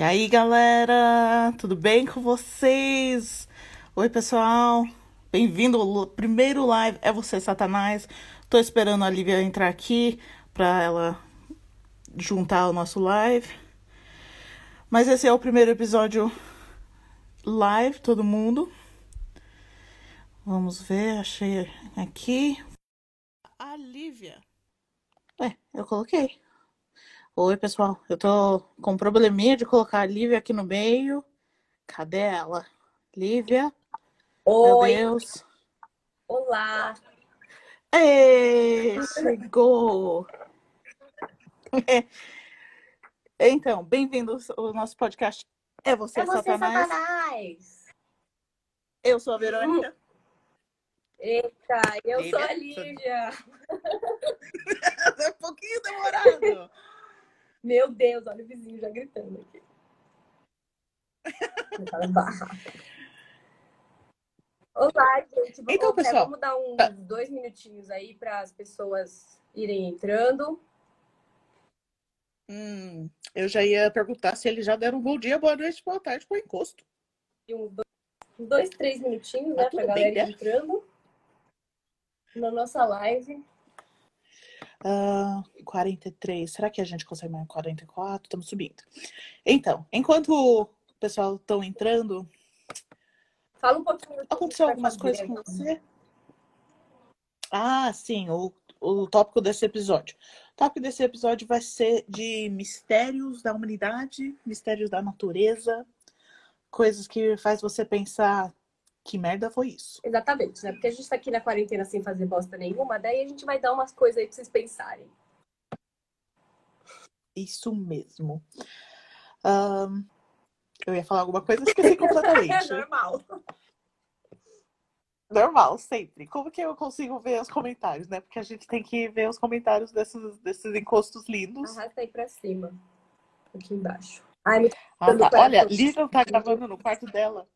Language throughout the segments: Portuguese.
E aí, galera, tudo bem com vocês? Oi, pessoal, bem-vindo ao primeiro live. É você, Satanás. Tô esperando a Lívia entrar aqui para ela juntar o nosso live. Mas esse é o primeiro episódio live, todo mundo. Vamos ver, achei aqui. A Lívia. É, eu coloquei. Oi, pessoal. Eu tô com um probleminha de colocar a Lívia aqui no meio. Cadê ela? Lívia? Oi. Meu Deus. Olá. Ei, chegou. Então, bem-vindos ao nosso podcast. É você, é você, Satanás. Satanás. Eu sou a Verônica. Eita, eu Lívia? sou a Lívia. é um pouquinho demorado. Meu Deus, olha o vizinho já gritando aqui. Olá, gente. Vamos, Então, pessoal, vamos dar uns tá. dois minutinhos aí para as pessoas irem entrando. Hum, eu já ia perguntar se eles já deram um bom dia, boa noite, boa tarde pro encosto. Uns dois, três minutinhos, Tá né? Pra bem, galera né? ir entrando na nossa live. Ah, 43. Será que a gente consegue mais 44? Estamos subindo. Então, enquanto o pessoal estão entrando, Fala um pouquinho. aconteceu algumas coisas com você? Ah, sim, o, o tópico desse episódio. O tópico desse episódio vai ser de mistérios da humanidade, mistérios da natureza, coisas que faz você pensar que merda foi isso. Exatamente, né? Porque a gente tá aqui na quarentena sem fazer bosta nenhuma, daí a gente vai dar umas coisas aí pra vocês pensarem. Isso mesmo. Ahn, eu ia falar alguma coisa, esqueci É completamente. normal. Normal, sempre. Como que eu consigo ver os comentários, né? Porque a gente tem que ver os comentários desses, desses encostos lindos. Arrasta aí pra cima. Aqui embaixo. Ai, muito... Ah, tá. Olha, Lívia tá gravando no quarto dela.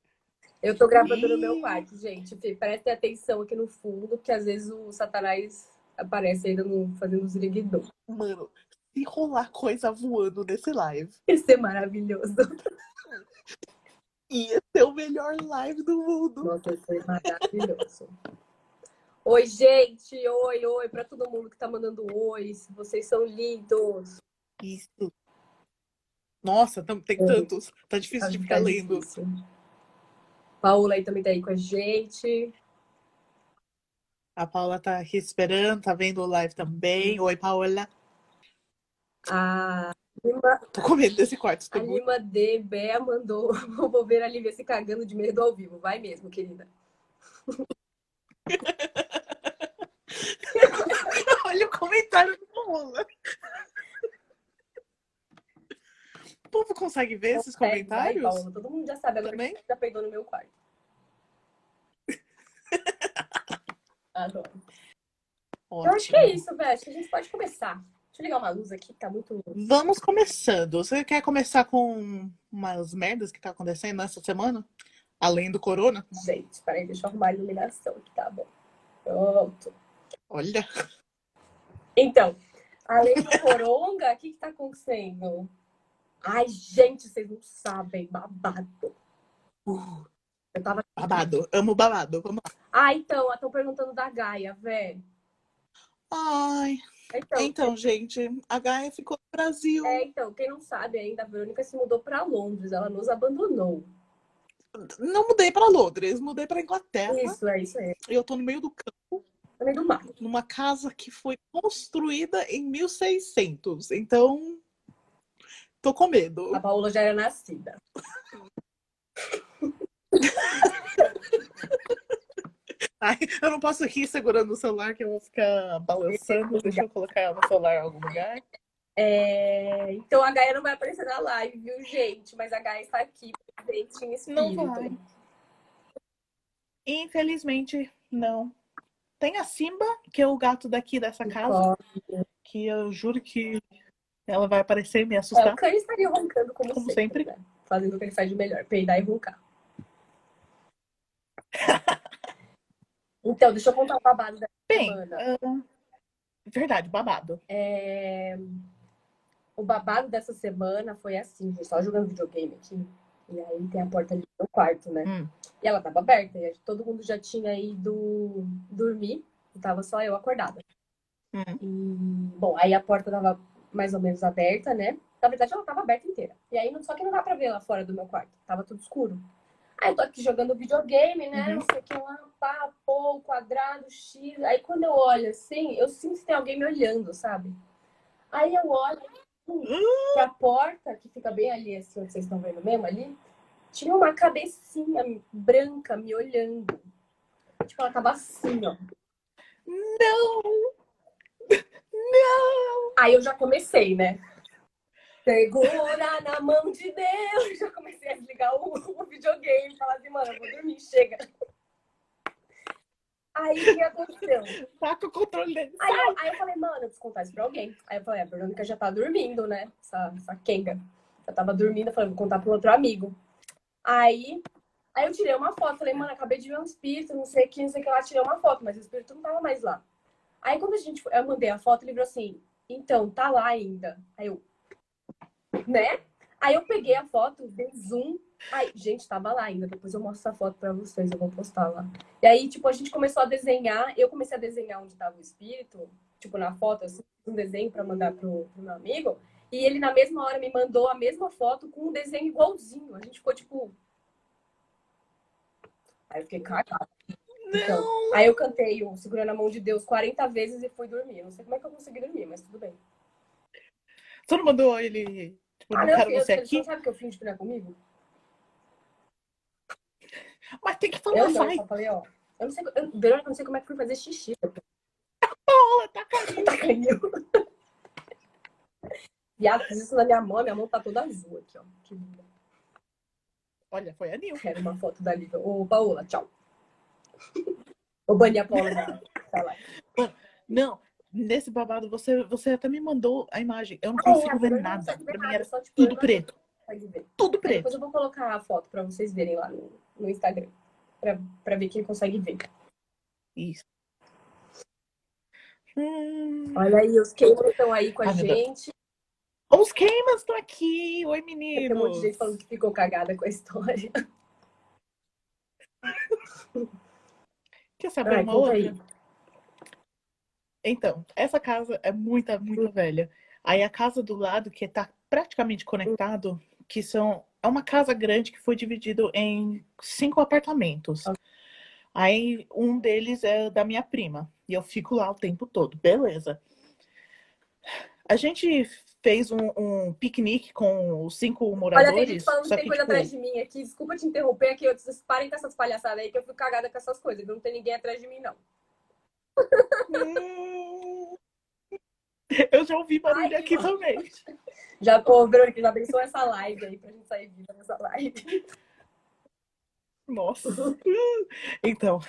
Eu tô gravando no meu quarto, gente. Prestem atenção aqui no fundo, porque às vezes o Satanás aparece ainda no, fazendo os liguidão. Mano, se rolar coisa voando nesse live, Isso é maravilhoso. ia ser o melhor live do mundo. Nossa, isso é maravilhoso. Oi, gente! Oi, oi, pra todo mundo que tá mandando oi. Vocês são lindos. Isso. Nossa, tem tantos. Tá difícil de ficar Tá lendo. difícil. Paola aí também tá aí com a gente. A Paula tá aqui esperando, tá vendo o live também. Oi, Paola. A Lima, Tô com medo desse quarto a. Lima D. Bé mandou. Vou ver a Lívia se cagando de medo ao vivo. Vai mesmo, querida. Olha o comentário do Paola. O povo consegue ver esses Consegue, comentários? Vai. Todo mundo já sabe. Agora Também? que já peidou no meu quarto. Adoro. Eu acho que é Ótimo. isso, que a gente pode começar. Deixa eu ligar uma luz aqui, que tá muito. Vamos começando. Você quer começar com umas merdas que tá acontecendo nessa semana? Além do corona? Gente, peraí, deixa eu arrumar a iluminação aqui, tá bom. Pronto. Olha. Então, além do coronga, o que que tá acontecendo? Ai, gente, vocês não sabem, babado. Uh, Eu tava. babado. Amo babado. Vamos lá. Ah, então, estão perguntando da Gaia, velho. Ai. Então, Então, gente, a Gaia ficou no Brasil. é, então, quem não sabe ainda, a Verônica se mudou pra Londres, ela nos abandonou. Não mudei pra Londres, mudei pra Inglaterra. Isso, é isso aí. Eu tô no meio do campo, No meio do mar. numa casa que foi construída em 1600. Então, tô com medo. A Paola já era nascida. Ai, eu não posso rir segurando o celular, que eu vou ficar balançando. Deixa eu colocar no celular em algum lugar. É, Então a Gaia não vai aparecer na live, viu, gente? Mas a Gaia está aqui presente em espírito. Não vai. Infelizmente, não. Tem a Simba, que é o gato daqui dessa casa, que eu juro que ela vai aparecer e me É, o assustar. Cães estaria roncando como, Como sempre. sempre. né? Fazendo o que ele faz de melhor, peidar e roncar. então, deixa eu contar o babado da Bem, semana. ah, verdade, babado. É, o babado dessa semana foi assim, gente, só jogando videogame aqui. E aí tem a porta ali no quarto, né? Hum. E ela tava aberta, e todo mundo já tinha ido dormir, e tava só eu acordada. Hum. E, bom, aí a porta tava mais ou menos aberta, né? Na verdade, ela tava aberta inteira. E aí, só que não dá pra ver lá fora do meu quarto, tava tudo escuro. Aí eu tô aqui jogando videogame, né? Uhum. Não sei o que lá, pá, pô, quadrado, X. Aí quando eu olho assim, eu sinto que tem alguém me olhando, sabe? Aí eu olho pra porta, que fica bem ali, assim, onde vocês estão vendo mesmo ali, tinha uma cabecinha branca me olhando. Tipo, ela tava assim, ó. Não! Não! Aí eu já comecei, né? Segura na mão de Deus! Já comecei a desligar o, o videogame, falar assim, mano, eu vou dormir, chega. Aí o que aconteceu? Tá com o controle dele. Aí eu, aí eu falei, mano, eu preciso contar isso pra alguém. Aí eu falei, a Verônica já tá dormindo, né? Essa, essa Kenga. Já tava dormindo, eu falei, vou contar pro outro amigo. Aí, aí eu tirei uma foto, falei, mano, acabei de ver um espírito, não sei o que, não sei o que lá, tirei uma foto, mas o espírito não tava mais lá. Aí quando a gente, eu mandei a foto, ele virou assim, então, tá lá ainda. Aí eu, né? Aí eu peguei a foto, dei zoom. Aí, gente, tava lá ainda. Depois eu mostro a foto pra vocês, eu vou postar lá. E aí, tipo, a gente começou a desenhar. Eu comecei a desenhar onde tava o espírito, tipo, na foto, assim, um desenho pra mandar pro, pro meu amigo. E ele, na mesma hora, me mandou a mesma foto com um desenho igualzinho. A gente ficou, tipo. Aí eu fiquei cagada. Então, Não! aí eu cantei o Segurando a Mão de Deus 40 vezes e fui dormir. Eu não sei como é que eu consegui dormir, mas tudo bem. Você não mandou ele. Tipo, Ah, não não, quero eu, você você aqui? não sabe que eu fingi que não é comigo? Mas tem que Eu falar, não, eu vai. só falei, ó. Eu não sei, eu, Verônica, eu não sei como é que fui fazer xixi. Paola, tá caindo. Tá caindo. Viado, fiz isso na minha mão, minha mão tá toda azul aqui, ó. Que linda. Olha, foi a Nil. Quero uma foto da Lívia. Ô, Paola, tchau. Vou banir a Paola da da live. Não, nesse babado você, você até me mandou a imagem. Eu não Ah, é, consigo a ver não nada. consegue ver Pra mim nada, era só, tipo, tudo não preto. Tudo preto. Depois eu vou colocar a foto pra vocês verem lá no, no Instagram. Pra, pra ver quem consegue ver. Isso. Hum. Olha aí, os queimos estão aí com a Ai, gente. Os queimas estão aqui. Oi, Tem um monte de meninos. gente falando que ficou cagada com a história. Quer saber Ai, uma outra? aí. Então, essa casa é muita, muito velha. Aí a casa do lado, que tá praticamente conectado, que são. É uma casa grande que foi dividido em cinco apartamentos. Aí um deles é da minha prima. E eu fico lá o tempo todo. Beleza. A gente fez um, um piquenique com os cinco Olha, moradores. tem gente falando que tem coisa tipo, atrás de mim aqui. Desculpa te interromper aqui. Eu, vocês parem com essas palhaçadas aí que eu fico cagada com essas coisas. Não tem ninguém atrás de mim, não. hum, Eu já ouvi barulho Ai, aqui que também. Já, ô, Verônica, já abençoa essa live aí pra gente sair viva nessa live. Nossa. Então.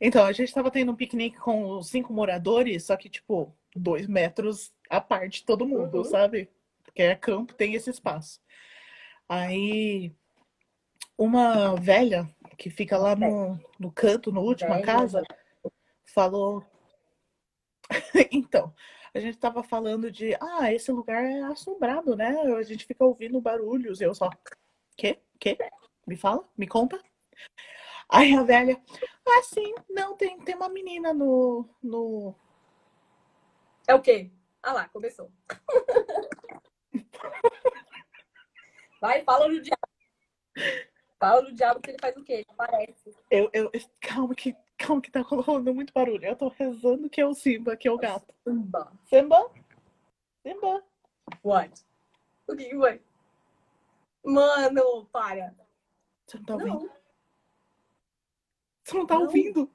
Então, a gente tava tendo um piquenique com os cinco moradores, só que, tipo, dois metros à parte todo mundo, Uhum. sabe? Porque é campo, tem esse espaço. Aí, uma velha que fica lá no, no canto, no última casa, falou. Então, a gente tava falando de, ah, esse lugar é assombrado, né? A gente fica ouvindo barulhos. E eu só, quê? Quê? Me fala? Me conta? Aí a velha, ah, sim, não, tem, tem uma menina no, no. É o quê? Ah lá, começou. Vai, fala no diabo. Fala no diabo que ele faz o quê? Ele aparece. Eu, eu, calma que, calma que tá rolando muito barulho. Eu tô rezando que é o Simba, que é o gato. Simba. Simba? Simba. What? O que foi? Mano, para. Você não tá ouvindo? Não. Você não tá Não. ouvindo?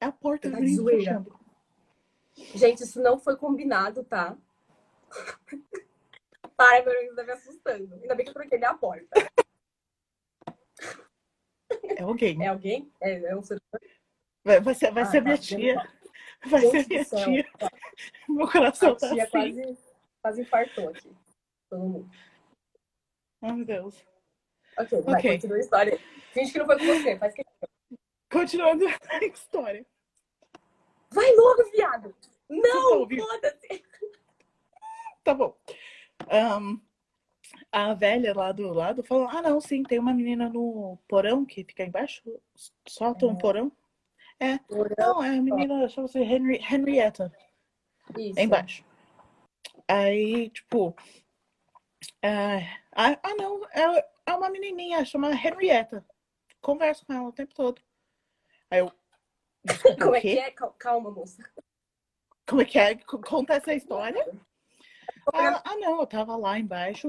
É a porta Tá abrindo e fechando. Gente, isso não foi combinado, tá? Para, meu Deus, tá me assustando. Ainda bem que eu troquei minha porta. É alguém. É alguém? É, é um ser Vai, vai ser, vai Ah, ser tá, minha tia. Vai ser Gente minha céu. tia. Meu coração A tá tia assim. quase, quase infartou aqui. Todo mundo. Ai, meu Deus. Ok, vai, Ok. continua a história. Finge que não foi com você. Faz que... Continuando a história. Vai logo, viado! tá Não, foda-se! Tá bom. Um, a velha lá do lado falou: Ah, não, sim, tem uma menina no porão que fica embaixo. Solta um porão. É. Porão. Não, é a menina, chama-se Henri, Henrietta. Isso. É embaixo. Aí, tipo. é, ah, ah, não, é, é uma menininha chamada Henrietta. Converso com ela o tempo todo. Aí eu. Como é que é? Cal- Calma, moça. Como é que é? Conta essa história. Ah, ah, não, eu tava lá embaixo.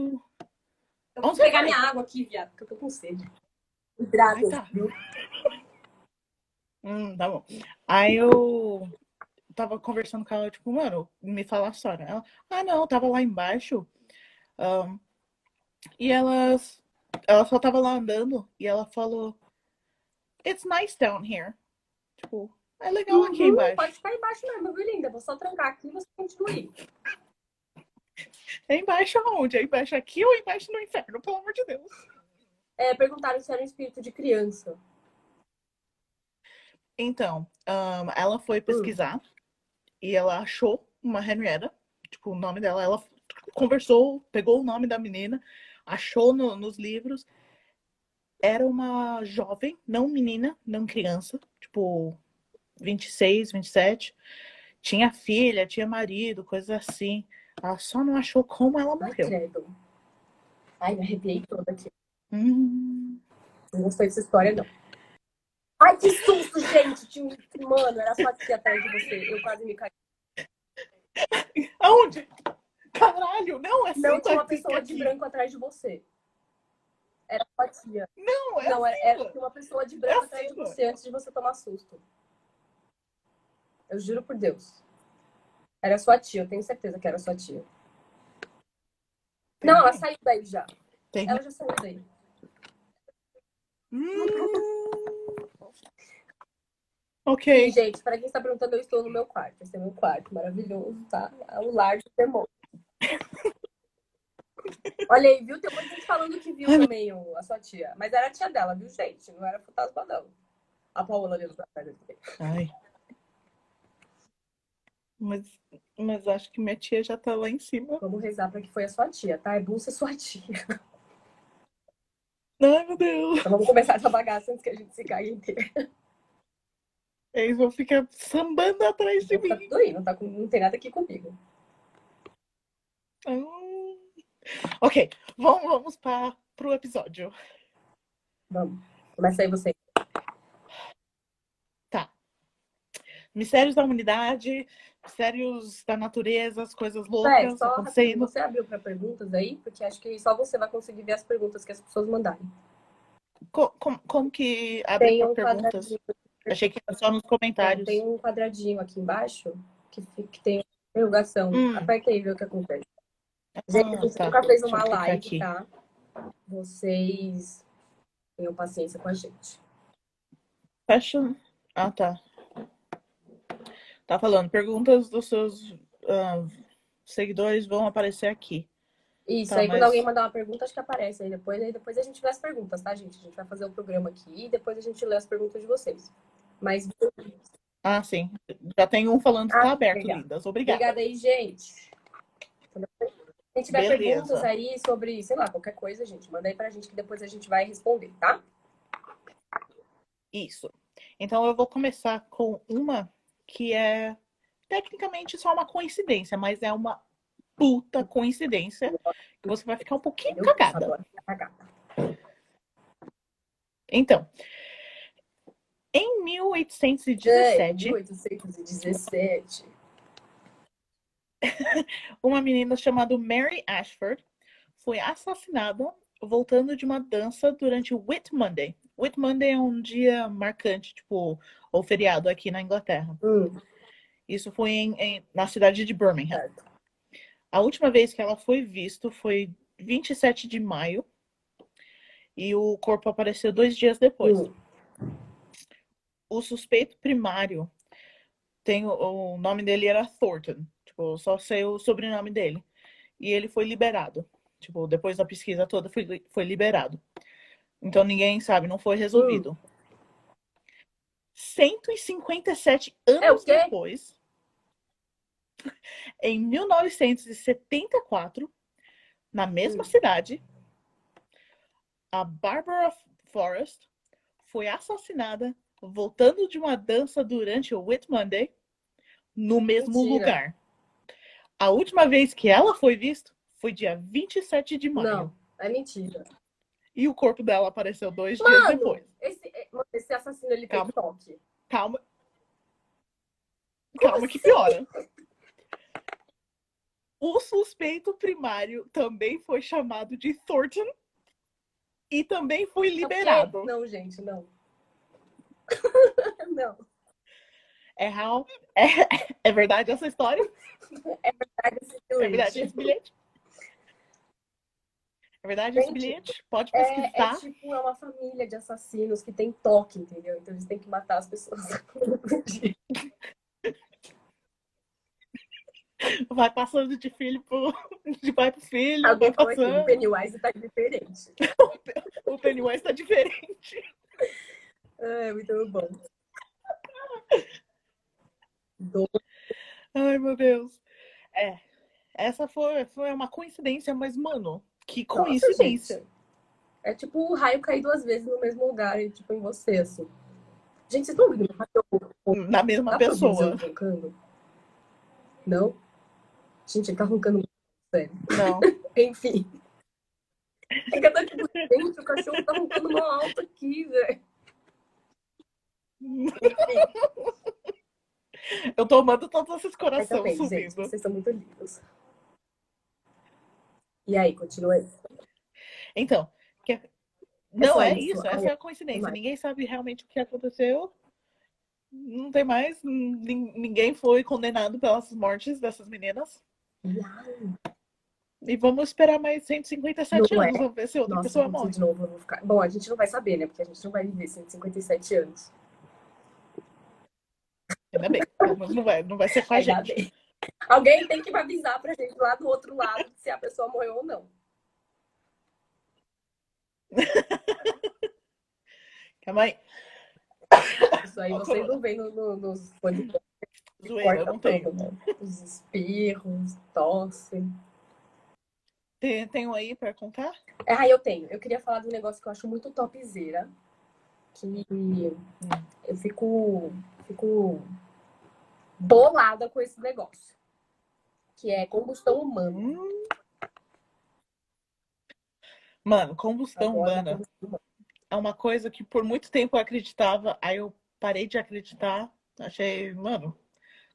Eu vou Onde pegar vai? minha água aqui, viado, porque eu tô com sede. Hidrata, tá. Hum, tá bom. Aí eu tava conversando com ela, tipo, mano, me fala a história. Ela, ah, não, eu tava lá embaixo. ahn, e elas. Ela só tava lá andando e ela falou: It's nice down here. Tipo, é legal aqui Uhum, embaixo. Pode ficar embaixo mesmo, viu, linda? Vou só trancar aqui e você continua aí. É embaixo aonde? É embaixo aqui ou embaixo no inferno, pelo amor de Deus? É, perguntaram se era um espírito de criança. Então, ahn, ela foi pesquisar e ela achou uma Henrietta, tipo, o nome dela. Ela conversou, pegou o nome da menina, achou no- nos livros. Era uma jovem, não menina, não criança, tipo, 26, 27. Tinha filha, tinha marido, coisas assim. Ela só não achou como ela Ai, morreu. credo. Ai, me arrepiei toda aqui. Hum, Não gostei dessa história, não. Ai, que susto, gente! Tinha um- Mano, era só aqui atrás de você. Eu quase me caí. Aonde? Caralho, não, é Não tinha uma aqui, pessoa de aqui. branco atrás de você. Era sua tia. Não, é Não, assim, era, era tinha uma pessoa de branco É atrás de assim, você antes de você tomar susto. Eu juro por Deus. Era sua tia, eu tenho certeza que era sua tia. Não, ela saiu daí já. Tem- Ela já saiu daí. Hum. Ok. gente, para quem está perguntando, eu estou no meu quarto. Esse é meu quarto, maravilhoso, tá? É o lar de demônio. Olha aí, viu? Tem muita gente falando que viu também o- a sua tia. Mas era a tia dela, viu, gente? Não era fantasma, não. A Paola ali quarto também. Ai. Mas, mas acho que minha tia já tá lá em cima. Vamos rezar para que foi a sua tia, tá? É bom ser sua tia. Ai, meu Deus. Então vamos começar essa bagaça antes que a gente se caia inteira. Eles vão ficar sambando atrás de Tá mim. tudo aí, não, tá com- não tem nada aqui comigo. Hum. Ok, vamos, vamos para pro episódio. Vamos. Começa aí você. Tá. Mistérios da humanidade, mistérios da natureza, as coisas É, loucas só rapidinho, acontecendo. você abriu para perguntas aí, porque acho que só você vai conseguir ver as perguntas que as pessoas mandarem. Co- como, como que abre um perguntas? Achei que era só nos comentários. tem um quadradinho aqui embaixo que, que tem interrogação. Hum. Aperta aí e vê o que acontece. Gente, a Ah, gente tá. nunca fez uma live, tá? Vocês tenham paciência com a gente. Fecha. Ah, tá. Tá falando, perguntas dos seus ah, seguidores vão aparecer aqui. Isso, Tá, aí quando mas- alguém mandar uma pergunta, acho que aparece aí depois. Aí depois a gente vê as perguntas, tá, gente? A gente vai fazer o programa aqui e depois a gente lê as perguntas de vocês. Mas Ah, sim. Já tem um falando que Ah, tá aberto, obrigada. lindas. Obrigada. obrigada aí, gente. Se tiver Beleza. perguntas aí sobre, sei lá, qualquer coisa, gente, manda aí pra gente que depois a gente vai responder, tá? Isso. Então eu vou começar com uma que é tecnicamente só uma coincidência, mas é uma puta coincidência que você vai ficar um pouquinho Eu cagada. Então, em É, 1817, 1817. uma menina chamada Mary Ashford foi assassinada voltando de uma dança durante o Whit Monday. Whit Monday é um dia marcante, tipo, ou feriado aqui na Inglaterra. Hum, Isso foi em- em- na cidade de Birmingham. A última vez que ela foi vista foi 27 de maio e o corpo apareceu dois dias depois. Hum, O suspeito primário tem o, o nome dele era Thornton, tipo, só sei o sobrenome dele. E ele foi liberado. Tipo, depois da pesquisa toda foi, foi liberado. Então ninguém sabe, não foi resolvido. 157 É anos quê? depois. Em 1974, na mesma Hum. cidade, a Barbara Forrest foi assassinada voltando de uma dança durante o Whit Monday no mesmo Mentira. lugar. A última vez que ela foi vista foi dia 27 de maio. Não, é mentira. E o corpo dela apareceu dois dias Mano, depois. esse, é, esse assassino ele tem Calma. toque. Calma. Calma que piora. O suspeito primário também foi chamado de Thornton e também foi liberado. Não, gente, não. não. É real? É, é verdade essa história? Pega esse É verdade bilhete. esse bilhete? É verdade esse bilhete? Pode É, pesquisar. é tipo, é uma família de assassinos que tem toque, entendeu? Então eles têm que matar as pessoas. Vai passando de filho pro, de pai pro filho, Alguém falou aqui, o passando. Pennywise tá diferente. O Pennywise tá diferente. É, muito bom. Ai, meu Deus. É. Essa foi, foi uma coincidência, mas, mano, que Nossa, coincidência. gente. É tipo o raio cair duas vezes no mesmo lugar, e, tipo, em você, assim. Gente, vocês estão ouvindo? Na mesma o pessoa. Não? Gente, ele tá roncando sério. Não. Enfim. É que eu tô tipo, gente, o cachorro tá roncando mal alto aqui, velho. Eu tô amando todos esses corações também, gente, subindo. vocês são muito lindos. E aí, continua aí. Então, que- não só é isso. Ah, essa é a coincidência. Ninguém sabe realmente o que aconteceu. Não tem mais. nin- Ninguém foi condenado pelas mortes dessas meninas. Ai, E vamos esperar mais 157 Não é. anos. Vamos ver se outra Nossa, pessoa morre. de novo, vou ficar. Bom, a gente não vai saber, né? Porque a gente não vai viver 157 anos. Ainda bem. Mas não vai, não vai ser com a gente. bem. Alguém tem que avisar pra gente lá do outro lado se a pessoa morreu ou não. Calma aí. Isso aí vocês não veem no, no, nos podcasts. Zoeira, não né? Os espirros, tosse. Tem, tem um aí pra contar? Ah, eu tenho. Eu queria falar de um negócio que eu acho muito topzera. Que eu fico, fico bolada com esse negócio. Que é combustão humana. Hum. Mano, combustão Agora, humana combustão humana. é uma coisa que por muito tempo eu acreditava, aí eu parei de acreditar. Achei, mano,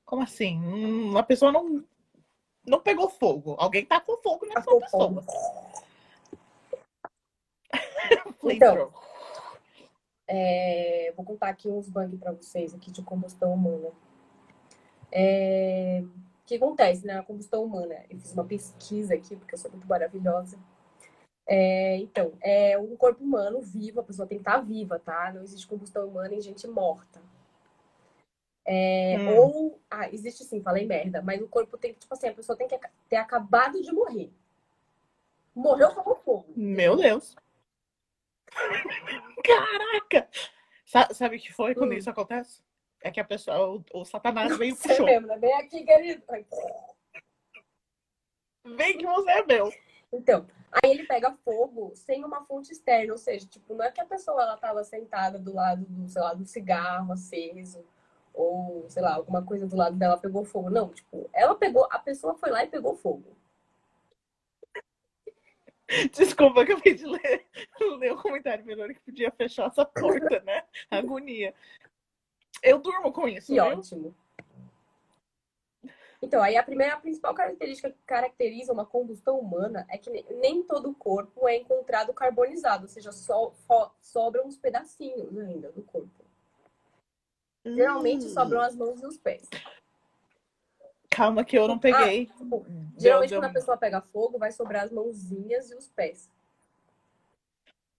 como assim? Hum, a pessoa não, não pegou fogo. Alguém tá com fogo nessa Tacou pessoa. fogo. Flamethrower. É, vou contar aqui uns bugs para vocês aqui de combustão humana. É, o que acontece na combustão humana? Eu fiz uma pesquisa aqui, porque eu sou muito maravilhosa. É, então, é um corpo humano vivo, a pessoa tem que estar viva, tá? Não existe combustão humana em gente morta. É, Hum. Ou, ah, existe sim, falei merda, mas o corpo tem que, tipo assim, a pessoa tem que ter acabado de morrer. Morreu como fogo. Meu Deus. Caraca! Sa- Sabe o que foi quando Hum. isso acontece? É que a pessoa, o, o Satanás veio e puxou. mesmo, né? Vem aqui, querido. Vem que você é meu. Então, aí ele pega fogo sem uma fonte externa, ou seja, tipo, não é que a pessoa ela tava sentada do lado do, sei lá, do cigarro aceso, ou, sei lá, alguma coisa do lado dela pegou fogo. Não, tipo, ela pegou, a pessoa foi lá e pegou fogo. Desculpa, eu acabei de ler, ler o comentário melhor que podia fechar essa porta, né? Agonia. Eu durmo com isso, Que viu? ótimo. Então, aí a primeira, a principal característica que caracteriza uma combustão humana é que ne- nem todo o corpo é encontrado carbonizado, ou seja, só, fo- sobram uns pedacinhos ainda do corpo. Geralmente Hum. sobram as mãos e os pés. Calma que eu não peguei. Tipo, Deu- Geralmente, deu- quando a pessoa pega fogo, vai sobrar as mãozinhas e os pés.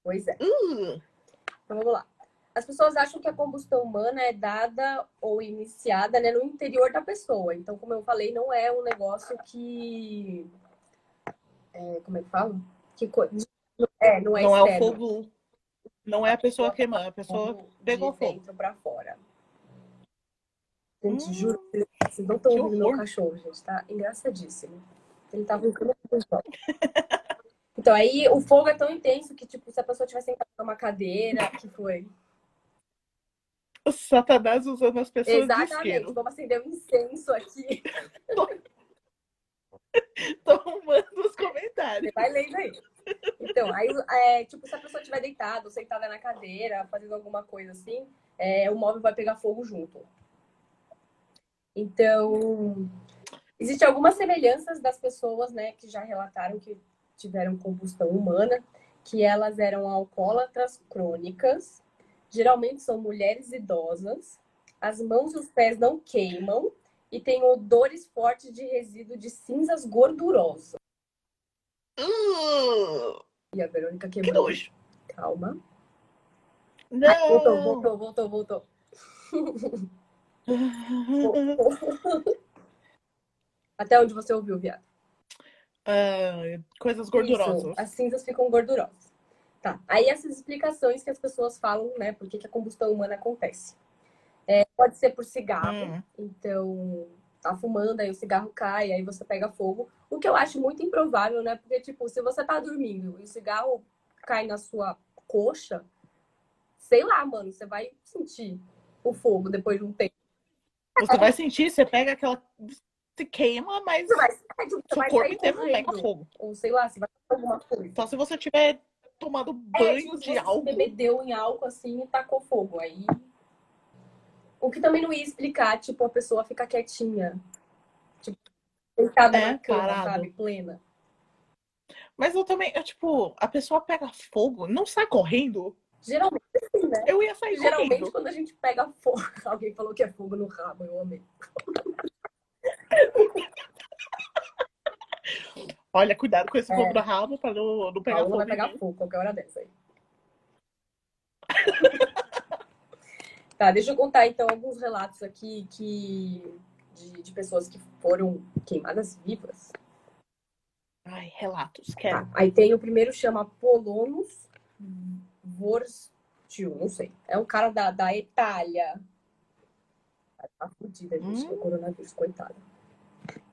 Pois é. Uh, Então vamos lá. As pessoas acham que a combustão humana é dada ou iniciada né, no interior da pessoa. Então, como eu falei, não é um negócio que. é, como é que fala? Que co- É, não é não é o fogo. Não é a pessoa queimando, a pessoa Fogo pegou de fogo. dentro pra fora. Gente, Hum. juro. Vocês não estão ouvindo meu cachorro, gente. Tá engraçadíssimo. Ele tá brincando com o sol. Então, aí o fogo é tão intenso que, tipo, se a pessoa tivesse sentada numa cadeira, que foi. O Satanás usando as pessoas de Exatamente. isqueiro. Vamos acender um incenso aqui. Estão mandando os comentários. Você vai lendo aí. Então, aí, é, tipo, se a pessoa estiver deitada ou sentada na cadeira, fazendo alguma coisa assim, é, o móvel vai pegar fogo junto. Então, existem algumas semelhanças das pessoas, né, que já relataram que tiveram combustão humana, que elas eram alcoólatras crônicas, geralmente são mulheres idosas, as mãos e os pés não queimam e têm odores fortes de resíduo de cinzas gordurosas. Uh, E a Verônica que quebrou. nojo. Calma. Não. Ah, voltou, voltou, voltou, voltou. Até onde você ouviu, viado? Ah, coisas gordurosas. Isso, as cinzas ficam gordurosas. Tá. Aí essas explicações que as pessoas falam, né? Por que que a combustão humana acontece. É, pode ser por cigarro. Hum. Então, tá fumando, aí o cigarro cai, aí você pega fogo. O que eu acho muito improvável, né? Porque, tipo, se você tá dormindo e o cigarro cai na sua coxa, sei lá, mano, você vai sentir o fogo depois de um tempo. Você vai sentir, você pega aquela. Se queima, mas Você vai, você seu vai corpo inteiro pega fogo. Ou sei lá, você vai alguma coisa. Só se você tiver tomado É, banho tipo, se de você álcool. bebedeu em álcool assim e tacou fogo. Aí. O que também não ia explicar, tipo, a pessoa ficar quietinha. Tipo, sentada É, na cama, parado. sabe? Plena. Mas eu também, é tipo, a pessoa pega fogo, não sai correndo. Geralmente sim, né? Eu ia sair Geralmente correndo. quando a gente pega fogo. Alguém falou que é fogo no rabo, eu amei. Olha, cuidado com esse É. fogo no rabo pra não, não pegar fogo. vai pegar fogo qualquer hora dessa aí. tá, deixa eu contar então alguns relatos aqui que de, de pessoas que foram queimadas vivas. Ai, relatos, quero. Tá, Aí tem o primeiro chama Polonus Vorstiu, não sei. É um cara da, da Itália. Tá fudida, gente, Hum. com o coronavírus, coitado.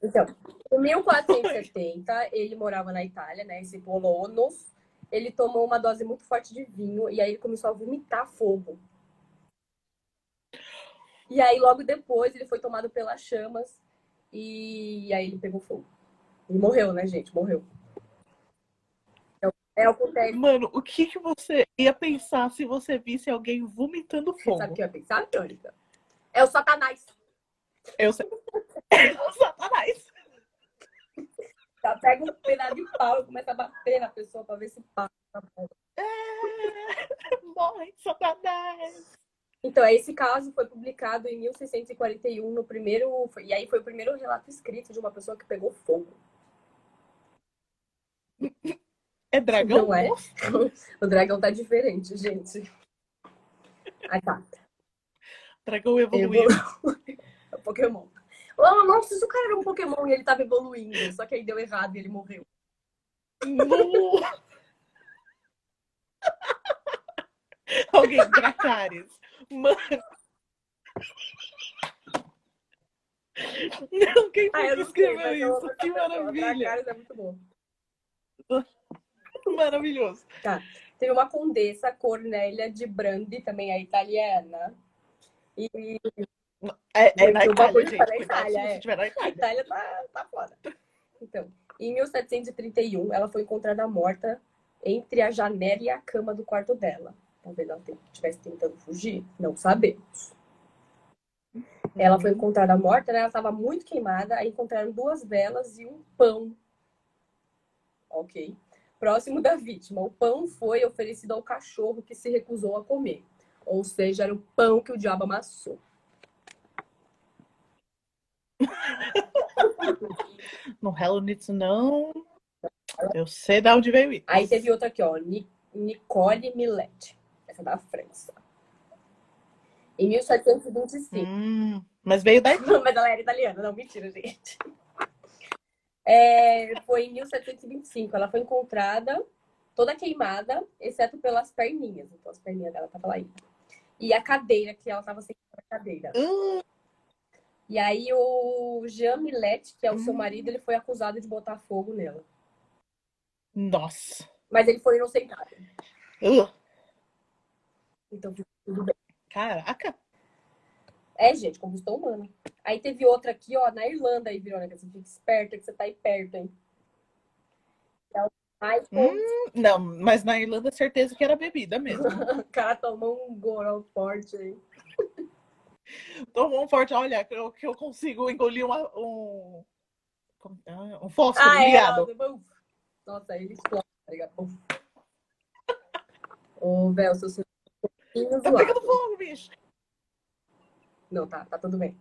Então, em 1470, ele morava na Itália, né? Esse Polonus. Ele tomou uma dose muito forte de vinho e aí ele começou a vomitar fogo. E aí, logo depois, ele foi tomado pelas chamas e aí ele pegou fogo. E morreu, né, gente? Morreu. Então, é o acontece. Mano, o que, que você ia pensar se você visse alguém vomitando fogo? Sabe o que eu ia pensar, Mônica? É o Satanás. Eu sei. É Satanás. Tá? Pega um pedaço de pau e começa a bater na pessoa pra ver se passa. É... Morre, Satanás. Então, esse caso foi publicado em 1641 no primeiro. E aí foi o primeiro relato escrito de uma pessoa que pegou fogo. É dragão? Não é? O dragão tá diferente, gente. Aí tá. Dragão evoluiu. É o Pokémon. Oh, nossa, se o cara era um Pokémon e ele tava evoluindo, só que aí deu errado e ele morreu. No... Alguém, Dracarys. Mano. Não, quem Ah, foi eu que sei, escreveu mas é isso? Que maravilha. Dracarys é muito bom. Maravilhoso. Teve uma condessa, Cornélia de Brandi, também é italiana. E É, é na Itália, gente. na Itália, se é. estiver na a Itália. Itália tá, tá foda. Então, em 1731, ela foi encontrada morta entre a janela e a cama do quarto dela. Talvez ela estivesse tentando fugir, não sabemos. Ela foi encontrada morta, né? Ela estava muito queimada. Aí encontraram duas velas e um pão. Ok. Próximo da vítima. O pão foi oferecido ao cachorro que se recusou a comer. Ou seja, era o pão que o diabo amassou. No Hello não. Eu sei de onde veio isso. Aí teve outra aqui, ó. Ni- Nicole Millet. Essa é da França. Em 1725. Hum, mas veio da Itália. Mas ela era italiana. Não, mentira, gente. É, foi em 1725. Ela foi encontrada toda queimada, exceto pelas perninhas. Então, as perninhas dela estavam lá ainda. E a cadeira, que ela estava sentada na cadeira. Hum, E aí o Jean Millet, que é o seu Hum. marido, ele foi acusado de botar fogo nela. Nossa. Mas ele foi inocentado. Ugh. Então tudo bem. Caraca. É, gente, combustão humana. Aí teve outra aqui, ó, na Irlanda aí, Verônica. Você fica esperta que você tá aí perto, hein? É o Michael. Hum, não, mas na Irlanda certeza que era bebida mesmo. O cara tomou um gorão forte aí. Tomou um forte, olha, que eu, que eu consigo engolir uma, um. ah, Um fósforo Ah, é, ligado. uf. Nossa, ele explode, tá ligado? Uf. Ô, Vel, seu celular tá pouquinho Tá zoado. pegando fogo, bicho. Não, tá, tá tudo bem.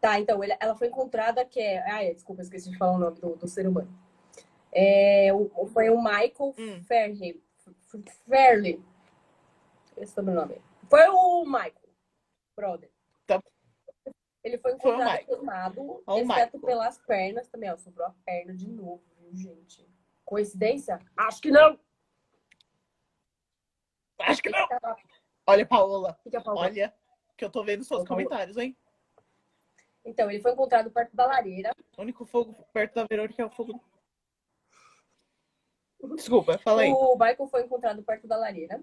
Tá, então, ela foi encontrada que é. Ah, é, desculpa, esqueci de falar o nome do, do ser humano. É, o- foi o Michael Hum. Fairley. Fairley. Esse é o sobrenome. Foi o Michael, brother. Tá. Ele foi encontrado queimado, exceto Michael. pelas pernas também. Ó, sobrou a perna de novo, viu, gente? Coincidência? Acho que não. Acho que não. Olha, Paola. que que é Paula? Olha, que eu tô vendo seus comentários, hein? Então, ele foi encontrado perto da lareira. O único fogo perto da Verônica é o fogo. Desculpa, fala aí. O Michael foi encontrado perto da lareira.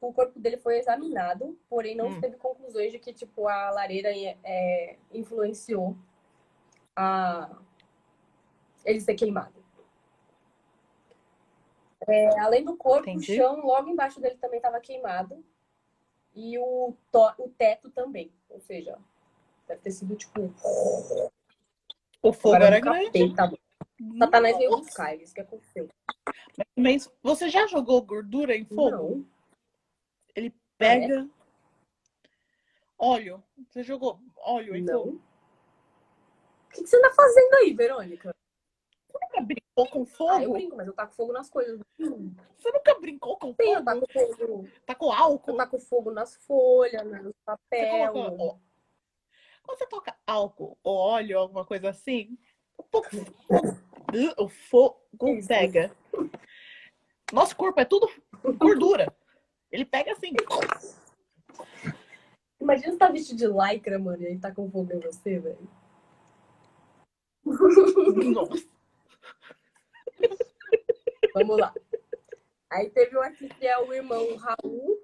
O corpo dele foi examinado, porém não Hum. teve conclusões de que tipo a lareira é, influenciou a ele ser queimado. É, além do corpo, Entendi. o chão logo embaixo dele também estava queimado e o, to- o teto também, ou seja, deve ter sido tipo O fogo agora era do grande. capeta. Satanás veio buscar, isso que aconteceu. Mas você já jogou gordura em fogo? Não, Pega. Óleo. Você jogou óleo em não. fogo? O que, que você tá fazendo aí, Verônica? Você nunca brincou com Ah, eu fogo? brinco, mas eu taco fogo nas coisas. Você nunca brincou com Sim, eu fogo? taco fogo. Tá com álcool? Eu taco fogo nas folhas, no Você papel. coloca, ó, quando você toca álcool ou óleo, alguma coisa assim, um pouco o fogo pega. Nosso corpo é tudo gordura. Ele pega assim. Imagina você tá vestido de lycra, mano, e aí tá com fogo em você, velho. Nossa. Vamos lá. Aí teve um aqui que é o irmão Raul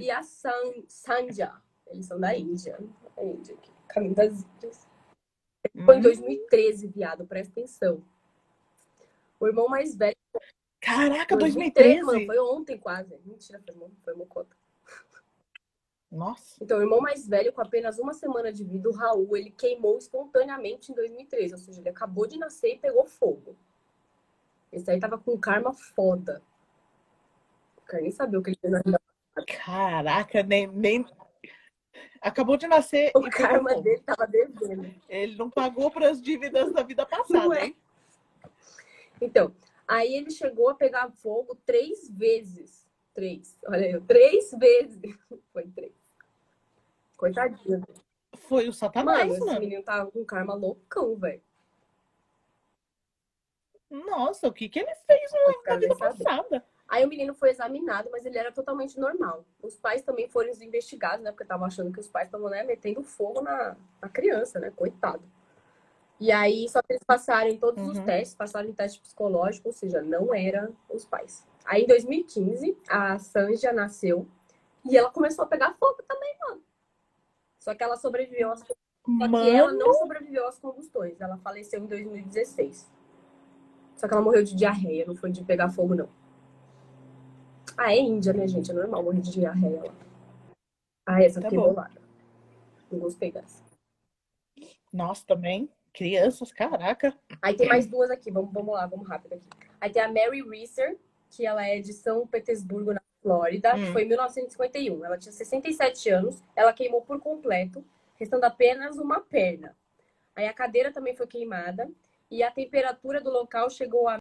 e a San, Sanja. Eles são da Índia. Da Índia aqui. Caminho das Índias. Foi em Hum. 2013, viado, presta atenção. O irmão mais velho. Caraca, 2013, 2013? mano, foi ontem quase. Mentira, foi, foi mocota. Nossa. Então, o irmão mais velho, com apenas uma semana de vida, o Raul, ele queimou espontaneamente em 2013. Ou seja, ele acabou de nascer e pegou fogo. Esse aí tava com karma foda. Quero nem saber o que ele fez na vida. Caraca, nem, nem... Acabou de nascer O e karma dele tava devendo. Ele não pagou para as dívidas da vida passada, é? hein? Então, aí ele chegou a pegar fogo três vezes. Três. Olha aí, três vezes. Foi três. Coitadinho. Foi o Satanás, esse mano. menino tava com karma loucão, velho. Nossa, o que que ele fez na vida passada? Aí o menino foi examinado, mas ele era totalmente normal. Os pais também foram investigados, né? Porque estavam achando que os pais estavam né, metendo fogo na, na criança, né? Coitado. E aí, só que eles passaram em todos os Uhum. testes, passaram em teste psicológico, ou seja, não eram os pais. Aí, em 2015, a Sanja nasceu e ela começou a pegar fogo também, mano. Só que ela sobreviveu às... Só que ela Mano, não sobreviveu às combustões. Ela faleceu em 2016. Só que ela morreu de diarreia, não foi de pegar fogo, não. Ah, é Índia, né, gente? É normal morrer de diarreia lá. Ah, essa Tá fiquei bom. bolada. Não gostei dessa. nossa, também. Crianças, caraca. Aí tem mais duas aqui, vamos, vamos lá, vamos rápido aqui. Aí tem a Mary Reeser, que ela é de São Petersburgo, na Flórida, Hum. foi em 1951. Ela tinha 67 anos, ela queimou por completo, restando apenas uma perna. Aí a cadeira também foi queimada e a temperatura do local chegou a.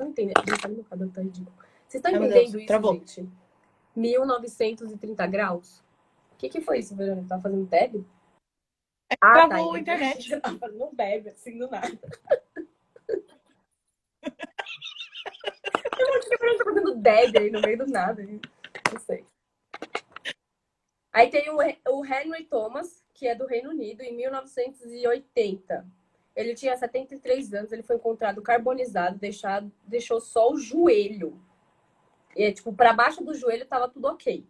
Não meu cabelo tá ridículo. Vocês estão entendendo Deus, isso, travou. gente? 1930 graus? O que, que foi isso, Verônica? Tá fazendo deb? Ah, Travou tá. a internet. Fazendo deb, assim, do nada. Eu acho que tá fazendo deb aí no meio do nada. Não sei. Aí tem o, o Henry Thomas, que é do Reino Unido, em 1980. Ele tinha 73 anos, ele foi encontrado carbonizado, deixado, deixou só o joelho. E, tipo, para baixo do joelho tava tudo ok.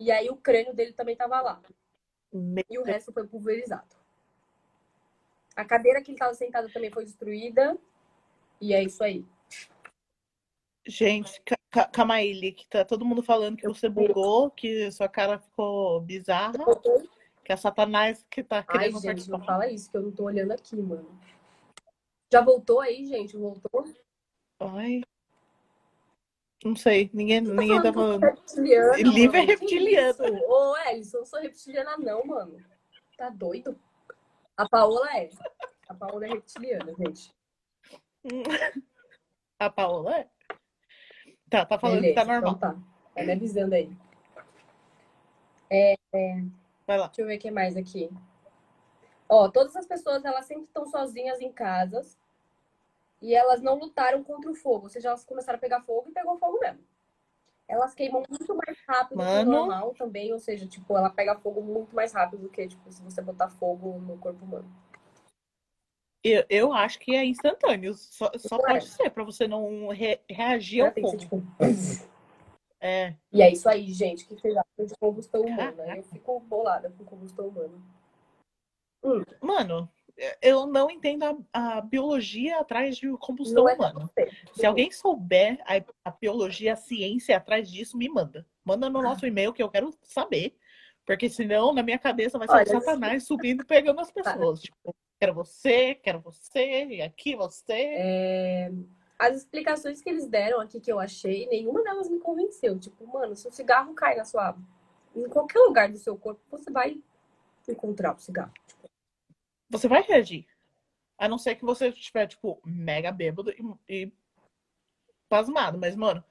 E aí o crânio dele também tava lá. E o resto foi pulverizado. A cadeira que ele estava sentado também foi destruída. E é isso aí. Gente, calma aí, que tá todo mundo falando que você bugou, que sua cara ficou bizarra. Que é Satanás que tá querendo Ai, gente, não fala isso, que eu não tô olhando aqui, mano. Já voltou aí, gente? Voltou? Ai. Não sei, ninguém, tá ninguém tá falando. Reptiliana, Livre é reptiliano. Ô, Ellison, eu não sou reptiliana, não, mano. Tá doido? A Paola é. A Paola é reptiliana, gente. A Paola é? Tá, tá falando Beleza, que tá normal. Então tá. Tá me avisando aí. É, é... Vai lá. Deixa eu ver o que mais aqui. Ó, todas as pessoas, elas sempre estão sozinhas em casas e elas não lutaram contra o fogo. Ou seja, elas começaram a pegar fogo e pegou fogo mesmo. Elas queimam muito mais rápido Mano. que o normal também. Ou seja, tipo, ela pega fogo muito mais rápido do que, tipo, se você botar fogo no corpo humano. Eu, eu acho que é instantâneo. Só, só pode ser para você não re, reagir ao fogo. Ser, tipo... É. E é isso aí, gente, que vocês acham de combustão humana. Eu fico bolada com combustão humana. Hum. Mano, eu não entendo a, a, biologia atrás de combustão é humana. Se alguém souber a, a, biologia, a ciência atrás disso, me manda. Manda no nosso e-mail que eu quero saber. Porque senão, na minha cabeça, vai ser Olha, o Satanás subindo e pegando as pessoas. Tipo, quero você, quero você, e aqui você. É... As explicações que eles deram aqui que eu achei, nenhuma delas me convenceu. Tipo, mano, se o cigarro cai na sua. Em qualquer lugar do seu corpo, você vai encontrar o cigarro. Você vai reagir. A não ser que você estiver, tipo, mega bêbado e, e pasmado. Mas, mano,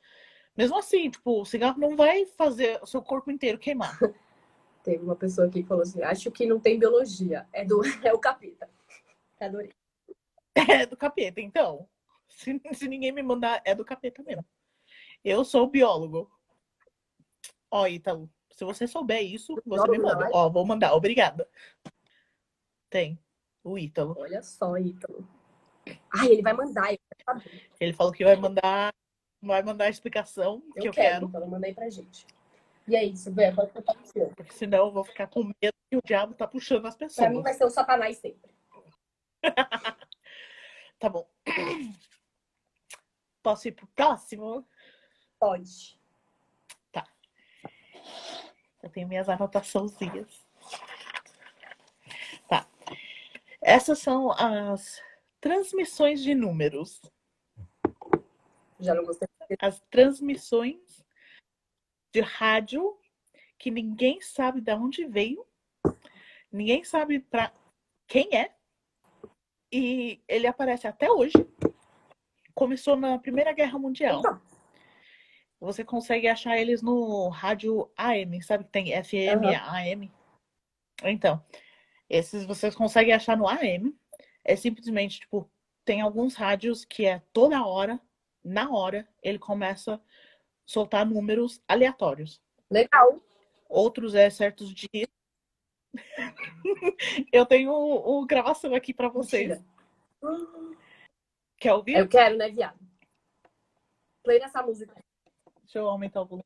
mesmo assim, tipo, o cigarro não vai fazer o seu corpo inteiro queimar. Teve uma pessoa aqui que falou assim: acho que não tem biologia, é, do, é o capeta. Adorei. É do capeta, então. Se, se ninguém me mandar, é do capeta mesmo. Eu sou biólogo. Ó, Ítalo, se você souber isso, você me manda. Ó, vou mandar, obrigada. Tem o Ítalo. Olha só, Ítalo. Ai, ele vai mandar. Ele falou que vai mandar, vai mandar a explicação eu que eu quero. quero. Então, manda aí pra gente. E é isso, Bé, pode contar com você. Porque senão eu vou ficar com medo que o diabo tá puxando as pessoas. Pra mim vai ser o satanás sempre. tá bom. Posso ir pro próximo? Pode. Tá. Eu tenho minhas anotaçãozinhas. Essas são as transmissões de números. Já não gostei. As transmissões de rádio que ninguém sabe de onde veio, ninguém sabe para quem é, e ele aparece até hoje. Começou na Primeira Guerra Mundial. Então. Você consegue achar eles no rádio AM, sabe que tem FM, uhum. AM? Então, esses vocês conseguem achar no AM. É simplesmente, tipo, tem alguns rádios que é toda hora, na hora, ele começa a soltar números aleatórios. Legal. Outros é certos dias. eu tenho o, o gravação aqui para vocês. Quer ouvir? Eu quero, né, viado? Play nessa música. Deixa eu aumentar o volume.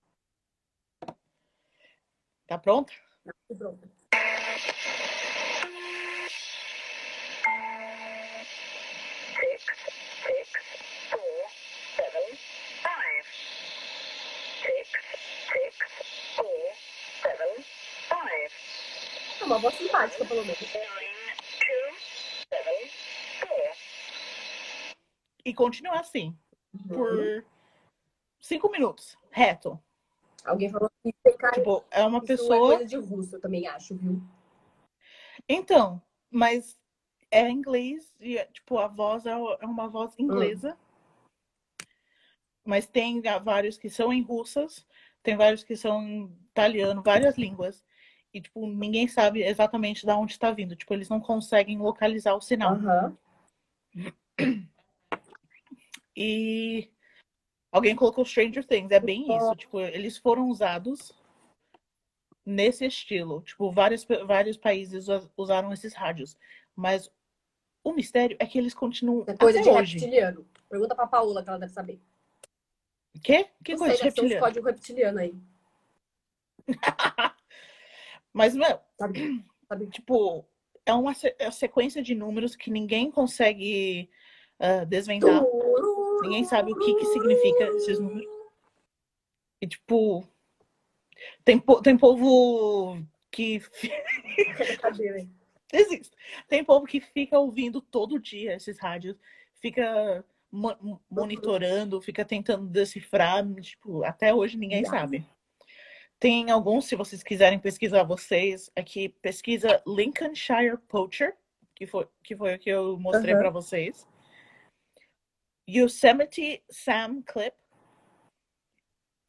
Tá pronto? Tá pronto. É uma voz simpática, pelo menos. E continuar assim. Uhum. Por cinco minutos, reto. Alguém falou que cara, tipo, é uma pessoa. É coisa de russo, eu também acho, viu? Então, mas é inglês e, tipo, a voz é, é uma voz inglesa. Hum. Mas tem vários que são em russas, tem vários que são em italiano, várias línguas. E, tipo, ninguém sabe exatamente de onde está vindo. Tipo, eles não conseguem localizar o sinal. Uhum. E alguém colocou Stranger Things. É bem isso. Tipo, eles foram usados nesse estilo. Tipo, vários, vários países usaram esses rádios. Mas o mistério é que eles continuam. É coisa até de hoje. reptiliano. Pergunta pra Paola que ela deve saber. Quê? Que Não coisa sei, de reptiliano? códigos reptiliano aí. Mas, meu, Sabe? Sabe? tipo, é uma é uma sequência de números que ninguém consegue ah, desvendar. Ninguém sabe o que, que significa esses números. E, tipo, tem, po- tem povo que. Existe. Tem povo que fica ouvindo todo dia esses rádios, fica mo- monitorando, fica tentando decifrar. Tipo, até hoje ninguém sabe. Tem alguns, se vocês quiserem pesquisar vocês, aqui pesquisa Lincolnshire Poacher, que foi, que foi o que eu mostrei Aham. para vocês. Yosemite Sam Clip.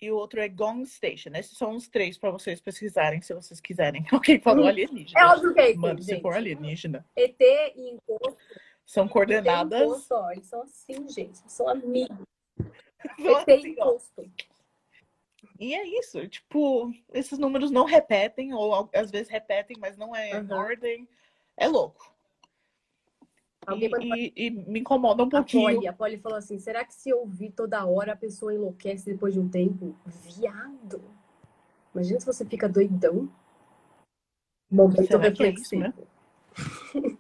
E o outro é Gong Station. Esses são os três para vocês pesquisarem, se vocês quiserem. Alguém falou Hum. alienígena. É óbvio que é ET, Mano, se for alienígena. ET e encosto. São ET e coordenadas. encosto, ó, eles são assim, gente. Eles são amigos. São ET e assim, ó. E é isso. Tipo, esses números não repetem, ou às vezes repetem, mas não é em Aham. ordem. É louco. E, e- e me incomoda um A pouquinho. Polly, a Polly falou assim: será que se ouvir toda hora a pessoa enlouquece depois de um tempo? Viado! Imagina se você fica doidão. Momento Será que é isso, reflexivo.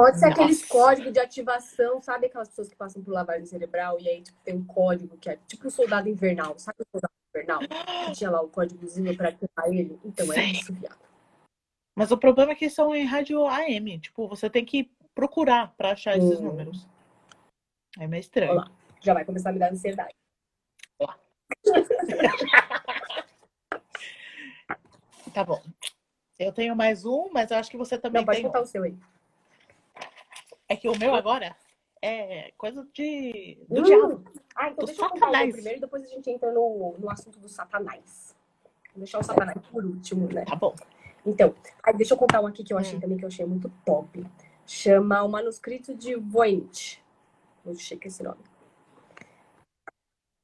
Pode ser aqueles Nossa. códigos de ativação, sabe aquelas pessoas que passam por lavagem cerebral e aí tipo, tem um código que é tipo o soldado invernal, sabe o soldado invernal? Que tinha lá o códigozinho pra ativar ele. Então é isso, viado. Mas o problema é que são em rádio AM. Tipo, você tem que procurar pra achar esses Hum. números. É meio estranho. Olha lá. Já vai começar a me dar ansiedade. Tá bom. Eu tenho mais um, mas eu acho que você também Não, pode tem um. contar o seu aí. É que o meu agora é coisa de do Hum. diabo. Ah, então Do deixa eu contar o Satanás. primeiro e depois a gente entra no, no assunto do Satanás. Vou deixar o Satanás por último, né? Tá bom. Então, aí deixa eu contar um aqui que eu achei Hum. também que eu achei muito top. Chama O Manuscrito de Voynich. Muito chique esse nome.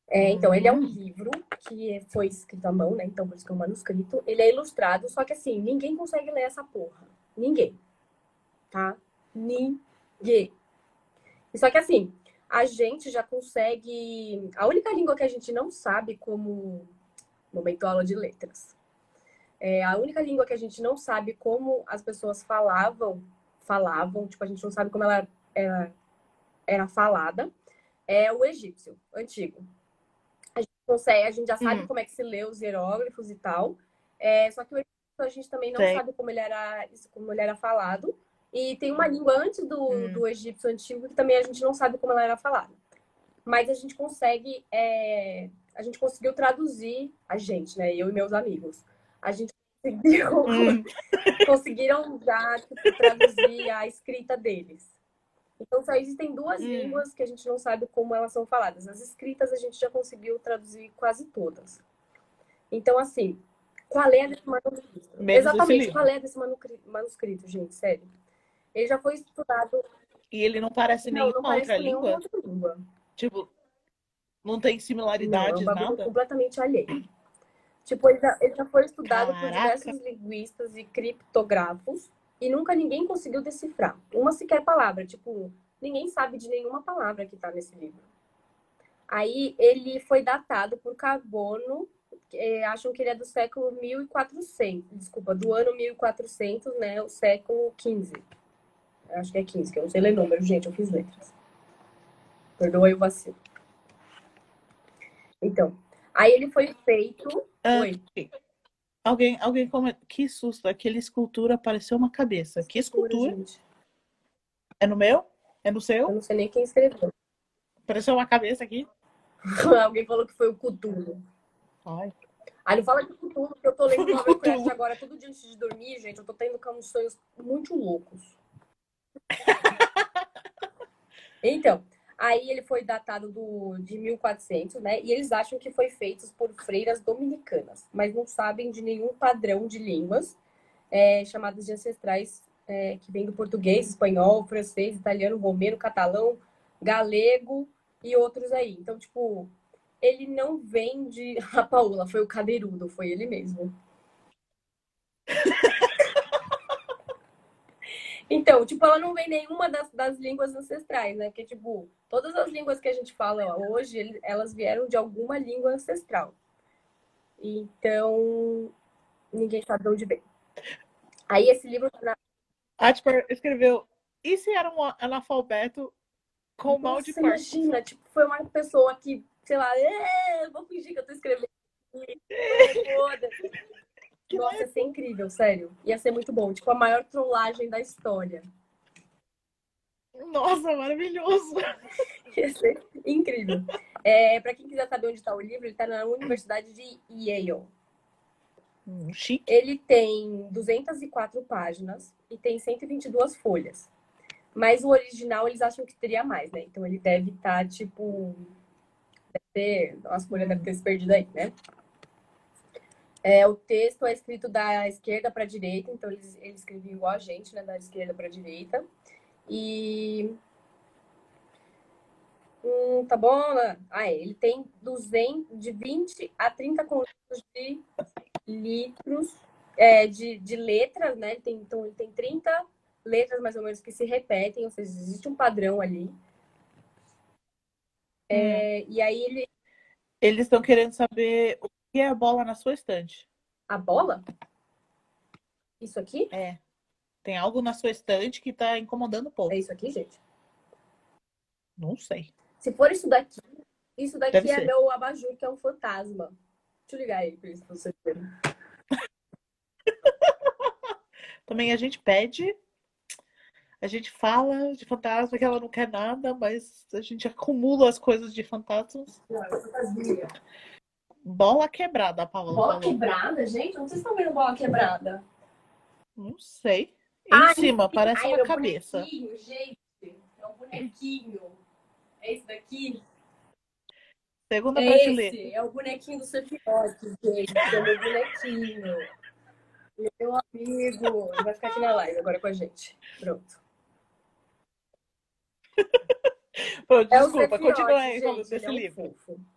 É, então, ele é um Hum. livro que foi escrito à mão, né? Então, por isso que é um manuscrito. Ele é ilustrado, só que assim, ninguém consegue ler essa porra. Ninguém. Tá? Ninguém. E Só que assim, a gente já consegue. A única língua que a gente não sabe como. Momento aula de letras. É a única língua que a gente não sabe como as pessoas falavam, falavam, tipo, a gente não sabe como ela era, era falada, é o egípcio, antigo. A gente consegue, a gente já sabe Hum. como é que se lê os hieróglifos e tal. É, só que o egípcio a gente também não Sei. sabe como ele era, como ele era falado. E tem uma língua antes do, Hum. do egípcio antigo que também a gente não sabe como ela era falada. Mas a gente consegue, é, a gente conseguiu traduzir, a gente, né? Eu e meus amigos. A gente conseguiu, Hum. conseguiram já tipo, traduzir a escrita deles. Então só existem duas Hum. línguas que a gente não sabe como elas são faladas. As escritas a gente já conseguiu traduzir quase todas. Então, assim, qual é desse manuscrito? Menos Exatamente, qual é desse manuscri- manuscrito, gente? Sério. Ele já foi estudado. E ele não parece Não, nenhuma não parece outra língua. outra língua. Tipo, não tem Não, é um bagulho nada. completamente alheio. Tipo, ele já, ele já foi estudado por Caraca. diversos linguistas e criptógrafos e nunca ninguém conseguiu decifrar uma sequer palavra. Tipo, ninguém sabe de nenhuma palavra que tá nesse livro. Aí ele foi datado por carbono, eh, acham que ele é do século 1400, desculpa, do ano 1400, né, o século 15. Eu Acho que é 15, que eu não sei ler número, gente, eu fiz letras. Perdoa aí o vacilo. Então, aí ele foi feito. Ah, Oi. Alguém, alguém comenta. Que susto, aquela escultura pareceu uma cabeça. Que escultura? gente. É no meu? É no Eu seu? não sei nem quem escreveu. Pareceu uma cabeça aqui? Alguém falou que foi o Cthulhu. Ai. Aí não fala de Cthulhu, porque eu tô lendo Cthulhu. agora todo dia antes de dormir, gente. Eu tô tendo uns sonhos muito loucos. Então, aí ele foi datado do, de 1400, né? E eles acham que foi feito por freiras dominicanas, mas não sabem de nenhum padrão de línguas é, chamadas de ancestrais é, que vem do português, espanhol, francês, italiano, romeno, catalão, galego e outros aí. Então, tipo, ele não vem de a Paola, foi o cadeirudo, foi ele mesmo. Então, tipo, ela não vem nenhuma das, das línguas ancestrais, né? Porque, tipo, todas as línguas que a gente fala hoje, elas vieram de alguma língua ancestral. Então, ninguém sabe de onde vem. Aí esse livro. Tá Atper escreveu: e se era um analfabeto com Nossa, mal de parte? Imagina, tipo, foi uma pessoa que, sei lá, vou fingir que eu tô escrevendo. Que Nossa, ia ser incrível, sério. Ia ser muito bom. Tipo, a maior trollagem da história. Nossa, maravilhoso! Ia ser incrível. É, para quem quiser saber onde está o livro, ele está na Universidade de Yale. Hum, chique. Ele tem 204 páginas e tem 122 folhas. Mas o original eles acham que teria mais, né? Então ele deve estar, tá, tipo. Deve ter. Nossa, folha deve ter se perdido aí, né? É, o texto é escrito da esquerda para a direita, então eles, eles escreviam igual a gente, né, da esquerda para a direita. E. Hum, tá bom, né? Ah, é, ele tem 200, de 20 a 30 conjuntos de litros, é, de, de letras, né? Ele tem, então, ele tem 30 letras mais ou menos que se repetem, ou seja, existe um padrão ali. É, hum. E aí ele. Eles estão querendo saber que é a bola na sua estante? A bola? Isso aqui? É. Tem algo na sua estante que tá incomodando um pouco. É isso aqui, gente? Não sei. Se for isso daqui, isso daqui Deve é ser. meu abajur, que é um fantasma. Deixa eu ligar aí pra isso pra vocês verem. Também a gente pede, a gente fala de fantasma que ela não quer nada, mas a gente acumula as coisas de fantasmas. Não, é fantasminha. Bola quebrada, a Paula Bola falou. quebrada, gente? Sei se estão vendo bola quebrada. Não sei. Em ai, cima, parece ai, uma é cabeça. Bonequinho, gente. É um bonequinho. É esse daqui? Segunda é prateleira. Esse, é o bonequinho do Sephiroth, gente. É o meu bonequinho. Meu amigo. Ele vai ficar aqui na live agora com a gente. Pronto. Pô, desculpa, é continua aí falando desse é um livro. Fofo.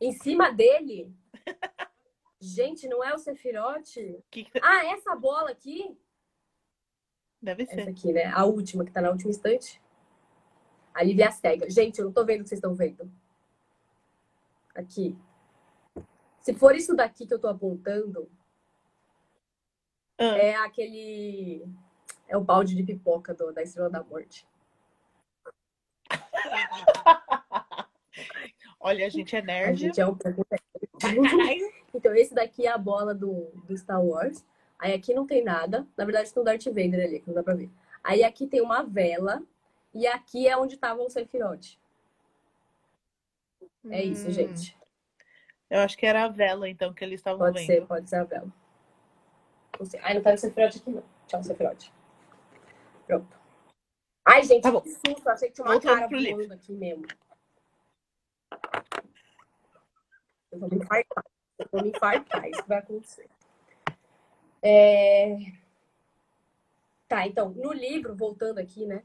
Em cima dele. Gente, não é o Sefirote? Que... Ah, essa bola aqui? Deve ser. Essa aqui, né? A última, que tá na última instante. A Lívia cega. Gente, eu não tô vendo o que vocês estão vendo. Aqui. Se for isso daqui que eu tô apontando, ah. é aquele. É o balde de pipoca do, da Estrela da Morte. Olha, a gente é nerd. A gente é um pouco Então, esse daqui é a bola do, do Star Wars. Aí aqui não tem nada. Na verdade, tem o Darth Vader ali, que não dá pra ver. Aí aqui tem uma vela. E aqui é onde tava o Sephiroth. É hum. isso, gente. Eu acho que era a vela, então, que eles estavam vendo. Pode ser, pode ser a vela. Não sei. Ai, não tá o Sephiroth aqui, não. Tchau, Sephiroth. Pronto. Ai, gente, tá que susto. Achei que tinha uma Voltando cara voando aqui mesmo. Eu vou me infartar. Eu vou me infartar. Isso vai acontecer. É... Tá, então, no livro, voltando aqui, né?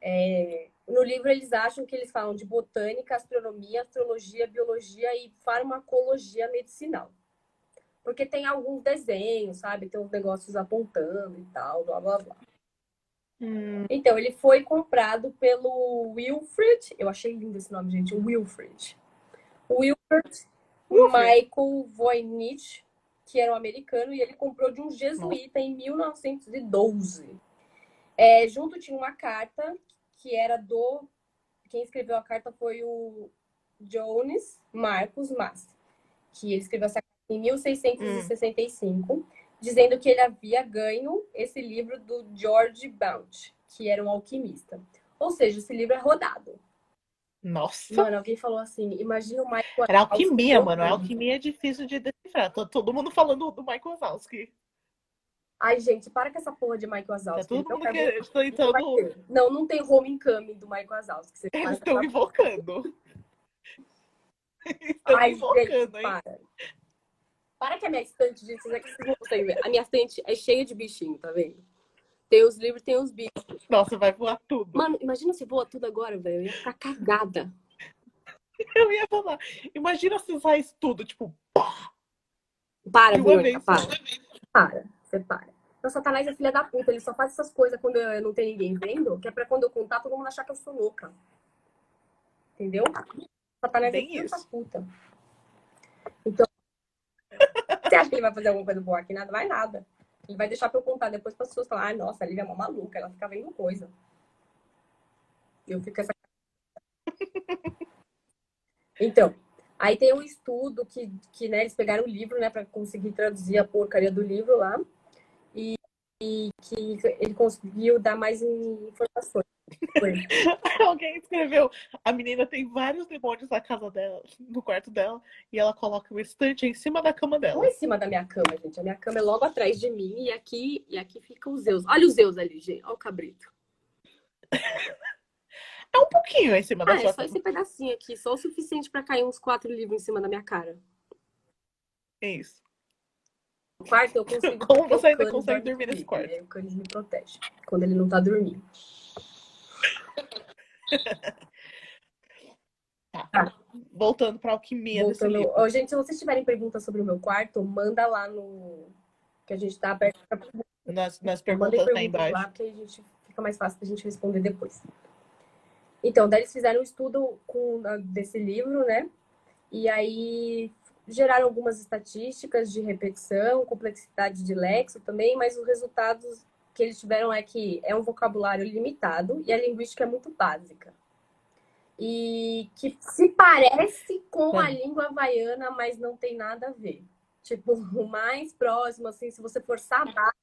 É... No livro, eles acham que eles falam de botânica, astronomia, astrologia, biologia e farmacologia medicinal. Porque tem alguns desenhos, sabe? Tem uns negócios apontando e tal, blá blá blá. Hum. Então, ele foi comprado pelo Wilfred. Eu achei lindo esse nome, gente. Wilfred. Wilfred Michael Voynich, que era um americano, e ele comprou de um jesuíta em 1912. É, junto tinha uma carta que era do. Quem escreveu a carta foi o Jones Marcos Mas, que ele escreveu essa carta em 1665, hum. dizendo que ele havia ganho esse livro do George Blount, que era um alquimista. Ou seja, esse livro é rodado. Nossa. Mano, alguém falou assim, imagina o Michael Era alquimia, mano. A alquimia é difícil de decifrar. Tô todo mundo falando do Michael Wazowski. Ai, gente, para com essa porra de Michael Wazowski. É todo mundo que tentando... Não, não tem homecoming do Michael Wazowski. Eles estão invocando. estão Ai, invocando, gente, hein? Para. para que a minha estante, gente, vocês não conseguem ver. A minha estante é cheia de bichinho, tá vendo? Tem os livros, tem os bichos. Nossa, vai voar tudo. Mano, imagina se voa tudo agora, velho. Eu ia ficar cagada. Eu ia falar. Imagina se sai tudo, tipo, Para, de uma Verônica, para. Para, você para. Então, Satanás é filha da puta, ele só faz essas coisas quando eu não tem ninguém vendo, que é pra quando eu contar, todo mundo achar que eu sou louca. Entendeu? Satanás Bem é filha da isso. puta. Então, você acha que ele vai fazer alguma coisa boa aqui? Nada, vai nada. Ele vai deixar pra eu contar depois para as pessoas falarem, ah, nossa, a Lívia é uma maluca, ela fica vendo coisa. Eu fico essa. Então, aí tem um estudo que, que né, eles pegaram o livro, né, para conseguir traduzir a porcaria do livro lá. E, que ele conseguiu dar mais informações. Alguém escreveu, a menina tem vários demônios na casa dela, no quarto dela, e ela coloca o estante em cima da cama Não dela. é em cima da minha cama, gente. A minha cama é logo atrás de mim e aqui, e aqui ficam os Zeus. Olha os Zeus ali, gente. Olha o cabrito. É um pouquinho em cima da Ah, é sua só cama. esse pedacinho aqui, só o suficiente pra cair uns quatro livros em cima da minha cara. É isso. Quarto eu consigo. Como você ainda consegue dorme dormir nesse comigo, quarto? E aí o Canis me protege quando ele não tá dormindo. Voltando pra alquimia desse Voltando. livro. Ó, gente, se vocês tiverem perguntas sobre o meu quarto, manda lá no. Que a gente tá aberto pra Mandem perguntas aí perguntas embaixo. lá, porque a gente fica mais fácil da gente responder depois. Então, daí eles fizeram um estudo com, a- desse livro, né? E aí geraram algumas estatísticas de repetição, complexidade de lexo também, mas os resultados que eles tiveram é que é um vocabulário limitado e a linguística é muito básica. E que se parece com a Sim. língua havaiana, mas não tem nada a ver. Tipo, o mais próximo, assim, se você forçar a barra,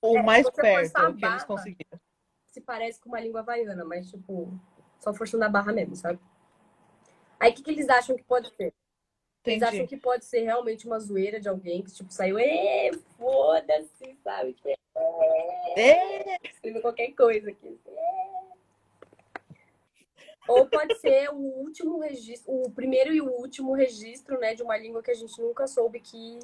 O mais se você perto a que eles conseguiram. se parece com uma língua havaiana, mas, tipo, só forçando a barra mesmo, sabe? Aí, o que, que eles acham que pode ser? Eles acham Entendi. que pode ser realmente uma zoeira de alguém que, tipo, saiu, "Ê, foda-se, sabe? Tipo, É, Escreveu qualquer coisa aqui. "É". Ou pode ser o último registro, o primeiro e o último registro, né, de uma língua que a gente nunca soube que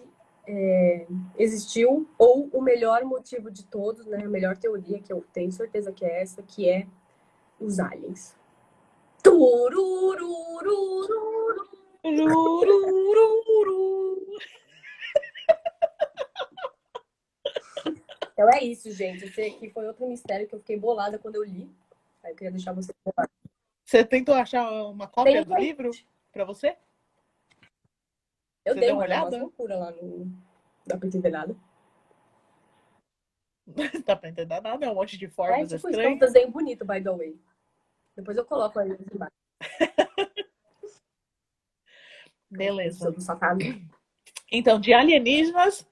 é, existiu, ou o melhor motivo de todos, né, a melhor teoria que eu tenho certeza que é essa, que é os aliens. Turururururu. Então é isso, gente. Esse aqui foi outro mistério que eu fiquei bolada quando eu li. Aí eu queria deixar você bolada. Você tentou achar uma cópia Tem do aí. livro pra você? Eu Você dei uma olhada? loucura lá no. Dá pra entender nada. Não dá pra entender nada, é um monte de É formas tipo isso, é um estranhas. desenho bonito, by the way. Depois eu coloco aí embaixo. Beleza. Sobre o Satanás. Então, de alienígenas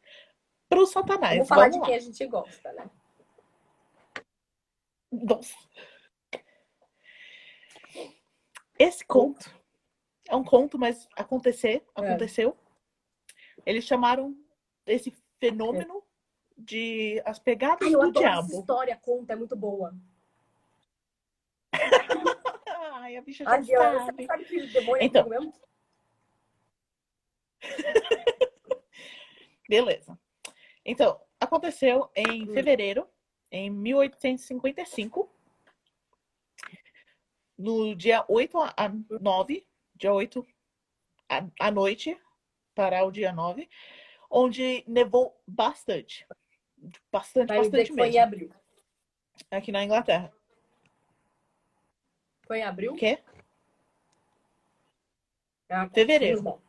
pro satanás. Vamos falar Vamos de lá. quem a gente gosta, né? Nossa. Esse conto é um conto, mas acontecer, É. aconteceu. Eles chamaram esse fenômeno de as pegadas Ai, eu do adoro essa diabo. história, conta, é muito boa. Ai, a bicha já Ai, sabe. você sabe que o demônio é Então. comigo mesmo? Beleza. Então, aconteceu em Hum. fevereiro, em 1855, no dia 8 a 9, dia 8 à noite, para o dia 9, onde nevou bastante. Bastante, Vai me dizer bastante que foi em mesmo. abril. Aqui na Inglaterra. Foi em abril? O quê? Ah, tá. Fevereiro. Menos mal.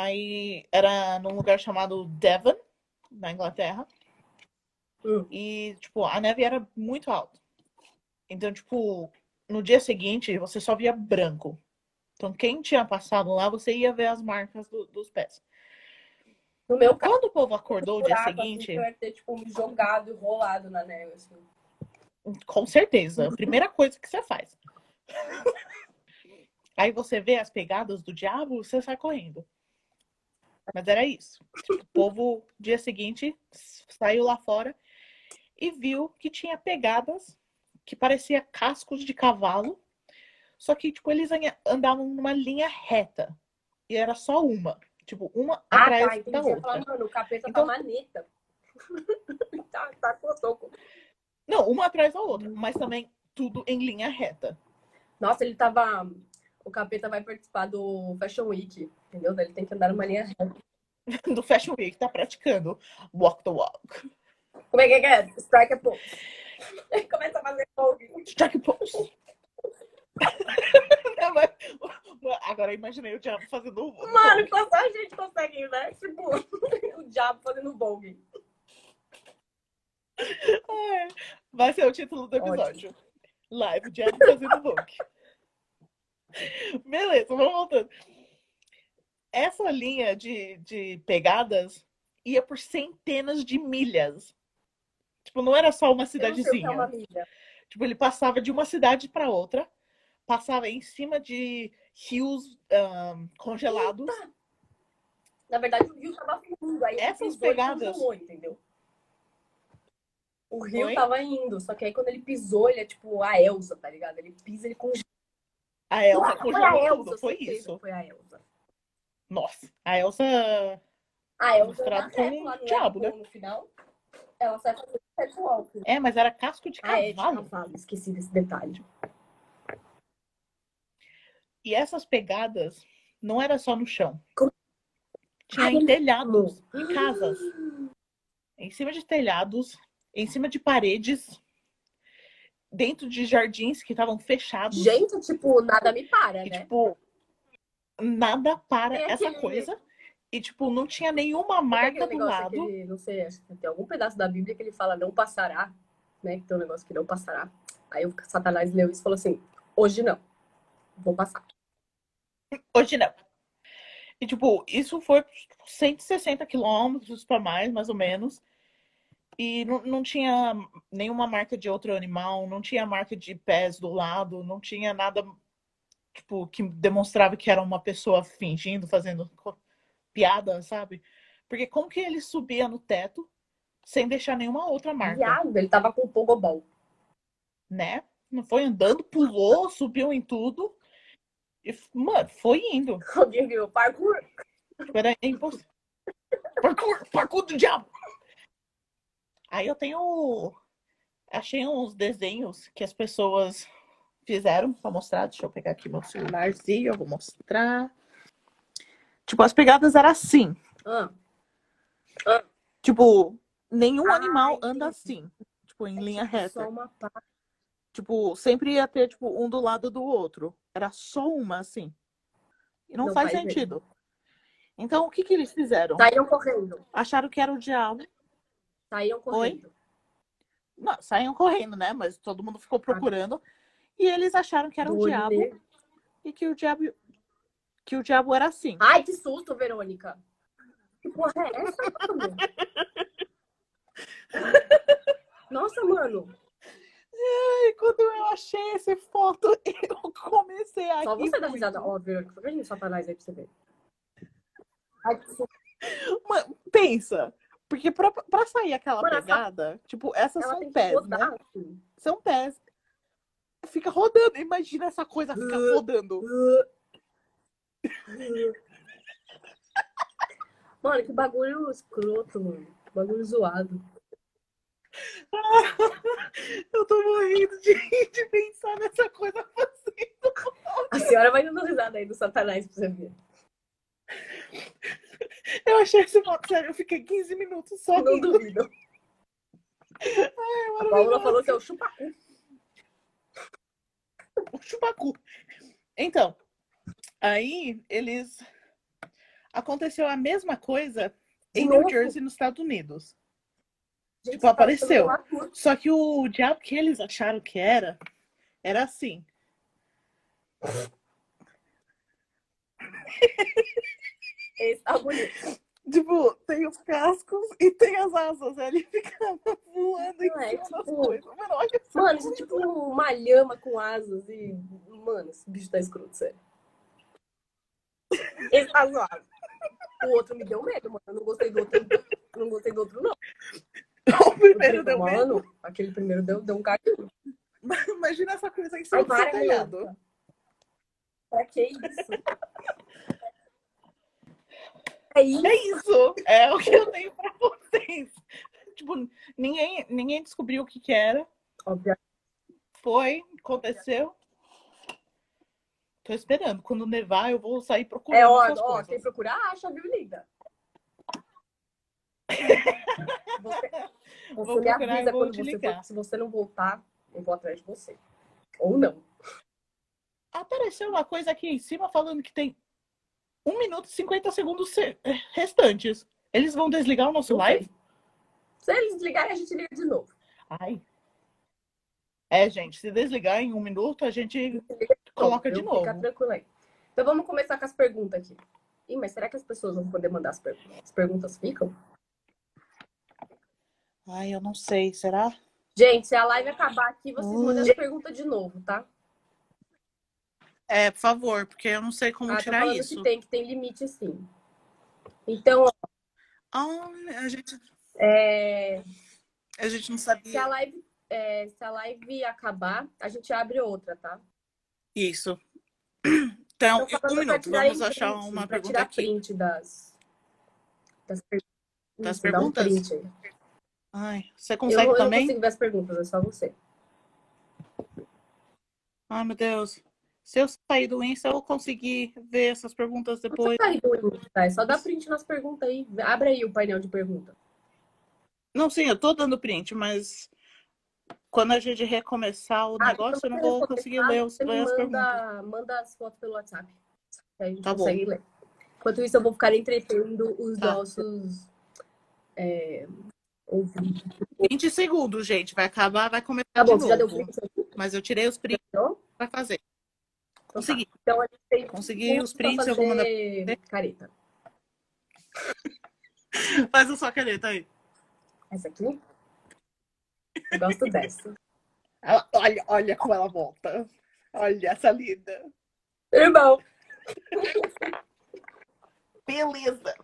Aí era num lugar chamado Devon, na Inglaterra. Hum. E, tipo, a neve era muito alta. Então, tipo, no dia seguinte você só via branco. Então, quem tinha passado lá, você ia ver as marcas do- dos pés. No meu caso, Quando o povo acordou o dia assim, seguinte, eu ia ter, tipo, me jogado, rolado na neve, assim. com certeza, a primeira coisa que você faz. Aí você vê as pegadas do diabo, você sai correndo. Mas era isso. Tipo, o povo, dia seguinte, saiu lá fora e viu que tinha pegadas que parecia cascos de cavalo, só que, tipo, eles an- andavam numa linha reta. E era só uma. Tipo, uma Ah, atrás tá, da outra. falar, mano, o capeta Então- tá maneta. tá, tá com soco. Não, uma atrás da outra, mas também tudo em linha reta. Nossa, ele tava. O capeta vai participar do Fashion Week, entendeu? Ele tem que andar numa linha reta. Do Fashion Week tá praticando Walk the Walk. Como é que é? Strike a pose. Ele começa a fazer fogo. Strike pose. Não, mas- Agora imaginei o diabo fazendo o. Mano, só a gente consegue, né? Tipo, o diabo fazendo vogue. É, Vai ser o título do episódio. Live, o diabo fazendo Vogue. Beleza, vamos voltando. Essa linha de, de pegadas ia por centenas de milhas. Tipo, não era só uma é cidadezinha. uma. Tipo, ele passava de uma cidade para outra, passava em cima de rios ahn, congelados. Na verdade, o rio tava fundo. Aí Essas pisou pegadas. congelou, entendeu? O rio Oi? tava indo, só que aí quando ele pisou, ele é tipo a Elsa, tá ligado? Ele pisa, ele congela. A Elsa foi a Elsa, foi isso. Foi a Elsa. Nossa, a Elsa A Elsa dá com um no diabo, né? no final. Ela sai fazendo catwalk. É, mas era casco de Ah, é, de cavalo. cavalo. Esqueci desse detalhe. E essas pegadas não era só no chão. Como- Tinha Ai, em telhados, em casas. Em cima de telhados, em cima de paredes, dentro de jardins que estavam fechados. Gente, tipo, nada me para, E, né? tipo, nada para Tem essa aquele- coisa. E, tipo, não tinha nenhuma marca aquele do lado. ele, não sei, acho que tem algum pedaço da Bíblia que ele fala não passará, né? Que tem um negócio que não passará. Aí o Satanás leu isso e falou assim: hoje não, vou passar. Hoje não. E, tipo, isso foi 160 quilômetros para mais, mais ou menos. E não, não tinha nenhuma marca de outro animal, não tinha marca de pés do lado, não tinha nada, tipo, que demonstrava que era uma pessoa fingindo, fazendo piada, sabe? Porque como que ele subia no teto sem deixar nenhuma outra marca, Viado, ele tava com o pogobol. né? Não foi andando, pulou, subiu em tudo. E, mano, foi indo. Alguém viu parkour? Era impossível. Parkour, parkour do diabo. Aí eu tenho. Achei uns desenhos que as pessoas fizeram pra mostrar. Deixa eu pegar aqui meu celularzinho, eu vou mostrar. Tipo, as pegadas eram assim. Ah, Tipo, nenhum Ah, animal entendi. anda assim. Tipo, em é linha tipo reta. Só uma pá. Tipo, sempre ia ter, tipo, um do lado do outro. Era só uma, assim. E não, Não faz faz sentido. Então, o que que eles fizeram? Saíram correndo. Acharam que era o diabo. Saíram correndo. Não, saíam correndo, né? Mas todo mundo ficou procurando. E eeles acharam que era o Do olho diabo negro. e que o diabo que o diabo era assim. Ai, que susto, Verônica. Que porra é essa, mano? Nossa, mano. E quando eu achei essa foto, eu comecei a Só você dá risada. Ó, Verônica, foi pra Satanás aí pra você ver. Ai, que susto. Mas pensa, porque pra, pra sair aquela Mano, essa- pegada, tipo, essas Ela são pés, rodar. né? assim. São pés. Fica rodando. Imagina essa coisa ficar rodando. Mano, que bagulho escroto, mano. Que bagulho zoado. Eu tô morrendo de, de pensar nessa coisa fazendo. A senhora vai dando risada aí do Satanás pra você ver. Eu achei esse foto, sério, eu fiquei 15 minutos só Não rindo. duvido. A Paula falou que é o chupacu. o chupacu. Então, aí eles. Aconteceu a mesma coisa em New? Jersey, nos Estados Unidos. Gente, Tipo, tá apareceu. Só que o diabo que eles acharam que era, era assim. Esse tá bonito. Tipo, tem os cascos e tem as asas. Aí ele ficava voando em é cima tipo- coisas. Mano, olha essa Mano, isso é tipo uma lhama com asas e. Mano, esse bicho tá escroto, sério. Esse tá zoado. O outro me deu medo, mano. Eu não gostei do outro. Não gostei do outro, não. O primeiro deu medo. mano, aquele primeiro deu, deu um carinho. Imagina essa coisa em cima do telhado. Pra que isso? É isso. É isso. É o que eu tenho pra vocês. Tipo, ninguém, ninguém descobriu o que que era. Obviamente. Foi, aconteceu. tô esperando. Quando nevar, eu vou sair procurando. É, ó, ó, quem procurar acha, viu, linda? Você, você me procurar avisa quando você for, se você não voltar, eu vou atrás de você. Ou não. Apareceu uma coisa aqui em cima falando que tem 1 minuto e 50 segundos se- restantes. Eles vão desligar o nosso Não live? Se eles desligarem, a gente liga de novo. Ai. É, gente, se desligar em um minuto, a gente coloca de eu Fica novo. tranquilo aí. Então vamos começar com as perguntas aqui. Ih, mas será que as pessoas vão poder mandar as perguntas? As perguntas ficam? Ai, eu não sei, será? Gente, se a live acabar aqui, vocês mandam as perguntas de novo, tá? É, por favor, porque eu não sei como Ah, tirar isso. que tem, que tem limite sim. Então, ó, Ah, a gente, é, a gente não se a sabia. live, é, se a live acabar, a gente abre outra, tá? Isso. Então, Então, um minuto, vamos achar print, uma pergunta tirar aqui. print das, das, per- Das Isso, um perguntas? aí. Ai, você Eu, consegue eu não também? consigo ver as perguntas, é só você. Ai, meu Deus. Se eu sair do Insta, eu vou conseguir ver essas perguntas depois. Tá aí, tá? É só dar print nas perguntas aí. Abre aí o painel de perguntas. Não, sim, eu tô dando print, mas quando a gente recomeçar o Ah, negócio, eu não então, vou você conseguir ler, os, você ler as perguntas. manda, as fotos pelo WhatsApp. Que a gente Tá bom. consegue ler. Enquanto isso, eu vou ficar entretendo os Tá. nossos é, ouvintes. 20 segundos, gente. Vai acabar, vai começar Tá bom, de você já deu novo. print? Mas eu tirei os prints Então, pra fazer. Então tá. Consegui. Então a gente tem Consegui os prints, eu vou mandar. careta. Faz a sua caneta aí. Essa aqui? Eu gosto dessa. Ela- olha, olha como ela volta. Olha essa linda. Irmão, Beleza.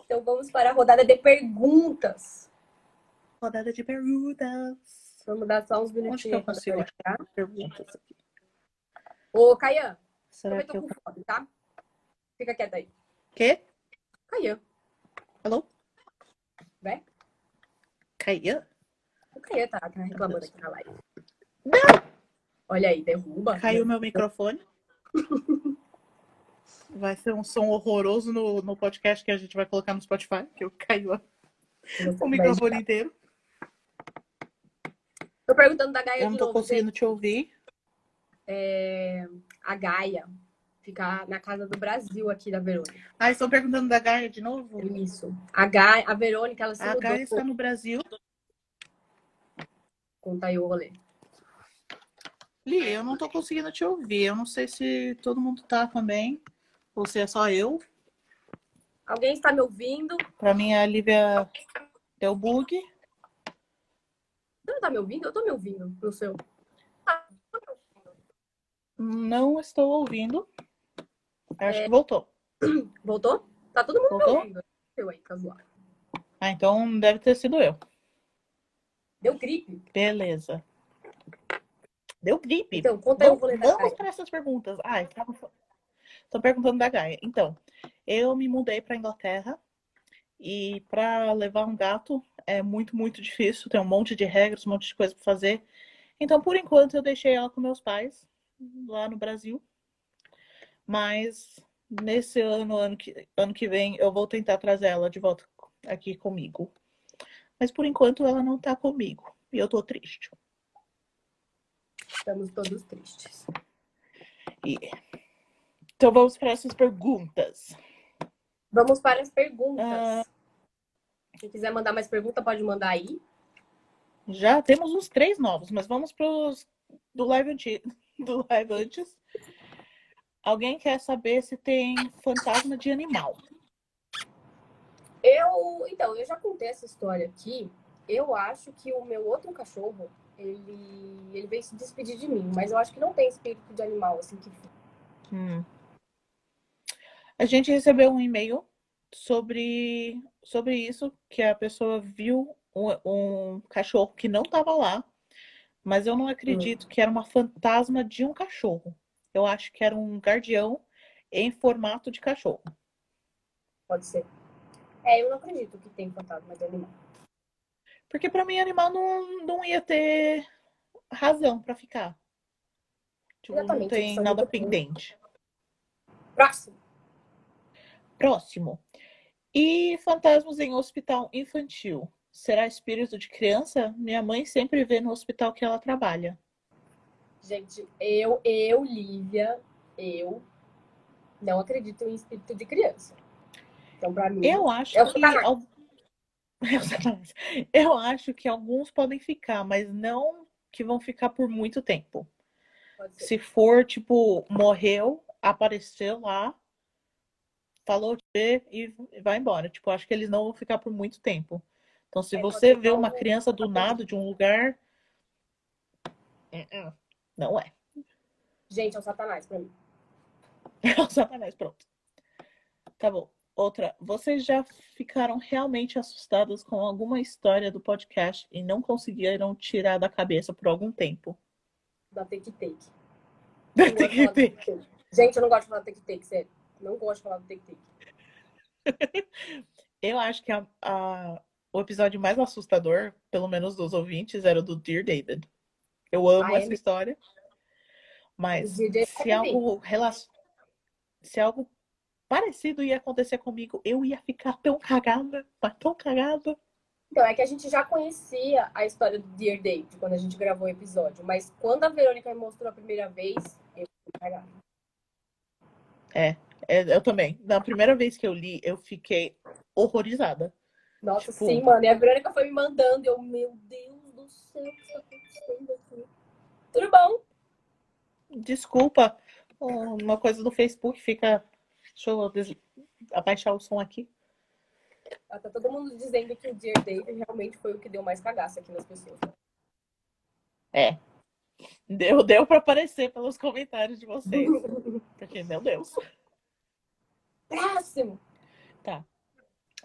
então vamos para a rodada de perguntas. Rodada de perguntas. Vamos dar só uns Onde que minutinhos eu consigo carregar. Perguntas aqui. Ô, Caian, Será também que tô eu. com fome, tá? Fica quieta aí. Quê? Caian, Alô? vai? Caiu? O Caian tá, tá reclamando aqui na live. Olha aí, derruba. Caiu meu microfone. Vai ser um som horroroso no, no podcast que a gente vai colocar no Spotify, que eu caiu o microfone inteiro. Tô perguntando da Gaia Eu não tô novo. conseguindo te ouvir. É, a Gaia fica na casa do Brasil aqui da Verônica. Ah, estão perguntando da Gaia de novo? Isso. A Gaia, a Verônica, ela se A mudou. Gaia está no Brasil. Conta aí o rolê. Li, eu não tô conseguindo te ouvir. Eu não sei se todo mundo tá também. Ou se é só eu. Alguém está me ouvindo? Pra mim, a Lívia deu bug. Você não tá me ouvindo? Eu tô me ouvindo no seu. Não estou ouvindo. Eu É. acho que voltou. Voltou? Tá todo mundo Voltou? ouvindo. Eu aí, tá zoado. Ah, então deve ter sido eu. Deu gripe. Beleza. Deu gripe. Então, conta aí Vamos, para essas perguntas. Ai, estão perguntando da Gaia. Então, eu me mudei para Inglaterra e para levar um gato é muito, muito difícil. Tem um monte de regras, um monte de coisa para fazer. Então, por enquanto, eu deixei ela com meus pais lá no Brasil. Mas nesse ano, ano que, ano que vem, eu vou tentar trazer ela de volta aqui comigo. Mas por enquanto, ela não tá comigo. E eu tô triste. Estamos todos tristes. E- Então vamos para essas perguntas. Vamos para as perguntas. Ah. Quem quiser mandar mais pergunta, pode mandar aí. Já temos uns três novos, mas vamos para os do live antigo, do live antes. Alguém quer saber se tem fantasma de animal? Eu, então, eu já contei essa história aqui. Eu acho que o meu outro cachorro, ele, ele veio se despedir de mim, mas eu acho que não tem espírito de animal, assim, que. Hum. A gente recebeu um e-mail sobre, sobre isso, que a pessoa viu um, um cachorro que não estava lá, mas eu não acredito que era uma fantasma de um cachorro. Eu acho que era um guardião em formato de cachorro. Pode ser. É, eu não acredito que tem fantasma de animal. Porque para mim animal não, não ia ter razão para ficar. Tipo, não Exatamente, eles tem nada pendente. Próximo. Próximo. E fantasmas em hospital infantil. Será espírito de criança? Minha mãe sempre vê no hospital que ela trabalha. Gente, eu, eu, Lívia, eu não acredito em espírito de criança. Então, pra mim. Eu acho o que. Eu acho que alguns podem ficar, mas não que vão ficar por muito tempo. Se for, tipo, morreu, apareceu lá, falou de e vai embora. Tipo, acho que eles não vão ficar por muito tempo. Então, se É, você vê uma criança do nada de um lugar. uh-uh, Não é. Gente, é o Satanás pra mim. É o Satanás, pronto. Tá bom. Outra, vocês já ficaram realmente assustados com alguma história do podcast e não conseguiram tirar da cabeça por algum tempo? Da Take Take. De falar do Take Take. Gente, eu não gosto de falar do Take Take, sério. Não gosto de falar do Take Take. Eu acho que a- a- o episódio mais assustador, pelo menos dos ouvintes, era o do Dear David. Eu amo Ah, é essa história. Mas se é algo, rela- se algo parecido ia acontecer comigo, eu ia ficar tão cagada, mas tão cagada. Então, é que a gente já conhecia a história do Dear David quando a gente gravou o episódio. Mas quando a Verônica me mostrou a primeira vez, eu fui cagada. É, eu também. Na primeira vez que eu li, eu fiquei horrorizada. Nossa, Tipo- sim, mano. E a Verônica foi me mandando. Eu, meu Deus do céu, o que está acontecendo aqui? Tudo bom? Desculpa, uma coisa do Facebook fica. Deixa eu des- abaixar o som aqui. Ah, Tá todo mundo dizendo que o Dear David realmente foi o que deu mais cagaço aqui nas pessoas. É. Deu, deu para aparecer pelos comentários de vocês. Porque, meu Deus. Próximo! Tá.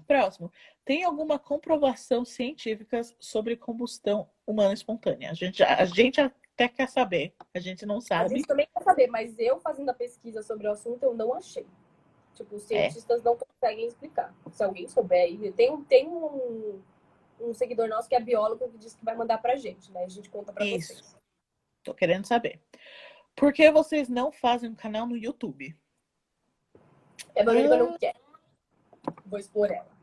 Próximo. Tem alguma comprovação científica sobre combustão humana espontânea? A gente, a gente até quer saber. A gente não A sabe. gente também quer saber, mas eu fazendo a pesquisa sobre o assunto, eu não achei. Tipo, os cientistas não conseguem explicar. Se alguém souber tem, um- tem um, um seguidor nosso que é biólogo que disse que vai mandar pra gente, né? A gente conta pra Isso. vocês. Tô querendo saber. Por que vocês não fazem um canal no YouTube? É Verônica não quer. Vou expor ela.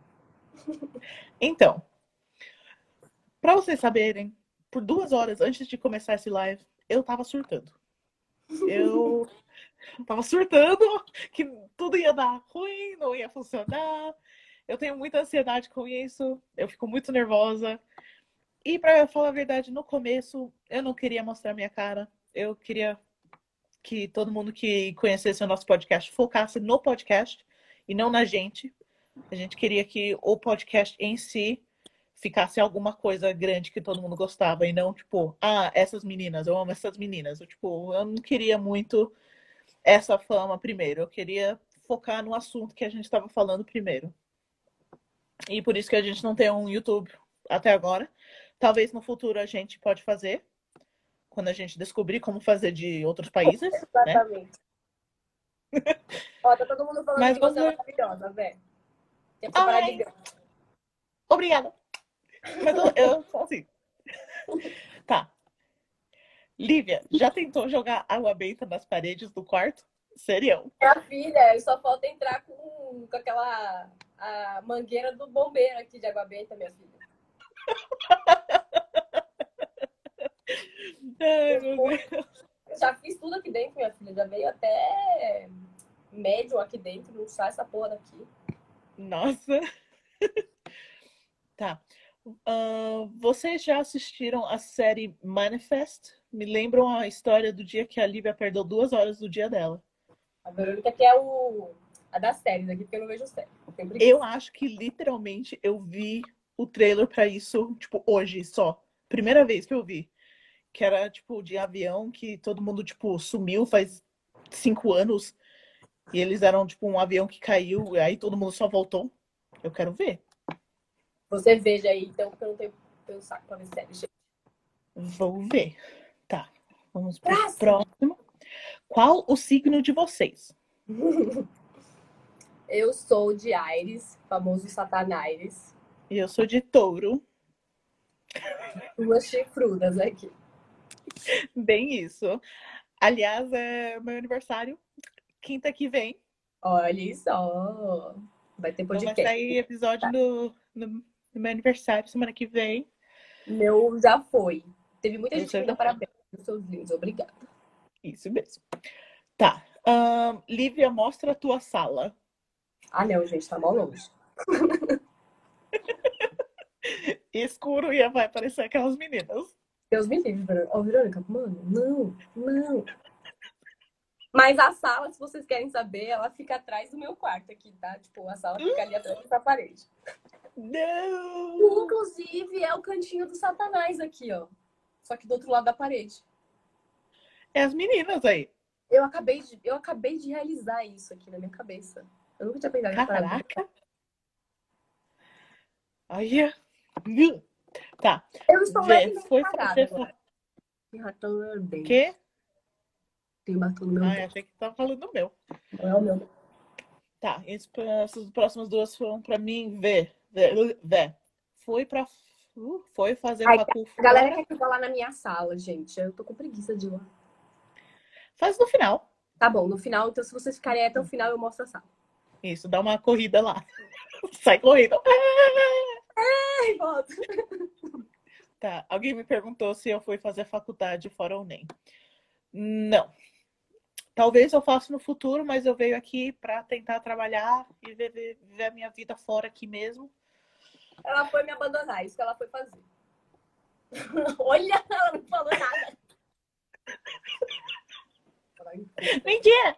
Então, para vocês saberem, por duas horas antes de começar esse live, eu tava surtando. Eu tava surtando que tudo ia dar ruim, não ia funcionar. Eu tenho muita ansiedade com isso, eu fico muito nervosa. E para falar a verdade, no começo eu não queria mostrar minha cara. Eu queria que todo mundo que conhecesse o nosso podcast focasse no podcast e não na gente. A gente queria que o podcast em si ficasse alguma coisa grande que todo mundo gostava e não tipo, ah, essas meninas, eu amo essas meninas. Eu, tipo, eu não queria muito essa fama primeiro. Eu queria focar no assunto que a gente estava falando primeiro. E por isso que a gente não tem um YouTube até agora. Talvez no futuro a gente pode fazer, quando a gente descobrir como fazer de outros países, né? Exatamente. Ó, tá todo mundo falando Mas que você é maravilhosa, velho. Tem que separar Ai. de. Obrigada. Mas eu, eu sou assim. Tá. Lívia, já tentou jogar água benta nas paredes do quarto? Serião. Minha filha, só falta entrar com, com aquela a mangueira do bombeiro aqui de água benta, minha filha. Ai, meu Deus. Eu já fiz tudo aqui dentro, minha filha. Já veio até médium aqui dentro, não sai essa porra daqui. Nossa. Tá. Ahn, vocês já assistiram a série Manifest? Me lembram a história do dia que a Lívia perdeu duas horas do dia dela. A Verônica que é o, a das séries aqui, porque eu não vejo série. Eu. Eu acho que literalmente eu vi o trailer pra isso, tipo, hoje só. Primeira vez que eu vi. Que era, tipo, de avião que todo mundo, tipo, sumiu faz cinco anos. E eles eram, tipo, um avião que caiu, e aí todo mundo só voltou. Eu quero ver. Você veja aí, então, porque eu não tenho, tenho saco pra ver série. gente. Vou ver. Tá. Vamos pro Próximo. próximo. Qual o signo de vocês? Eu sou de Aires, famoso Satanaires. Eu sou de touro. Duas chifrudas aqui. Bem isso. Aliás, é meu aniversário. Quinta que vem. Olha só. Vai ter Então vai podcast. sair episódio no, no, no meu aniversário semana que vem. Meu já foi. Teve muita gente que me deu parabéns. Seus lindos, obrigada. Isso mesmo. Tá. ahn, Lívia, mostra a tua sala. Ah, não, gente, tá mal longe. Escuro e vai aparecer aquelas meninas. Deus me livre. Ó, Verônica, mano, não, não. Mas a sala, se vocês querem saber, ela fica atrás do meu quarto aqui, tá? Tipo, a sala fica ali atrás da parede. Não! Inclusive, é o cantinho do Satanás aqui, ó. Só que do outro lado da parede. É as meninas aí. Eu acabei de, eu acabei de realizar isso aqui na minha cabeça. Eu nunca tinha pensado parada. Caraca! Olha! Hum. Tá. Eu estou levemente foi cagada fazer. Tem batom no meu Ai, dente. achei que tava falando do meu. Não é o meu. Tá, essas próximas duas foram pra mim ver. Ver. ver. Foi pra. uh, foi fazer Ai, facu A galera fora. quer que eu vá lá na minha sala, gente. Eu tô com preguiça de ir lá. Faz no final. Tá bom, no final, então se vocês ficarem até o final, eu mostro a sala. Isso, dá uma corrida lá. Sai correndo. Ai, volta. Tá, alguém me perguntou se eu fui fazer faculdade fora ou nem. Não. Talvez eu faça no futuro, mas eu venho aqui para tentar trabalhar e viver, viver a minha vida fora aqui mesmo. Ela foi me abandonar, isso que ela foi fazer. Olha, ela não falou nada. Mentira!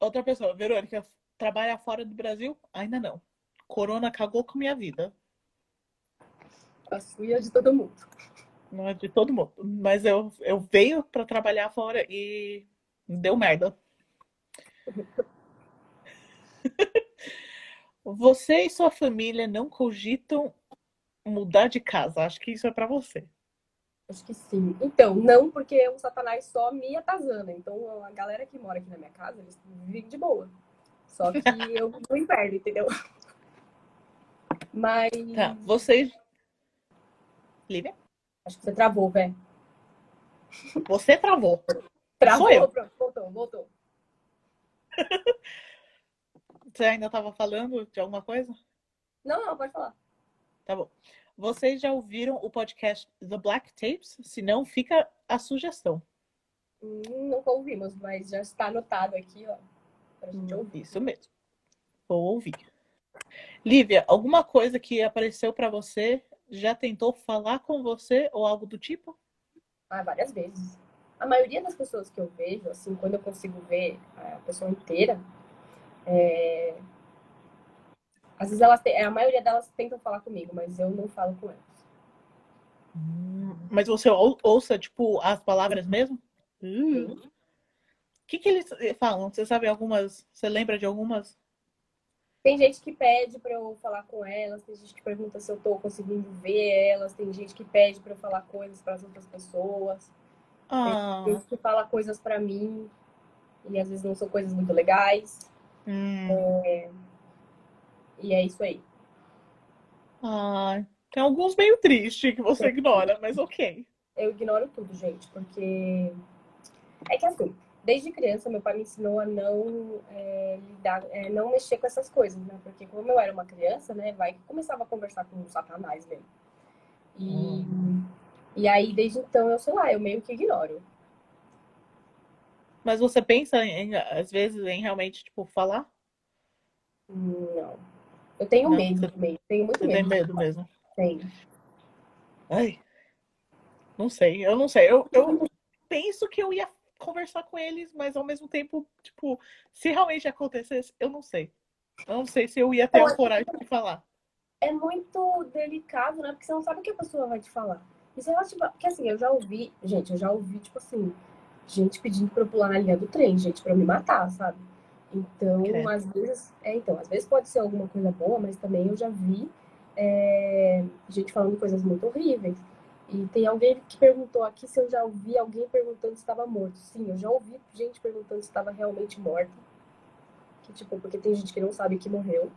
Outra pessoa, Verônica, trabalha fora do Brasil? Ainda não. Corona cagou com minha vida. A sua de todo mundo. Não é de todo mundo. Mas eu, eu venho para trabalhar fora e deu merda. Você e sua família não cogitam mudar de casa? Acho que isso é para você. Acho que sim. Então, não, porque o Satanás só me atazana. Então, a galera que mora aqui na minha casa, eles vivem de boa. Só que eu vivo no inferno, entendeu? Mas. Tá, vocês. Lívia? Acho que você travou, velho. Você travou. Travou, Sou eu. pronto, voltou, voltou. Você ainda estava falando de alguma coisa? Não, não, pode falar. Tá bom. Vocês já ouviram o podcast The Black Tapes? Se não, fica a sugestão. Hum, nunca ouvimos, mas já está anotado aqui, ó. Pra gente ouvir. Isso mesmo. Vou ouvir. Lívia, alguma coisa que apareceu para você já tentou falar com você ou algo do tipo? Ah, várias vezes. A maioria das pessoas que eu vejo, assim, quando eu consigo ver a pessoa inteira, é... às vezes elas, te- a maioria delas tentam falar comigo, mas eu não falo com elas. Mas você ou- ouça, tipo, as palavras mesmo? O que que eles falam? Você sabe algumas? Você lembra de algumas? Tem gente que pede pra eu falar com elas, tem gente que pergunta se eu tô conseguindo ver elas, tem gente que pede pra eu falar coisas para as outras pessoas, Ah, tem gente que fala coisas pra mim e às vezes não são coisas muito legais. hum. E é isso aí. Ah, tem alguns meio tristes que você ignora, mas ok. Eu ignoro tudo, gente, porque é que assim, desde criança meu pai me ensinou a não é, lidar, é, não mexer com essas coisas, né? Porque como eu era uma criança, né, vai que começava a conversar com o Satanás mesmo. E, e aí desde então eu sei lá, eu meio que ignoro. Mas você pensa em, às vezes, em realmente, tipo, falar? Não. Eu tenho Não, medo você- também, tenho muito Você tem medo. medo mesmo? Tenho. Ai, não sei, eu não sei. Eu, eu penso que eu ia conversar com eles, mas ao mesmo tempo, tipo, se realmente acontecesse, eu não sei. Eu não sei se eu ia ter a Olha, coragem de falar. é muito delicado, né? Porque você não sabe o que a pessoa vai te falar. E se ela te... Porque assim, eu já ouvi, gente, eu já ouvi, tipo assim, gente pedindo pra eu pular na linha do trem, gente, pra me matar, sabe? Então, Credo. às vezes, é, então, às vezes pode ser alguma coisa boa, mas também eu já vi é, gente falando coisas muito horríveis. E tem alguém que perguntou aqui se eu já ouvi alguém perguntando se estava morto. Sim, eu já ouvi gente perguntando se estava realmente morta. Que, tipo, porque tem gente que não sabe que morreu.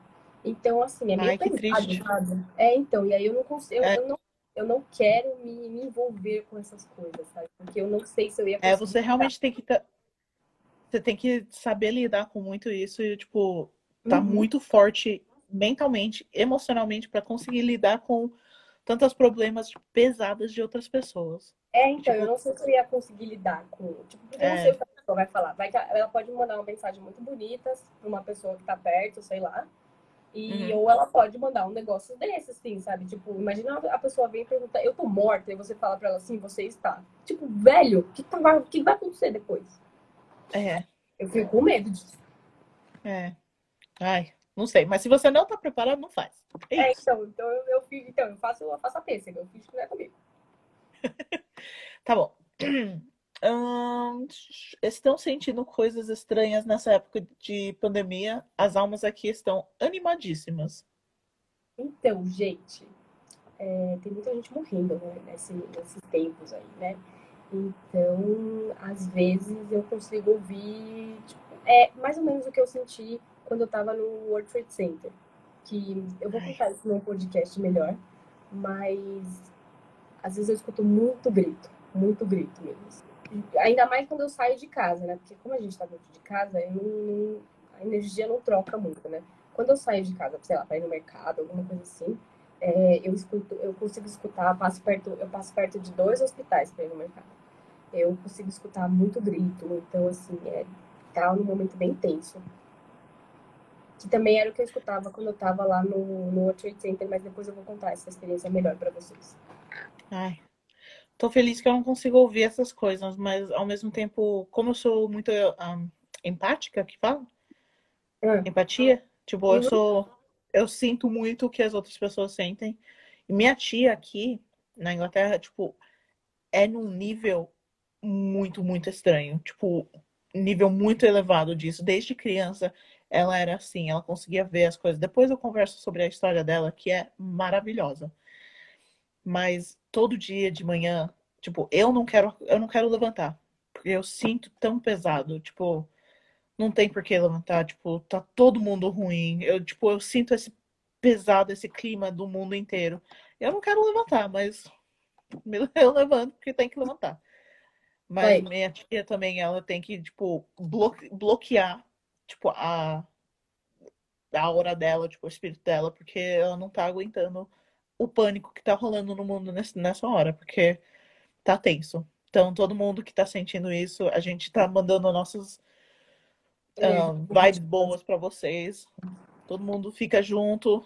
Então, assim, é meio Ai, que pesado? É, então, e aí eu não consigo, eu, É. eu não, eu não quero me, me envolver com essas coisas, sabe? Porque eu não sei se eu ia É, você realmente tem que você tem que saber lidar com muito isso e, tipo, tá Uhum. muito forte mentalmente, emocionalmente, pra conseguir lidar com tantos problemas pesados de outras pessoas. É, então, eu Tipo- não sei se eu ia conseguir lidar com. Tipo, eu não É. sei o que a pessoa vai falar. Vai ela pode mandar uma mensagem muito bonita pra uma pessoa que tá perto, sei lá. E, Uhum. Ou ela pode mandar um negócio desse, assim, sabe? Tipo, imagina a pessoa vem e pergunta, eu tô morta, e você fala pra ela assim, você está. Tipo, velho, o que, tá- que vai acontecer depois? É, Eu fico com medo disso. é. Ai, não sei. Mas se você não tá preparado, não faz. É É, então, então eu, eu, fico, então, eu faço, eu faço a pêssega, eu fiz que não é comigo. Tá bom. Ahn, estão sentindo coisas estranhas nessa época de pandemia? As almas aqui estão animadíssimas. Então, gente, é, tem muita gente morrendo, né, nesse- nesses tempos aí, né? Então, às vezes eu consigo ouvir, tipo, é mais ou menos o que eu senti quando eu tava no World Trade Center. Que eu vou contar isso num podcast melhor, mas às vezes eu escuto muito grito, muito grito mesmo. E Ainda mais quando eu saio de casa, né? Porque como a gente tá dentro de casa, não- não- a energia não troca muito, né? Quando eu saio de casa, sei lá, para ir no mercado, alguma coisa assim, é, eu escuto, eu consigo escutar, passo perto, eu passo perto de dois hospitais para ir no mercado. Eu consigo escutar muito grito, então assim, é, tá num momento bem tenso. Que também era o que eu escutava quando eu tava lá no, no World Trade Center, mas depois eu vou contar essa experiência melhor para vocês. Ai. Tô feliz que eu não consigo ouvir essas coisas, mas ao mesmo tempo, como eu sou muito ahn, empática, que fala? Ah. Empatia? Tipo, eu Uhum. sou. Eu sinto muito o que as outras pessoas sentem. E minha tia aqui na Inglaterra, tipo, é num nível muito, muito estranho. Tipo, nível muito elevado disso. Desde criança, ela era assim, ela conseguia ver as coisas. Depois eu converso sobre a história dela, que é maravilhosa. Mas todo dia de manhã, tipo, eu não quero, eu não quero levantar, porque eu sinto tão pesado, tipo, não tem por que levantar, tipo, tá todo mundo ruim. Eu, tipo, eu sinto esse pesado, esse clima do mundo inteiro. Eu não quero levantar, mas eu levanto porque tem que levantar. Mas Oi. minha tia também, ela tem que, tipo, bloque- bloquear, tipo, a, a aura dela, tipo, o espírito dela, porque ela não tá aguentando o pânico que tá rolando no mundo nesse- nessa hora, porque tá tenso. Então, todo mundo que tá sentindo isso, a gente tá mandando nossos ah, vibes boas pra vocês. Todo mundo fica junto,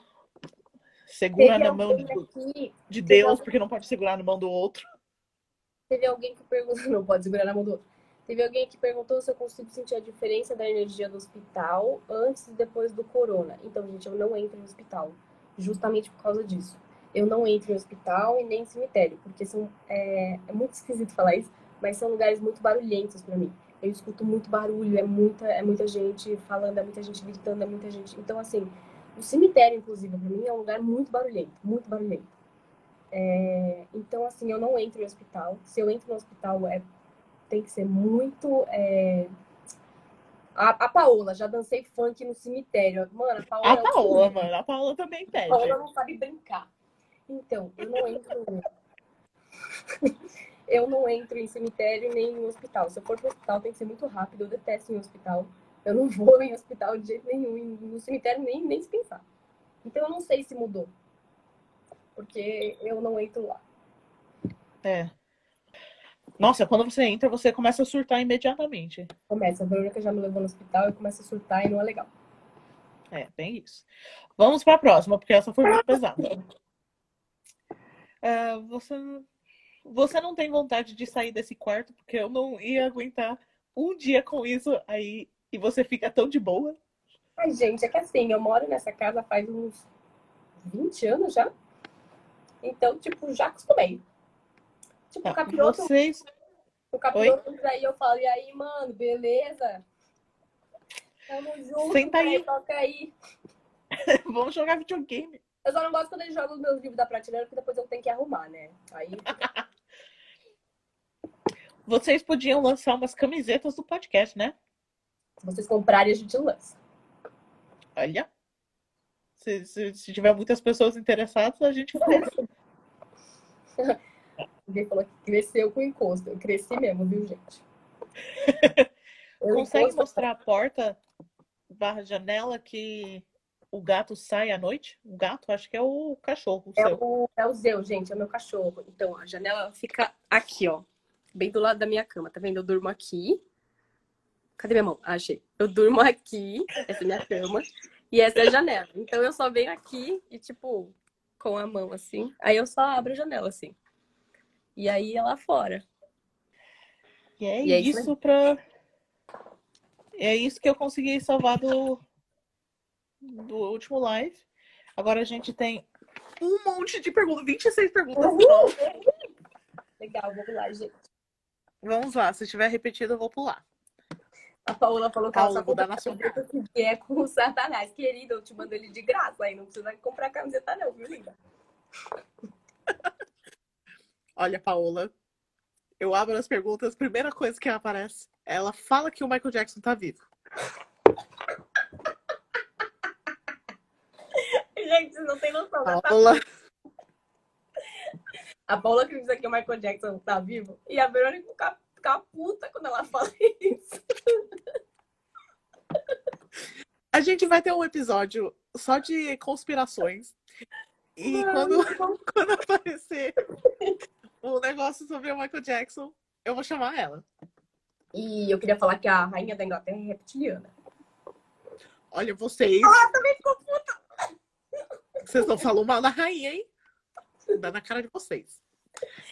segura Teve na mão de, aqui, de Deus, alguém- porque não pode segurar na mão do outro. teve alguém que perguntou, não pode segurar na mão do outro. Teve alguém que perguntou se eu consigo sentir a diferença da energia do hospital antes e depois do corona. Então, gente, eu não entro no hospital, justamente por causa disso. Eu não entro em hospital e nem em cemitério, porque são, é, é muito esquisito falar isso, mas são lugares muito barulhentos pra mim. Eu escuto muito barulho, é muita, é muita gente falando, é muita gente gritando, é muita gente. Então, assim, o cemitério, inclusive, pra mim é um lugar muito barulhento, muito barulhento. É, então, assim, eu não entro em hospital. Se eu entro no hospital, é, tem que ser muito. é, A, a Paola, já dancei funk no cemitério. Mano, a Paola, A é Paola, mano, a Paola também a pede. Paola não sabe brincar. Então, eu não entro. eu não entro em cemitério nem em hospital. Se eu for pro hospital, tem que ser muito rápido. Eu detesto em hospital. Eu não vou em hospital de jeito nenhum. No cemitério, nem, nem se pensar. Então, eu não sei se mudou. Porque eu não entro lá. É. Nossa, quando você entra, você começa a surtar imediatamente. Começa. A Verônica já me levou no hospital e começa a surtar e não é legal. É, bem isso. Vamos para a próxima, porque essa foi muito pesada. É, você, você não tem vontade de sair desse quarto, porque eu não ia aguentar um dia com isso aí e você fica tão de boa. Ai, gente, é que assim, eu moro nessa casa faz uns 20 anos já. Então, tipo, já acostumei. Tipo, o Tá, capiroto, vocês. o capiroto entra aí, eu falo, e aí, mano, beleza? Tamo junto, Senta aí. né? toca aí. Vamos jogar videogame. Eu só não gosto quando ele joga os meus livros da prateleira, porque depois eu tenho que arrumar, né? Aí, Vocês podiam lançar umas camisetas do podcast, né? se vocês comprarem, a gente lança. Olha. Se, se, se tiver muitas pessoas interessadas, a gente faz. Alguém falou que cresceu com encosto. Eu cresci mesmo, viu, gente? Consegue encosto- mostrar a porta barra janela que o gato sai à noite? O gato, acho que é o cachorro, o É o, é o Zeu, gente, é o meu cachorro. Então, a janela ela fica aqui, ó. Bem do lado da minha cama, tá vendo? Eu durmo aqui. Cadê minha mão? Ah, achei. Eu durmo aqui, essa é a minha cama, e essa é a janela. Então, eu só venho aqui e, tipo, com a mão assim. Aí eu só abro a janela assim. E aí é lá fora. E é, E é isso isso pra. É isso que eu consegui salvar do, do último live. Agora a gente tem um monte de perguntas, 26 perguntas. Então, Legal, vamos lá, gente. vamos lá, se tiver repetido, eu vou pular. A Paula falou que ela só na sua que é com o Satanás. Querida, eu te mando ele de graça. Aí não precisa comprar camiseta não, viu, linda? Olha, Paola, eu abro as perguntas, primeira coisa que aparece, ela fala que o Michael Jackson tá vivo. Gente, vocês não tem noção. né? Tá Paola, A Paula acredita que o Michael Jackson tá vivo e a Verônica fica, fica puta quando ela fala isso. a gente vai ter um episódio só de conspirações. E quando, quando aparecer o negócio sobre o Michael Jackson, eu vou chamar ela. E eu queria falar que a rainha da Inglaterra é reptiliana. Olha, vocês. Ela também ficou puta. Vocês não falam mal da rainha, hein? Dá na cara de vocês.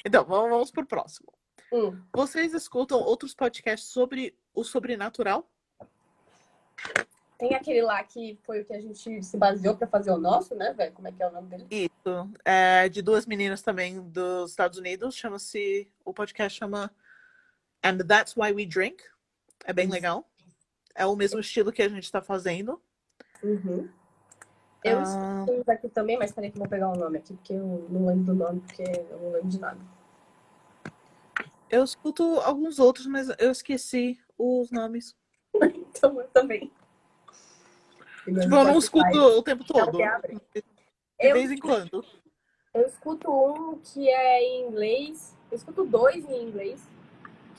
Então, vamos, vamos pro próximo. Hum, Vocês escutam outros podcasts sobre o sobrenatural? Tem aquele lá que foi o que a gente se baseou pra fazer o nosso, né, velho? Como é que é o nome dele? Isso. É de duas meninas também dos Estados Unidos. Chama-se. O podcast chama And That's Why We Drink. É bem Isso. legal. É o mesmo estilo que a gente tá fazendo. Uhum. Eu Ah, escuto uns aqui também, mas peraí que eu vou pegar o nome aqui, porque eu não lembro do nome, porque eu não lembro de nada. eu escuto alguns outros, mas eu esqueci os nomes. Então eu também. Tipo, eu não escuto o tempo Não, todo. De vez em quando. Eu escuto um que é em inglês. Eu escuto dois em inglês.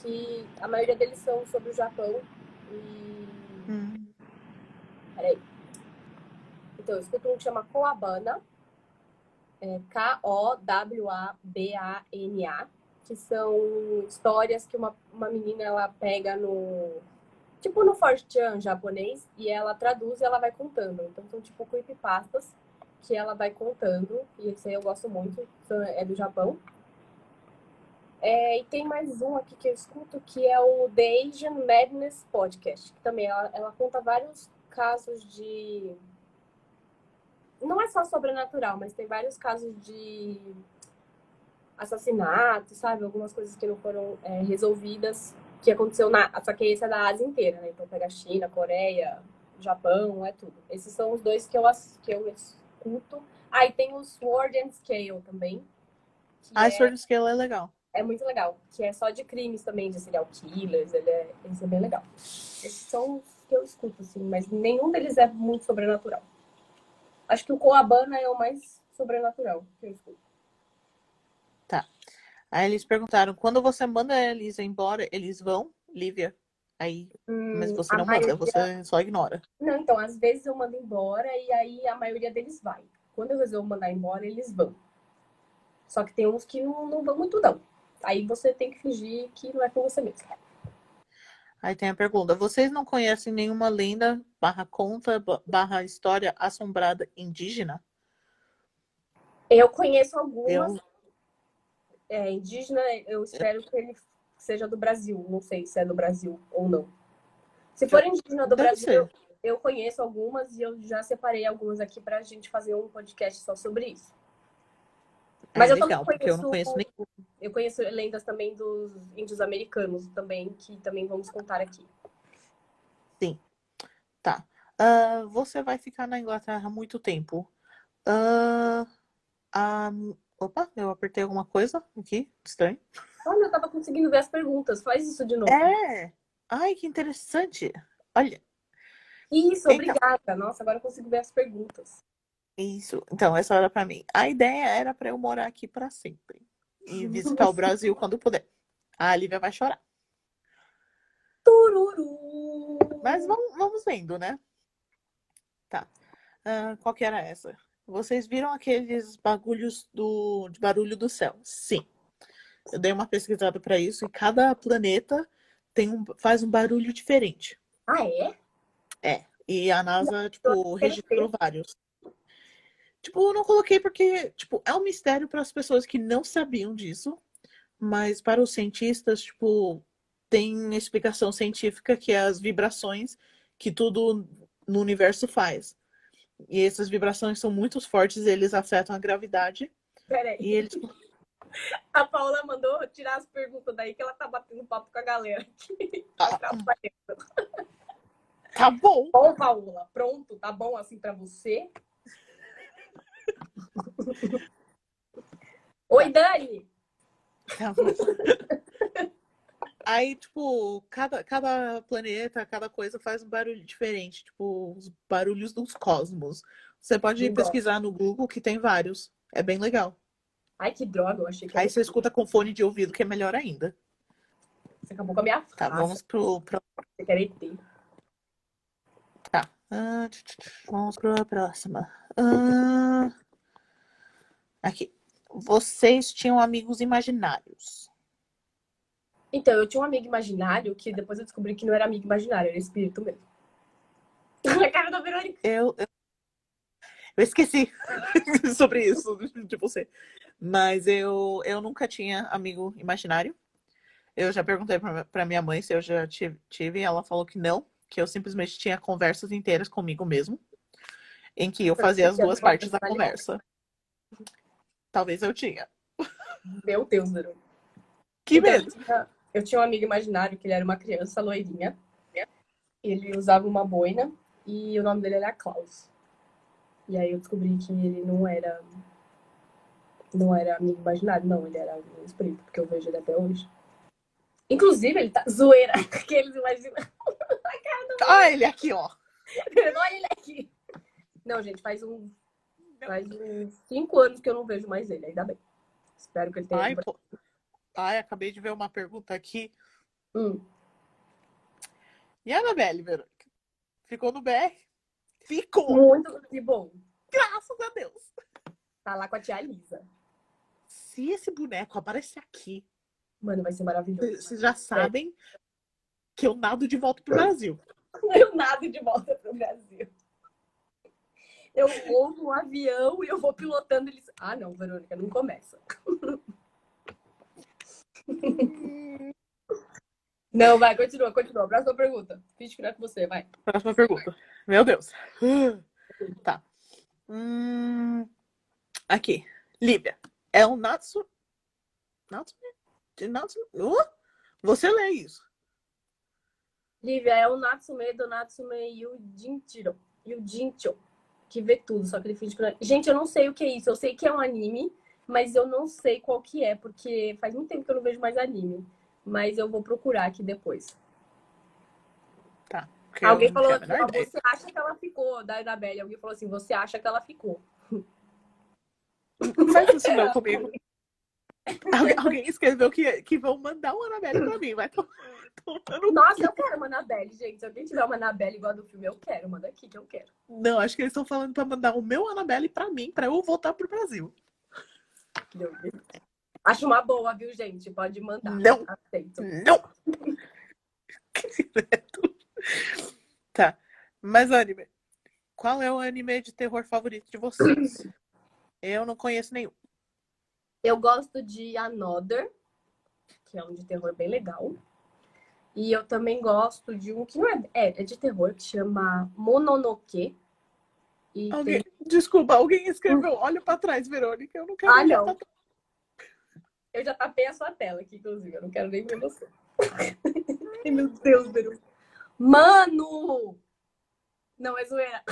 Que a maioria deles são sobre o Japão. E. Hum. Peraí. Então, eu escuto um que chama Koabana. É K-O-W-A-B-A-N-A. Que são histórias que uma, uma menina ela pega no. Tipo no Fortran japonês. E ela traduz e ela vai contando. Então, são tipo creepypastas que ela vai contando, e esse aí eu gosto muito, é do Japão. É, e tem mais um aqui que eu escuto, que é o The Asian Madness Podcast, que também ela, ela conta vários casos de... Não é só sobrenatural, mas tem vários casos de assassinato, sabe? Algumas coisas que não foram é, resolvidas, que aconteceu na... Só que esse é da Ásia inteira, né? Então pega China, Coreia, Japão, é tudo. Esses são os dois que eu, que eu escuto. Aí tem o Sword and Scale também. Que A é, Sword Scale é legal. é muito legal. Que é só de crimes também, de serial killers. Ele é, esse é bem legal. Esses são os que eu escuto, assim. Mas nenhum deles é muito sobrenatural. Acho que o Coabana é o mais sobrenatural que eu escuto. Aí eles perguntaram: quando você manda a Elisa embora, eles vão, Lívia? Aí, mas Hum, você a não manda, maioria- você só ignora. Não, então, às vezes eu mando embora e aí a maioria deles vai. Quando eu resolvo mandar embora, eles vão. Só que tem uns que não, não vão muito, não. Aí você tem que fingir que não é com você mesmo. Aí tem a pergunta: vocês não conhecem nenhuma lenda, barra conta, ba- barra história assombrada indígena? Eu conheço algumas. Eu, É, indígena, eu espero que ele seja do Brasil. Não sei se é do Brasil ou não. Se for indígena do Deve Brasil, eu, eu conheço algumas e eu já separei algumas aqui pra gente fazer um podcast só sobre isso. Mas é eu também legal, porque eu não conheço nem. Eu conheço lendas também dos índios americanos também, que também vamos contar aqui. Tá. Ah, você vai ficar na Inglaterra há muito tempo. Ah, ah, opa, eu apertei alguma coisa aqui, estranho. Olha, eu tava conseguindo ver as perguntas. Faz isso de novo. É! Ai, que interessante! Olha, Isso, Então. obrigada. Nossa, agora eu consigo ver as perguntas. isso. Então, essa era pra mim. A ideia era pra eu morar aqui pra sempre e visitar o Brasil quando puder. A Lívia vai chorar. Tururu! Mas vamos, vamos vendo, né? Tá. Ah, qual que era essa? Vocês viram aqueles bagulhos do, de barulho do céu? Sim. Eu dei uma pesquisada para isso e cada planeta tem um, faz um barulho diferente. Ah, é? É. E a NASA, tipo, registrou vários. Tipo, eu não coloquei porque, tipo, é um mistério para as pessoas que não sabiam disso, mas para os cientistas, tipo, tem explicação científica que é as vibrações que tudo no universo faz. E essas vibrações são muito fortes, eles afetam a gravidade. Peraí. E eles A Paula mandou tirar as perguntas daí que ela tá batendo papo com a galera aqui. Ah. Tá tá bom. bom, Paula. Pronto, tá bom assim pra você? Oi, Dani! Tá bom. Aí, tipo, cada, cada planeta, cada coisa faz um barulho diferente, tipo, os barulhos dos cosmos. Você pode pesquisar no Google que tem vários. É bem legal. Ai, que droga, eu achei que Aí você escuta com fone de ouvido, que é melhor ainda. você acabou com a minha Tá, frase. vamos pro, pro Você quer ET. Tá. Ah, tch, tch, tch, vamos para a próxima. Ah, aqui. Vocês tinham amigos imaginários. Então, eu tinha um amigo imaginário que depois eu descobri que não era amigo imaginário, era espírito mesmo. A cara da Verônica. Eu, eu, eu esqueci sobre isso de você. Mas eu, eu nunca tinha amigo imaginário. Eu já perguntei pra, pra minha mãe se eu já tive, e ela falou que não, que eu simplesmente tinha conversas inteiras comigo mesmo, em que eu fazia as duas partes da conversa. Talvez eu tinha. Meu Deus, Verônica. Que medo! Eu tinha um amigo imaginário que ele era uma criança loirinha. Ele usava uma boina e o nome dele era Klaus. E aí eu descobri que ele não era não era amigo imaginário, não, ele era um espírito, porque eu vejo ele até hoje. Inclusive, ele tá zoeira, que eles imaginam. Ah, ele aqui, ó. Olha ele aqui. Não, gente, faz um faz uns cinco anos que eu não vejo mais ele, ainda bem. Espero que ele tenha. Ai, pô. Ai, acabei de ver uma pergunta aqui. Hum. E a Anabelle, Verônica? Ficou no BR? Ficou! Muito que bom. Graças a Deus! Tá lá com a tia Lisa. Se esse boneco aparecer aqui, Mano, vai ser maravilhoso. vocês já sabem que eu nado de volta pro Brasil. Eu nado de volta pro Brasil. Eu vou no avião e eu vou pilotando eles. Ah, não, Verônica, não começa. Não, vai, continua, continua. Próxima pergunta. Finge que não é com você, vai. Próxima pergunta. Meu Deus. Tá. Hum, aqui. Lívia. É um Natsu. Natsu? De Natsu? Uh, você lê isso. Lívia, é o Natsume do Natsume Yujinchiro. Yujincho. Que vê tudo, só que ele finge que não é. Gente, eu não sei o que é isso. Eu sei que é um anime, mas eu não sei qual que é, porque faz muito tempo que eu não vejo mais anime. Mas eu vou procurar aqui depois. Tá. Alguém falou assim, ideia. você acha que ela ficou, da Isabelle. Alguém falou assim, você acha que ela ficou. Não faz isso não comigo. Algu- Alguém escreveu que, que vão mandar uma Anabelle pra mim. Vai tomar Nossa, eu quero uma Anabelle, gente. Se alguém tiver uma Anabelle igual a do filme, eu quero. Manda aqui que eu quero. Não, acho que eles estão falando pra mandar o meu Annabelle pra mim, pra eu voltar pro Brasil. Acho uma boa, viu, gente? Pode mandar. Não. Aceito. Não! tá. Mas anime. Qual é o anime de terror favorito de vocês? Eu não conheço nenhum. Eu gosto de Another, que é um de terror bem legal. E eu também gosto de um que não é, é, é de terror, que chama Mononoke. E Alguém, tem- desculpa, alguém escreveu. Olha pra trás, Verônica. Eu não quero Ah, olhar não. pra. Eu já tapei a sua tela aqui, inclusive. Eu não quero nem ver você. Ai, meu Deus, Beru. Mano! Não, é zoeira.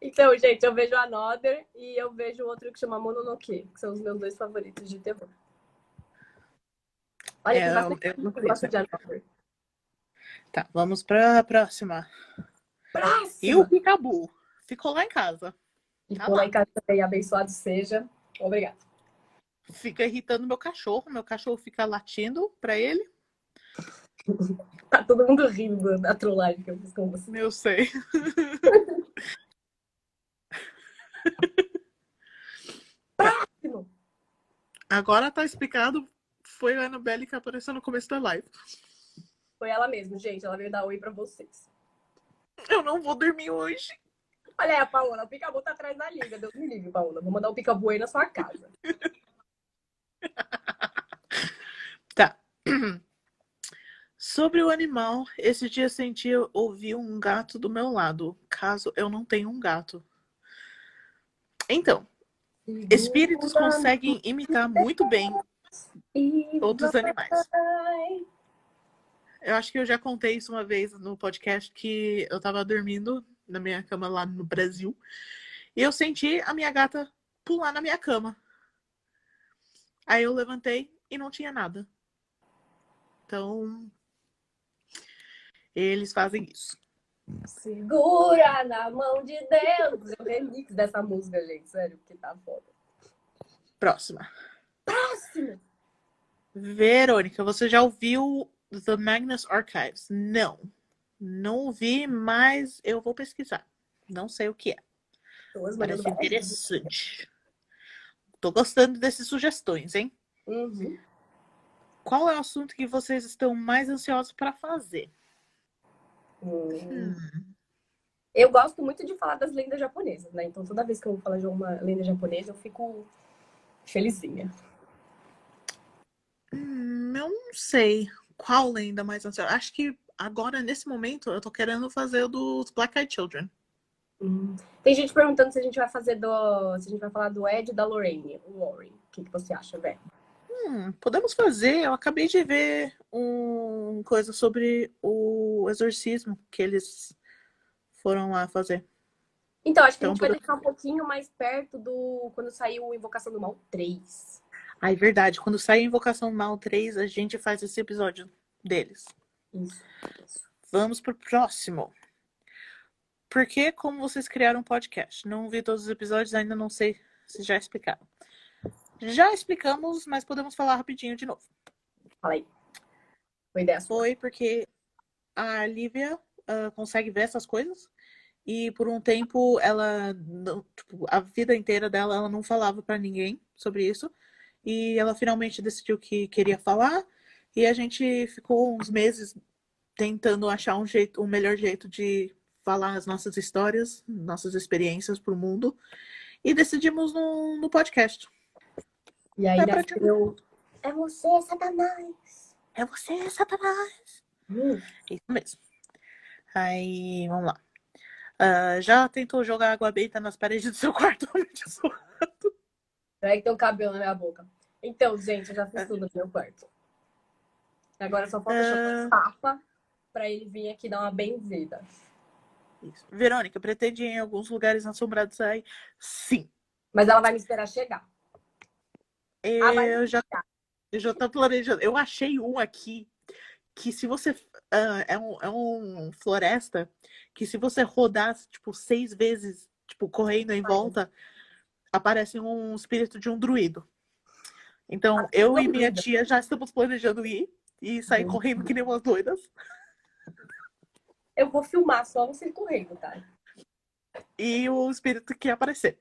Então, gente, eu vejo Another e eu vejo outro que chama Mononoke, que são os meus dois favoritos de terror. Olha, É, tem eu- eu que sei, gosta de Another. Tá, vamos pra próxima. Próxima! E o Picabu? Ficou lá em casa. E Tá lá lá. em casa também, abençoado seja. Obrigada. fica irritando meu cachorro. Meu cachorro fica latindo pra ele. Tá todo mundo rindo da trollagem que eu fiz com você. Eu sei. Próximo. Agora tá explicado. Foi a Annabelle que apareceu no começo da live. Foi ela mesmo, gente. Ela veio dar oi pra vocês. Eu não vou dormir hoje. Olha aí a Paola. O picabu tá atrás da liga. Deus me livre, Paola. Vou mandar o picabu aí na sua casa. Tá. Sobre o animal, esse dia senti ouvir um gato do meu lado, caso eu não tenha um gato. Então, espíritos conseguem imitar muito bem outros animais. Eu acho que eu já contei isso uma vez no podcast que eu tava dormindo na minha cama lá no Brasil e eu senti a minha gata pular na minha cama. Aí eu levantei e não tinha nada. Então, eles fazem isso. Segura na mão de Deus. O remix dessa música, gente. Sério, porque tá foda. Próxima. Próximo. Verônica, você já ouviu The Magnus Archives? Não. Não ouvi, mas eu vou pesquisar. Não sei o que é. Parece interessante. Tô gostando dessas sugestões, hein? Uhum. Qual é o assunto que vocês estão mais ansiosos para fazer? Hum. Hum, Eu gosto muito de falar das lendas japonesas, né? Então toda vez que eu vou falar de uma lenda japonesa, eu fico felizinha. hum, eu não sei qual lenda mais ansiosa. Acho que agora, nesse momento, eu tô querendo fazer o dos Black Eyed Children. Hum. Tem gente perguntando se a gente vai fazer do. Se a gente vai falar do Ed e da Lorraine, o Warren. O que, que você acha, velho? Hum, podemos fazer. Eu acabei de ver um coisa sobre o exorcismo que eles foram lá fazer. Então, acho que a Então, gente vai deixar um pouquinho mais perto do. Quando saiu o Invocação do Mal 3. Ah, é verdade. Quando sair Invocação do Mal 3, a gente faz esse episódio deles. Isso. Vamos pro próximo. Por que como vocês criaram um podcast? Não vi todos os episódios, ainda não sei se já explicaram. Já explicamos, mas podemos falar rapidinho de novo. Fala aí. Foi ideia. Foi porque a Lívia ah, consegue ver essas coisas e por um tempo ela, não- tipo, a vida inteira dela, ela não falava pra ninguém sobre isso e ela finalmente decidiu que queria falar e a gente ficou uns meses tentando achar um jeito, um melhor jeito de falar as nossas histórias, nossas experiências pro mundo e decidimos no, no podcast. E aí É nasceu. É você, Satanás. É você, Satanás! Hum. Isso mesmo. Aí, vamos lá. Ah, já tentou jogar água benta nas paredes do seu quarto? Peraí que tem um cabelo na minha boca. Então, gente, eu já fiz tudo no meu quarto. Agora só falta Ah. chamar tapa pra ele vir aqui dar uma benzida. Isso. Verônica, pretende ir em alguns lugares assombrados aí? Sim. Mas ela vai me esperar chegar. Ah, Eu já, eu já tô planejando. Eu achei um aqui que se você. ah, é, um, é um floresta que se você rodar, tipo, seis vezes, tipo, correndo em Ai. Aparece um espírito de um druido. Então, Ah, eu e minha tia já estamos planejando ir e sair Uhum. correndo que nem umas doidas. Eu vou filmar só você correndo, tá? E o espírito que aparecer.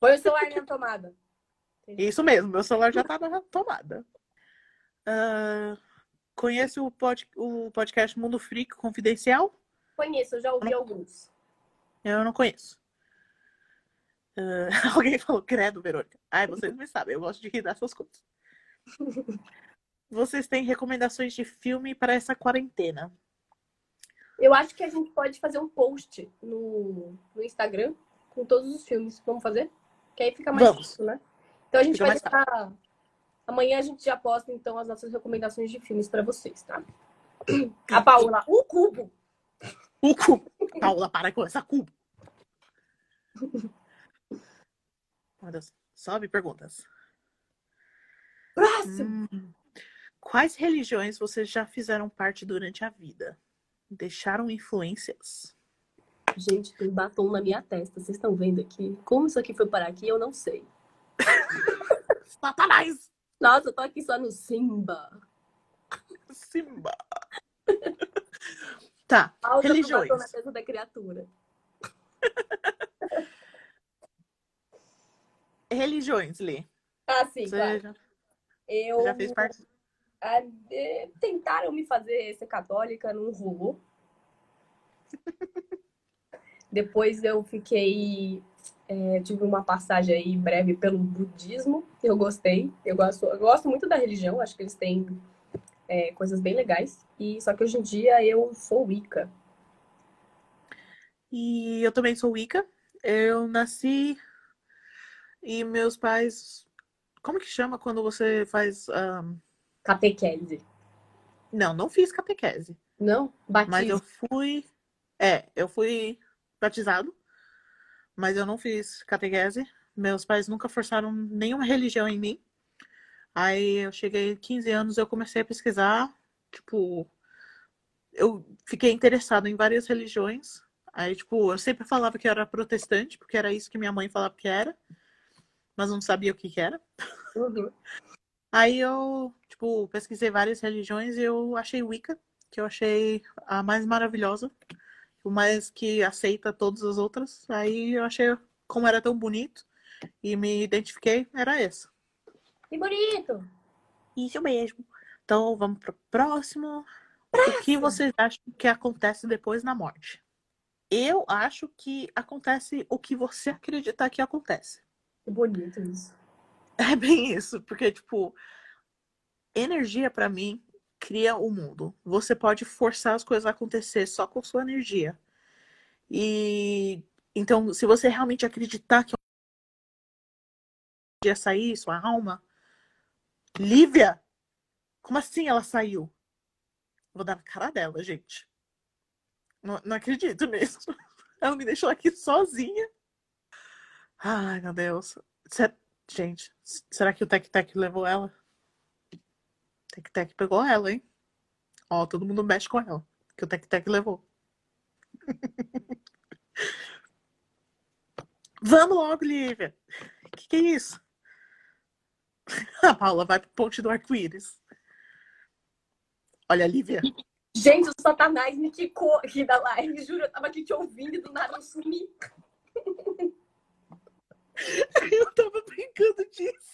Põe o celular na tomada. Isso mesmo, meu celular já tá na tomada. Ah, conhece o, pod, o podcast Mundo Freak Confidencial? Conheço, eu já ouvi alguns. Eu não conheço. Ah, alguém falou, credo, Verônica. Ai, vocês me sabem, eu gosto de rir dessas coisas. Vocês têm recomendações de filme para essa quarentena? Eu acho que a gente pode fazer um post no, no Instagram com todos os filmes. Vamos fazer? Que aí fica mais Vamos. fácil, né? Então a gente Fica vai deixar. Amanhã a gente já posta então as nossas recomendações de filmes pra vocês, tá? A Paola, o cubo. O cubo. Paula, para com essa cubo. Meu Deus. Sobe perguntas. Próximo. Hum. Quais religiões vocês já fizeram parte durante a vida? Deixaram influências? Gente, tem batom na minha testa. Vocês estão vendo aqui? Como isso aqui foi parar aqui, eu não sei. Satanás! Nossa, eu tô aqui só no Simba. Simba. tá, Alta religiões. na mesa da criatura. Religiões, Lê. Ah, sim, Você claro. já, Eu já fez parte? Ah, é, tentaram me fazer ser católica, não rolou. Depois eu fiquei. é, tive uma passagem aí breve pelo budismo. Eu gostei. Eu gosto, eu gosto muito da religião, acho que eles têm é, coisas bem legais. E só que hoje em dia eu sou Wicca. E eu também sou Wicca. Eu nasci e meus pais. Como que chama quando você faz. ahn, Catequese. Não, não fiz catequese. Não? Mas eu Batismo. fui. É, eu fui batizado, mas eu não fiz catequese. Meus pais nunca forçaram nenhuma religião em mim. Aí eu cheguei 15 anos, eu comecei a pesquisar, tipo, eu fiquei interessado em várias religiões. Aí, tipo, eu sempre falava que eu era protestante, porque era isso que minha mãe falava que era, mas não sabia o que que era. Uhum. Aí eu, tipo, pesquisei várias religiões e eu achei Wicca, que eu achei a mais maravilhosa, o mais que aceita todas as outras. Aí eu achei como era tão bonito e me identifiquei, era essa. Que bonito! Isso mesmo. Então vamos pro próximo. O que vocês acham que acontece depois da morte? Eu acho que acontece o que você acreditar que acontece. Que bonito isso. É bem isso, porque, tipo, energia pra mim cria o mundo. Você pode forçar as coisas a acontecer só com sua energia. E então, se você realmente acreditar que dia sair, sua alma, Lívia, como assim ela saiu? Vou dar na cara dela, gente. Não, não acredito nisso. Ela me deixou aqui sozinha. Ai, meu Deus. Gente, será que o Tec Tec levou ela? Tec Tec pegou ela, hein? Ó, todo mundo mexe com ela. Que o Tec Tec levou. Vamos logo, Lívia. Que que é isso? A Paula vai pro ponte do arco-íris. Olha, Lívia. Gente, o Satanás me quicou aqui da live. Juro, eu tava aqui te ouvindo e do nada eu sumi. Eu tava brincando disso.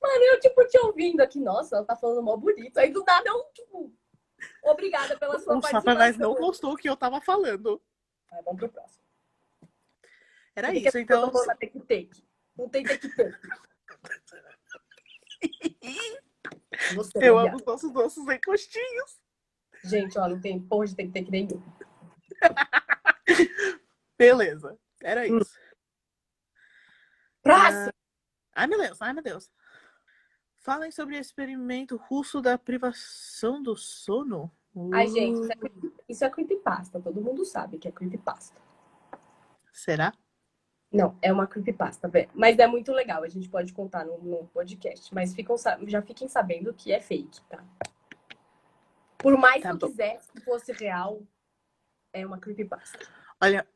Mano, eu, tipo, te ouvindo aqui. Nossa, ela tá falando mó bonito. Aí do nada eu, tipo, obrigada pela sua O participação. Satanás não gostou o que eu tava falando. Vai, vamos pro próximo. Era isso, então. Falando na take. Não tem take take. Você, Eu viado. amo os nossos doces encostinhos. Gente, ó, não tem porra de take take nenhum. Beleza. Era Hum. Próximo! Ai, meu Deus, ai, meu Deus. Falem sobre o experimento russo da privação do sono. Ai, gente, isso é, Uh, creepy- isso é creepypasta. Todo mundo sabe que é creepypasta. Será? Não, é uma creepypasta. Mas é muito legal, a gente pode contar no, no podcast. Mas ficam, já fiquem sabendo que é fake, tá? Por mais Tá que eu bom. quisesse que fosse real, é uma creepypasta. Olha,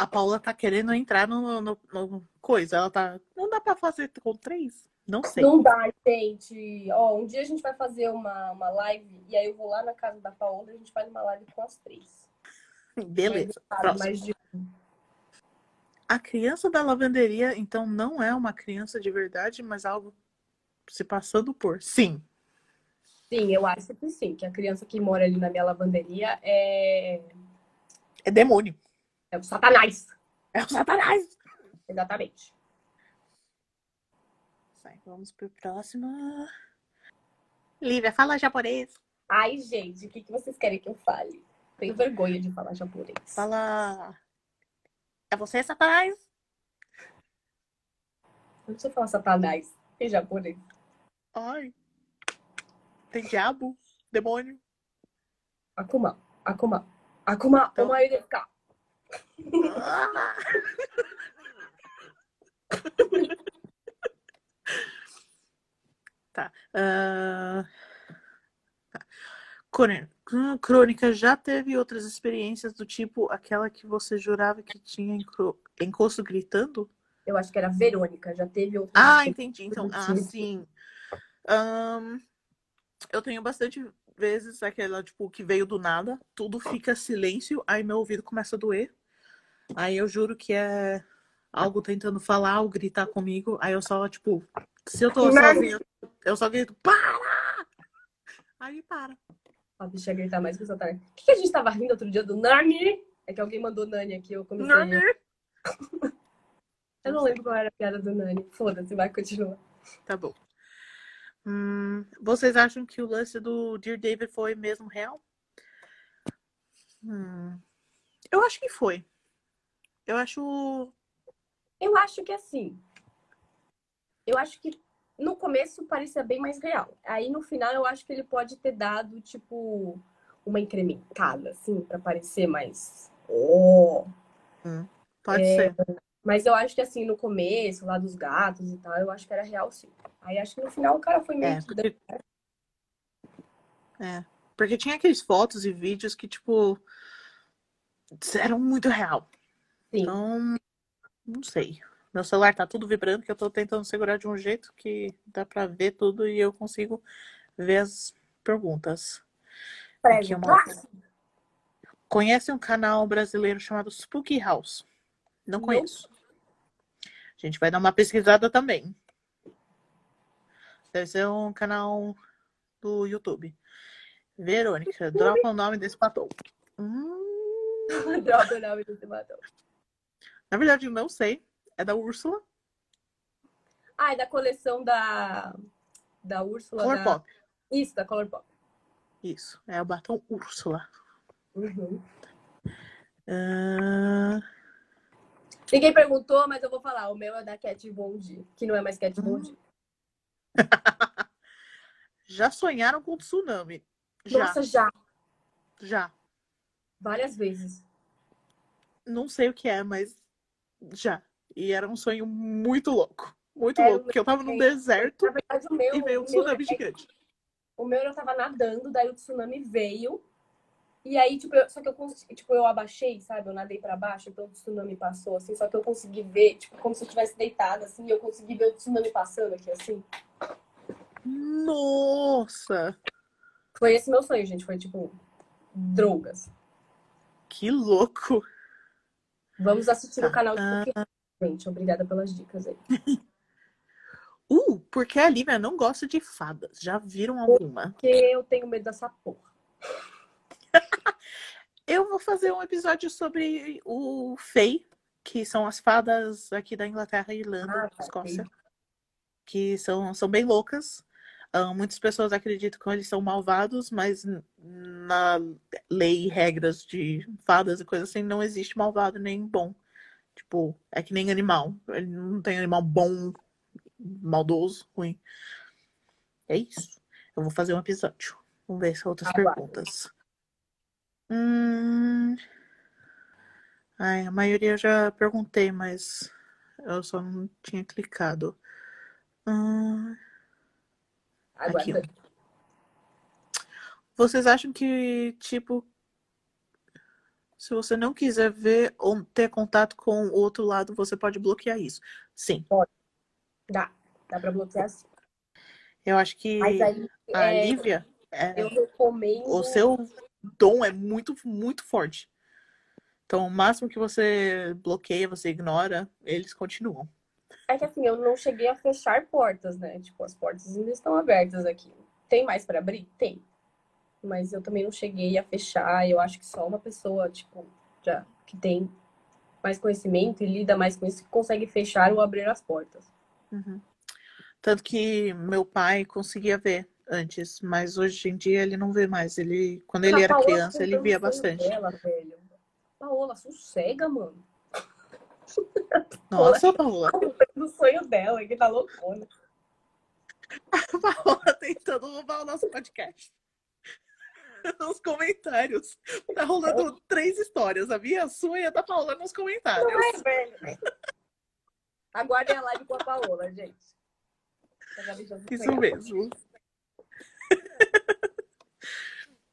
a Paula tá querendo entrar no, no- no coisa. Ela tá. Não dá pra fazer com três? Não sei. Não dá, gente. Ó, um dia a gente vai fazer uma, uma live e aí eu vou lá na casa da Paola e a gente faz uma live com as três. Beleza. Mais de... A criança da lavanderia, então, não é uma criança de verdade, mas algo se passando por. Sim. Sim, eu acho que sim, que a criança que mora ali na minha lavanderia é, É demônio. É o Satanás. É o Satanás. Exatamente. Vamos pro próximo. Lívia, fala japonês. Ai, gente, o que, que vocês querem que eu fale? Tenho vergonha de falar japonês. Fala. É você, Satanás? Não precisa falar Satanás em japonês. Ai. Tem diabo? Demônio? Akuma, Akuma, Akuma, Então- ka? Ah! tá. ah, tá. Crônica. Já teve outras experiências do tipo aquela que você jurava que tinha encosto gritando? Eu acho que era Verônica, já teve outro. Ah, entendi. Então, ah, sim. Ahn, eu tenho bastante vezes aquela, tipo, que veio do nada, tudo fica silêncio, aí meu ouvido começa a doer. Aí eu juro que é algo tentando falar ou gritar comigo. Aí eu só, tipo, se eu tô Nani. sozinha, eu só grito, para! Aí para. A bicha gritar mais que essa tarde. O que, que a gente tava rindo outro dia do Nani? É que alguém mandou Nani aqui, eu comecei. a rir. Eu não lembro qual era a piada do Nani. Foda-se, vai, continua. Tá bom. Hum, vocês acham que o lance do Dear David foi mesmo real? Hum, eu acho que foi. Eu acho. Eu acho que assim. Eu acho que no começo parecia bem mais real. Aí no final eu acho que ele pode ter dado, tipo, uma incrementada, assim, pra parecer mais. Oh. Pode É, ser. Mas eu acho que assim, no começo, lá dos gatos e tal, eu acho que era real sim. Aí acho que no final o cara foi meio É, que. porque, é, porque tinha aqueles fotos e vídeos que, tipo, eram muito real. Sim. Então, não sei. Meu celular tá tudo vibrando, que eu tô tentando segurar de um jeito que dá pra ver tudo e eu consigo ver as perguntas. Aqui uma... Conhece um canal brasileiro chamado Spooky House? Não conheço. A gente vai dar uma pesquisada também. Deve ser um canal do YouTube. Verônica, dropa o nome desse patrão. Hum, Droga o nome desse batom. Na verdade, eu não sei. É da Úrsula. Ah, é da coleção da. Da Úrsula. da... Colourpop. Isso, da Colourpop. Isso. É o batom Úrsula. Uhum. Ah, Ninguém perguntou, mas eu vou falar. O meu é da Cat Von D, que não é mais Cat Von D. já sonharam com tsunami? Já, Nossa, já. já. Várias vezes. Não sei o que é, mas já. E era um sonho muito louco. Muito É, louco. Porque eu tava num deserto Na verdade, o meu. e veio um tsunami gigante. O meu eu tava nadando, daí o tsunami veio. E aí, tipo, eu, só que eu consegui, tipo, eu abaixei, sabe? Eu nadei pra baixo, então o tsunami passou, assim, só que eu consegui ver, tipo, como se eu tivesse deitada, assim, e eu consegui ver o tsunami passando aqui, assim. Nossa! Foi esse meu sonho, gente. Foi tipo, drogas. Que louco! Vamos assistir o Tá. canal de Pokémon, gente. Obrigada pelas dicas aí. Uh, porque a Lívia não gosta de fadas. Já viram alguma? Porque eu tenho medo dessa porra. Eu vou fazer um episódio sobre o Fey, que são as fadas aqui da Inglaterra, Irlanda, Ah, tá, Escócia, que são, são bem loucas. Ah, muitas pessoas acreditam que eles são malvados, mas na lei e regras de fadas e coisas assim, não existe malvado nem bom. Tipo, é que nem animal. Ele não tem animal bom, maldoso, ruim. É isso. Eu vou fazer um episódio. Vamos ver se outras Aguardo. perguntas. Hum... Ai, a maioria eu já perguntei, mas eu só não tinha clicado. Hum... Aqui, Aguarda. Vocês acham que, tipo, se você não quiser ver ou ter contato com o outro lado, você pode bloquear isso? Sim, Dá. Dá pra bloquear assim. eu acho que Mas aí, a é, Lívia, é, eu recomendo. o seu dom é muito, muito forte. Então, o máximo que você bloqueia, você ignora, eles continuam. É que assim, eu não cheguei a fechar portas, né? Tipo, as portas ainda estão abertas aqui. Tem mais pra abrir? Tem. Mas eu também não cheguei a fechar. Eu acho que só uma pessoa, tipo, já que tem mais conhecimento e lida mais com isso, que consegue fechar ou abrir as portas. Uhum. Tanto que meu pai conseguia ver antes, mas hoje em dia ele não vê mais. Ele, quando ele A era Paola criança, ele via bastante. Dela, velho. Paola, sossega, mano. Nossa, Paola. Do sonho dela, que tá loucona. A Paola tentando roubar o nosso podcast. Nos comentários. Tá rolando três histórias, sabia? A sua e a da Paola nos comentários. Não é, velho. Aguardem a live com a Paola, gente. Isso mesmo.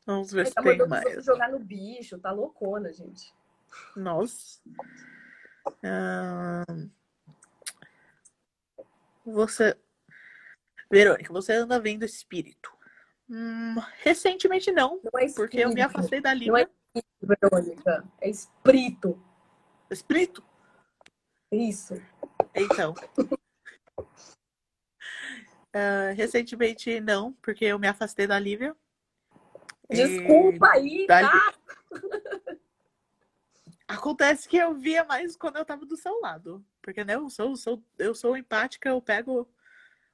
Vamos ver se tá tem mais. jogar no bicho, tá loucona, gente. Nossa. Você. Verônica, você anda vendo espírito? Hum, recentemente não, Não é porque eu me afastei da Não é Lívia. espírito, Verônica. É espírito. Espírito? Isso. Então. Ah, recentemente não, porque eu me afastei da Lívia. E Desculpa aí, dá- tá? Acontece que eu via mais quando eu tava do seu lado. Porque, né, eu sou, sou, eu sou empática, eu pego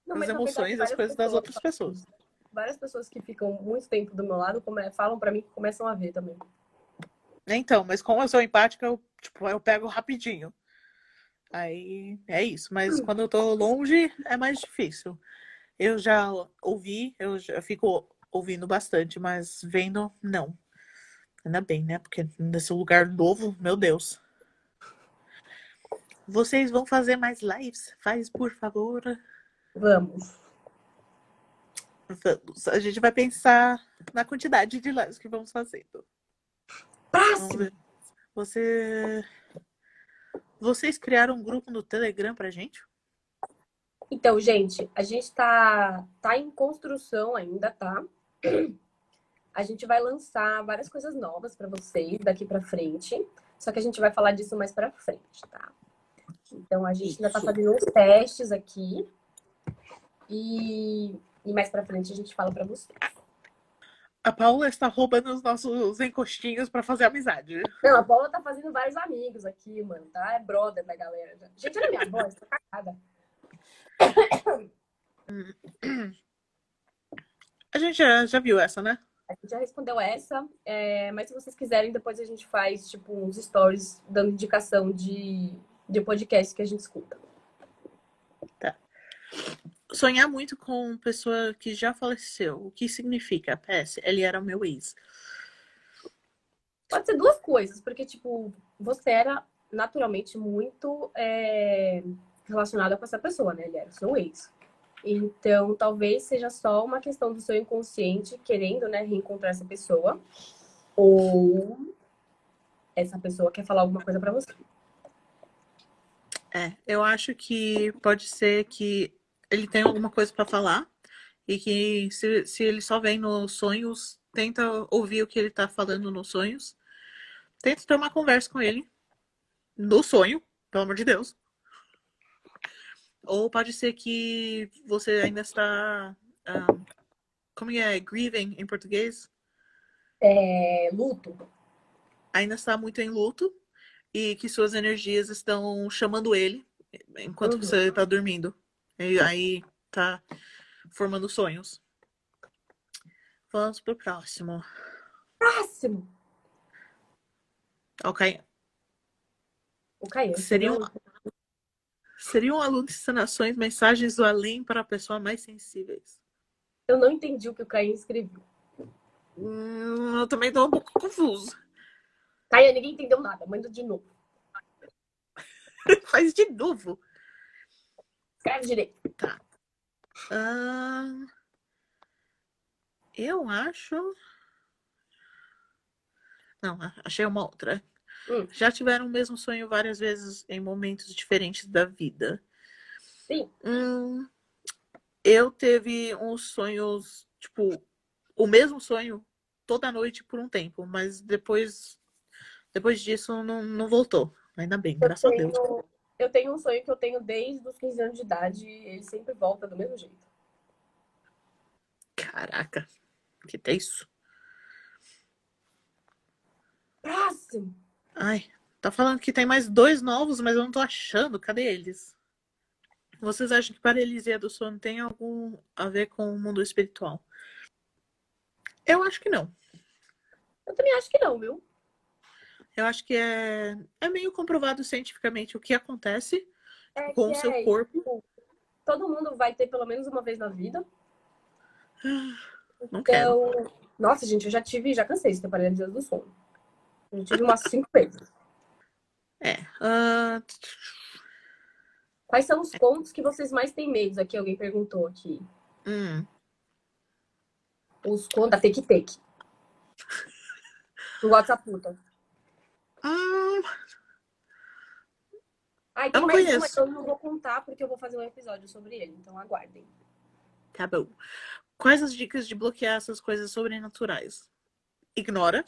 Não, as emoções, as coisas das outras pessoas. Várias pessoas que ficam muito tempo do meu lado falam pra mim que começam a ver também. Então, mas como eu sou empática, eu, tipo, eu pego rapidinho. Aí é isso. Mas quando eu tô longe, é mais difícil. Eu já ouvi, eu já fico ouvindo bastante, mas vendo, não. Ainda bem, né? Porque nesse lugar novo, meu Deus. Vocês vão fazer mais lives? Faz, por favor. Vamos. Vamos. A gente vai pensar na quantidade de lives que vamos fazendo. Próximo. Você. Vocês criaram um grupo no Telegram pra gente? Então, gente, a gente tá, tá em construção ainda, tá? A gente vai lançar várias coisas novas pra vocês daqui pra frente. Só que a gente vai falar disso mais pra frente, tá? Então, a gente ainda tá Isso. fazendo uns testes aqui. E, e mais pra frente a gente fala pra vocês. A Paula está roubando os nossos encostinhos pra fazer amizade. Não, a Paula tá fazendo vários amigos aqui, mano, tá? É brother da galera. já. Gente, olha minha voz, tá cagada. A gente já, já viu essa, né? A gente já respondeu essa, é, mas se vocês quiserem, depois a gente faz, tipo, uns stories dando indicação de, de podcast que a gente escuta. Sonhar muito com pessoa que já faleceu. O que significa? PS, ele era o meu ex. Pode ser duas coisas, porque, tipo, você era naturalmente muito é, relacionada com essa pessoa, né? Ele era o seu ex. Então, talvez seja só uma questão do seu inconsciente querendo, né, reencontrar essa pessoa. Ou essa pessoa quer falar alguma coisa pra você. É, eu acho que pode ser que ele tem alguma coisa pra falar e que se, se ele só vem nos sonhos, tenta ouvir o que ele tá falando nos sonhos. Tenta ter uma conversa com ele no sonho, pelo amor de Deus. Ou pode ser que você ainda está. ah, como é? Grieving em português? É, luto. Ainda está muito em luto e que suas energias estão chamando ele enquanto Uhum. você está dormindo. E aí tá formando sonhos. Vamos pro próximo. Próximo. Ok. O Caio. Seriam, seriam alucinações, mensagens do além para a pessoa mais sensíveis. Eu não entendi o que o Caio escreveu. Hum, eu também tô um pouco confuso. Caio, ninguém entendeu nada. Manda de novo. Faz de novo. Escreve direito. Ah, eu acho. Não, achei uma outra. Hum. Já tiveram o mesmo sonho várias vezes em momentos diferentes da vida. Sim. Hum, eu teve uns sonhos, tipo, o mesmo sonho toda noite por um tempo, mas depois, depois disso não, não voltou. Ainda bem, Eu graças a Deus. tenho, eu tenho um sonho que eu tenho desde os 15 anos de idade e ele sempre volta do mesmo jeito. Caraca, que tenso. Próximo. Ai, tá falando que tem mais dois novos, mas eu não tô achando. Cadê eles? Vocês acham que paralisia do sono tem algum a ver com o mundo espiritual? Eu acho que não. Eu também acho que não, viu? Eu acho que é, é meio comprovado cientificamente o que acontece É com o seu é, corpo. todo mundo vai ter pelo menos uma vez na vida. Não quero. Então, nossa, gente, eu já tive, já cansei de ter paralisia do sono. Eu tive umas cinco vezes. É. ah, Quais são os pontos que vocês mais têm medo? Aqui alguém perguntou aqui. hum, Os contos da Take Take. No WhatsApp puta. hum, Aí Eu tem não mais um, conheço. mas eu não vou contar porque eu vou fazer um episódio sobre ele, então aguardem. Tá bom. Quais as dicas de bloquear essas coisas sobrenaturais? Ignora.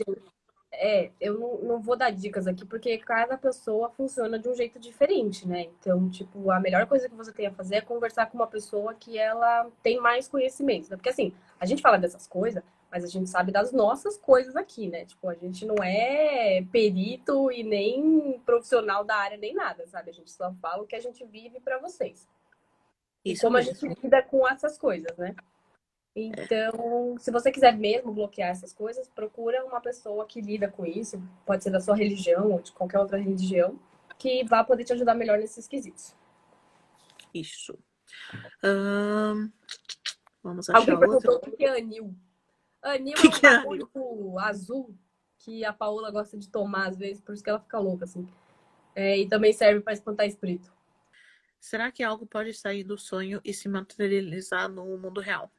É, eu não, não vou dar dicas aqui porque cada pessoa funciona de um jeito diferente, né? Então, tipo, a melhor coisa que você tem a fazer é conversar com uma pessoa que ela tem mais conhecimento, né? Porque assim, a gente fala dessas coisas, mas a gente sabe das nossas coisas aqui, né? Tipo, a gente não é perito e nem profissional da área, nem nada, sabe? A gente só fala o que a gente vive pra vocês. E Isso como a mesmo. gente lida com essas coisas, né? Então, se você quiser mesmo bloquear essas coisas, procura uma pessoa que lida com isso, pode ser da sua religião ou de qualquer outra religião, que vá poder te ajudar melhor nesses quesitos. Isso. Ahn, Vamos achar Alguém perguntou outra. o que é anil. Anil Que é um que é bagulho azul que a Paola gosta de tomar às vezes, por isso que ela fica louca, assim. É, e também serve para espantar espírito. Será que algo pode sair do sonho e se materializar no mundo real?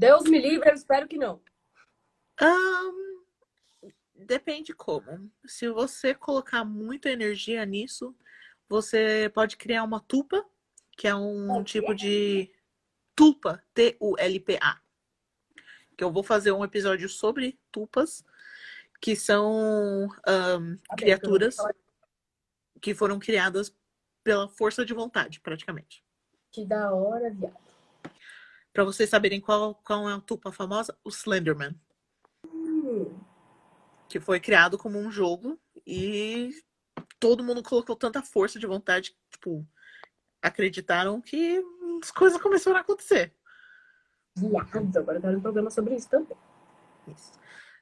Deus me livre, eu espero que não. Ahn, depende como. Se você colocar muita energia nisso, você pode criar uma tupa, que é um tipo de tupa, T-U-L-P-A. Que eu vou fazer um episódio sobre tupas, que são bem, criaturas que foram criadas pela força de vontade, praticamente. Que da hora, viado. Pra vocês saberem qual, qual é a tupa famosa, o Slenderman. Hum, que foi criado como um jogo e todo mundo colocou tanta força de vontade, tipo, acreditaram que as coisas começaram a acontecer. viado. Agora quero um programa sobre isso também. Isso.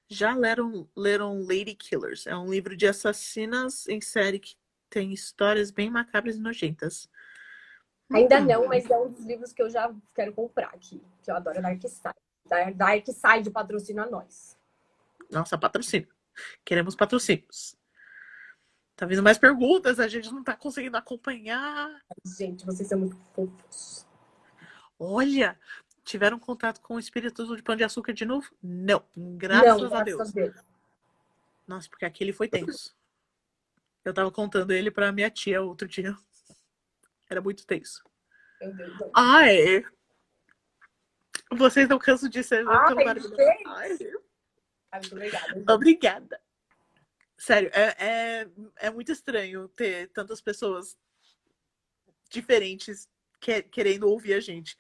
Já leram, leram Lady Killers? É um livro de assassinas em série que tem histórias bem macabras e nojentas. Ainda Hum, não, mas é um dos livros que eu já quero comprar aqui. Que eu adoro Dark Side. Dar- Dark Side patrocina nós. Nossa, patrocínio. Queremos patrocínios. Tá vindo mais perguntas, a gente não tá conseguindo acompanhar. Gente, vocês são muito fofos. Olha, tiveram contato com o espírito de pão de açúcar de novo? Não, graças não, a graças Deus. a Deus. Nossa, porque aquele foi tenso. Eu tava contando ele pra minha tia outro dia. Era muito tenso. Ai! Vocês não cansam de ser Ai, muito obrigada. obrigada. Sério, é, é, é muito estranho ter tantas pessoas diferentes que- querendo ouvir a gente.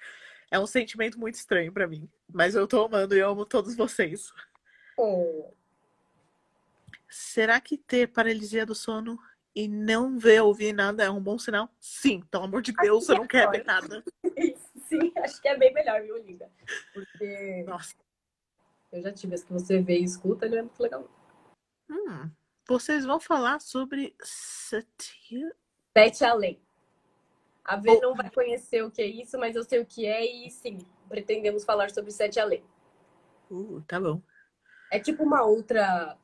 É um sentimento muito estranho pra mim. Mas eu tô amando e eu amo todos vocês. Oh, Será que ter paralisia do sono e não ver, ouvir nada é um bom sinal? Sim, pelo amor de Deus, você não quer ver nada. sim, acho que é bem melhor, viu, Linda? Porque Nossa. eu já tive as que você vê e escuta, ele é muito legal. Hum, vocês vão falar sobre Satya? Sete Além. A V Oh. não vai conhecer o que é isso, mas eu sei o que é e sim, pretendemos falar sobre Sete Além. Uh, tá bom. É tipo uma outra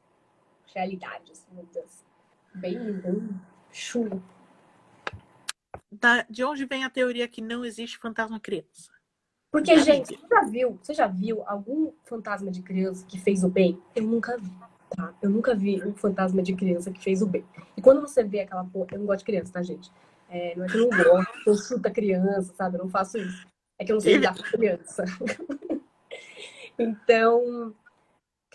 realidade, assim, meu Deus. Bem bem chulo. Da- de onde vem a teoria que não existe fantasma criança? Porque, Da gente, você já viu? Você já viu algum fantasma de criança que fez o bem? Eu nunca vi, tá? Eu nunca vi um fantasma de criança que fez o bem. E quando você vê aquela porra, eu não gosto de criança, tá, gente? É, não é que eu não gosto, eu chuto a criança, sabe? Eu não faço isso. É que eu não sei lidar com criança. então,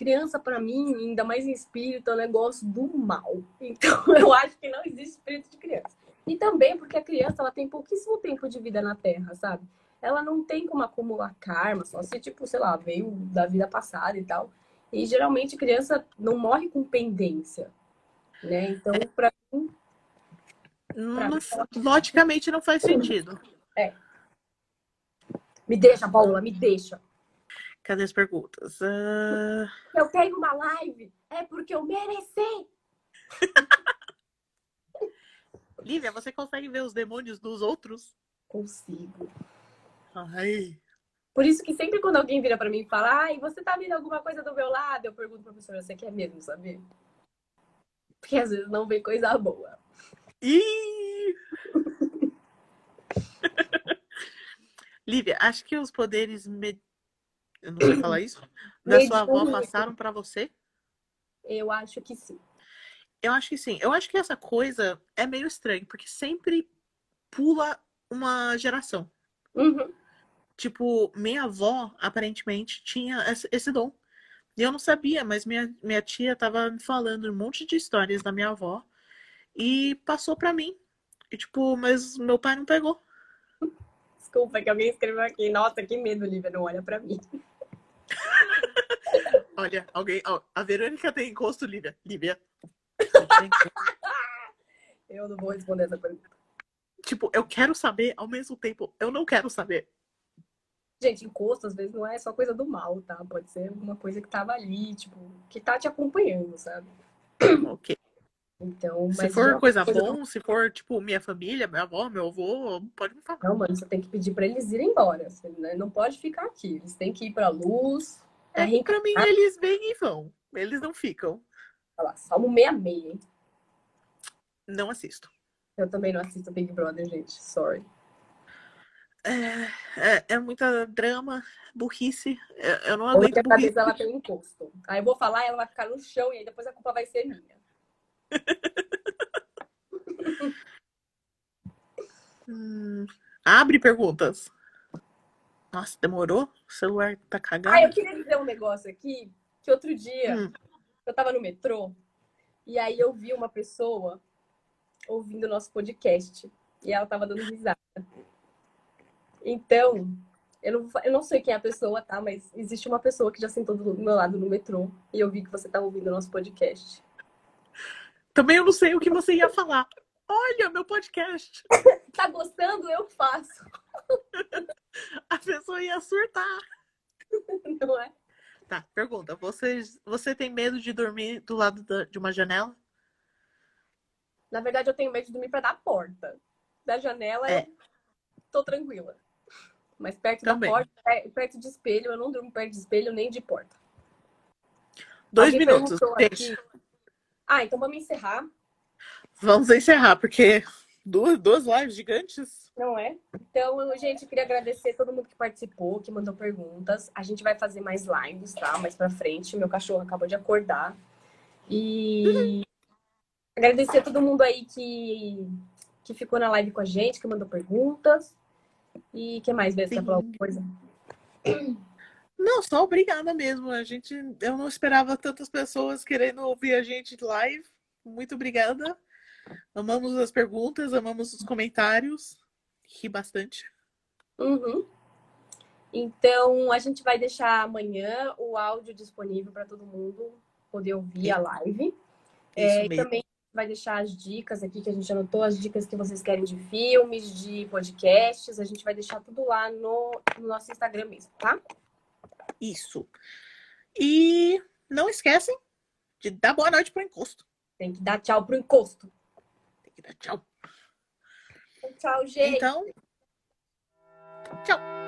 criança pra mim, ainda mais em espírito, é um negócio do mal. Então, eu acho que não existe espírito de criança. E também porque a criança, ela tem pouquíssimo tempo de vida na Terra, sabe? ela não tem como acumular karma, só se, tipo, sei lá, veio da vida passada e tal. E geralmente criança não morre com pendência, né? Então, pra mim, Não- não- logicamente não faz sentido. me deixa, Paula, me deixa. Cadê as perguntas? Ah, Eu tenho uma live, é porque eu mereci. Lívia, você consegue ver os demônios dos outros? Consigo. Ai. Por isso que sempre quando alguém vira pra mim e fala, ai, você tá vendo alguma coisa do meu lado? Eu pergunto, professor, você quer mesmo saber? Porque às vezes não vem coisa boa. Ih! Lívia, acho que os poderes. me- Eu não sei falar isso. Da sua avó passaram pra você? Eu acho que sim. Eu acho que sim. Eu acho que essa coisa é meio estranho, porque sempre pula uma geração. Uhum. Tipo, minha avó, aparentemente, tinha esse, dom. E eu não sabia, mas minha, minha tia tava me falando um monte de histórias da minha avó e passou pra mim. E, tipo, mas meu pai não pegou. Desculpa, que alguém escreveu aqui. Nossa, que medo, Lívia, não olha pra mim. Olha, alguém. ó, a Verônica tem encosto, Lívia. Lívia. Eu não vou responder essa pergunta. tipo, eu quero saber, ao mesmo tempo, eu não quero saber. Gente, encosto às vezes não é só coisa do mal, tá? Pode ser alguma coisa que tava ali, tipo, que tá te acompanhando, sabe? Ok. Então, Se for uma coisa do- bom, se for, tipo, minha família, minha avó, meu avô, pode me falar. Não, mano, você tem que pedir pra eles irem embora. Você né, não pode ficar aqui. Eles têm que ir pra luz. É, É, pra mim, eles vêm e vão. Eles não ficam. Olha lá, Salmo 66, hein? Não assisto. Eu também não assisto Big Brother, gente. Sorry. É, é, é muita drama, burrice. Eu, eu não Hoje aguento a burrice. cabeça ela tem um encosto. Aí eu vou falar e ela vai ficar no chão e aí depois a culpa vai ser minha. Hum, abre perguntas. Nossa, demorou? O celular tá cagado. Ah, eu queria dizer um negócio aqui, que outro dia Hum. eu tava no metrô e aí eu vi uma pessoa ouvindo o nosso podcast e ela tava dando risada. Então, eu não, eu não sei quem é a pessoa, tá? Mas existe uma pessoa que já sentou do meu lado no metrô e eu vi que você tava ouvindo o nosso podcast. Também eu não sei o que você ia falar. Olha, meu podcast. Tá gostando? Eu faço, A pessoa ia surtar. não é? Tá, pergunta. Você, você tem medo de dormir do lado da- de uma janela? Na verdade, eu tenho medo de dormir pra dar porta. Da janela, É. eu tô tranquila. Mas perto Também. da porta, é, perto de espelho, eu não durmo perto de espelho nem de porta. Dois Alguém minutos, aqui- Ah, então vamos encerrar, Vamos encerrar, porque duas, duas lives gigantes. Não é? Então, eu, gente, queria agradecer todo mundo que participou, que mandou perguntas. A gente vai fazer mais lives, tá? Mais pra frente. Meu cachorro acabou de acordar. E agradecer a todo mundo aí que, que ficou na live com a gente, que mandou perguntas. E que mais, Bessa? Falar alguma coisa? Não, só obrigada mesmo. A gente, eu não esperava tantas pessoas querendo ouvir a gente live. Muito obrigada. Amamos as perguntas, amamos os comentários. Ri bastante. Uhum. Então, a gente vai deixar amanhã o áudio disponível para todo mundo poder ouvir a live. É, e também vai deixar as dicas aqui que a gente anotou, as dicas que vocês querem de filmes, de podcasts. A gente vai deixar tudo lá no, no nosso Instagram mesmo, tá? Isso. E não esquecem de dar boa noite pro encosto. Tem que dar tchau pro encosto. Tem que dar tchau. Tchau, gente. Então, tchau.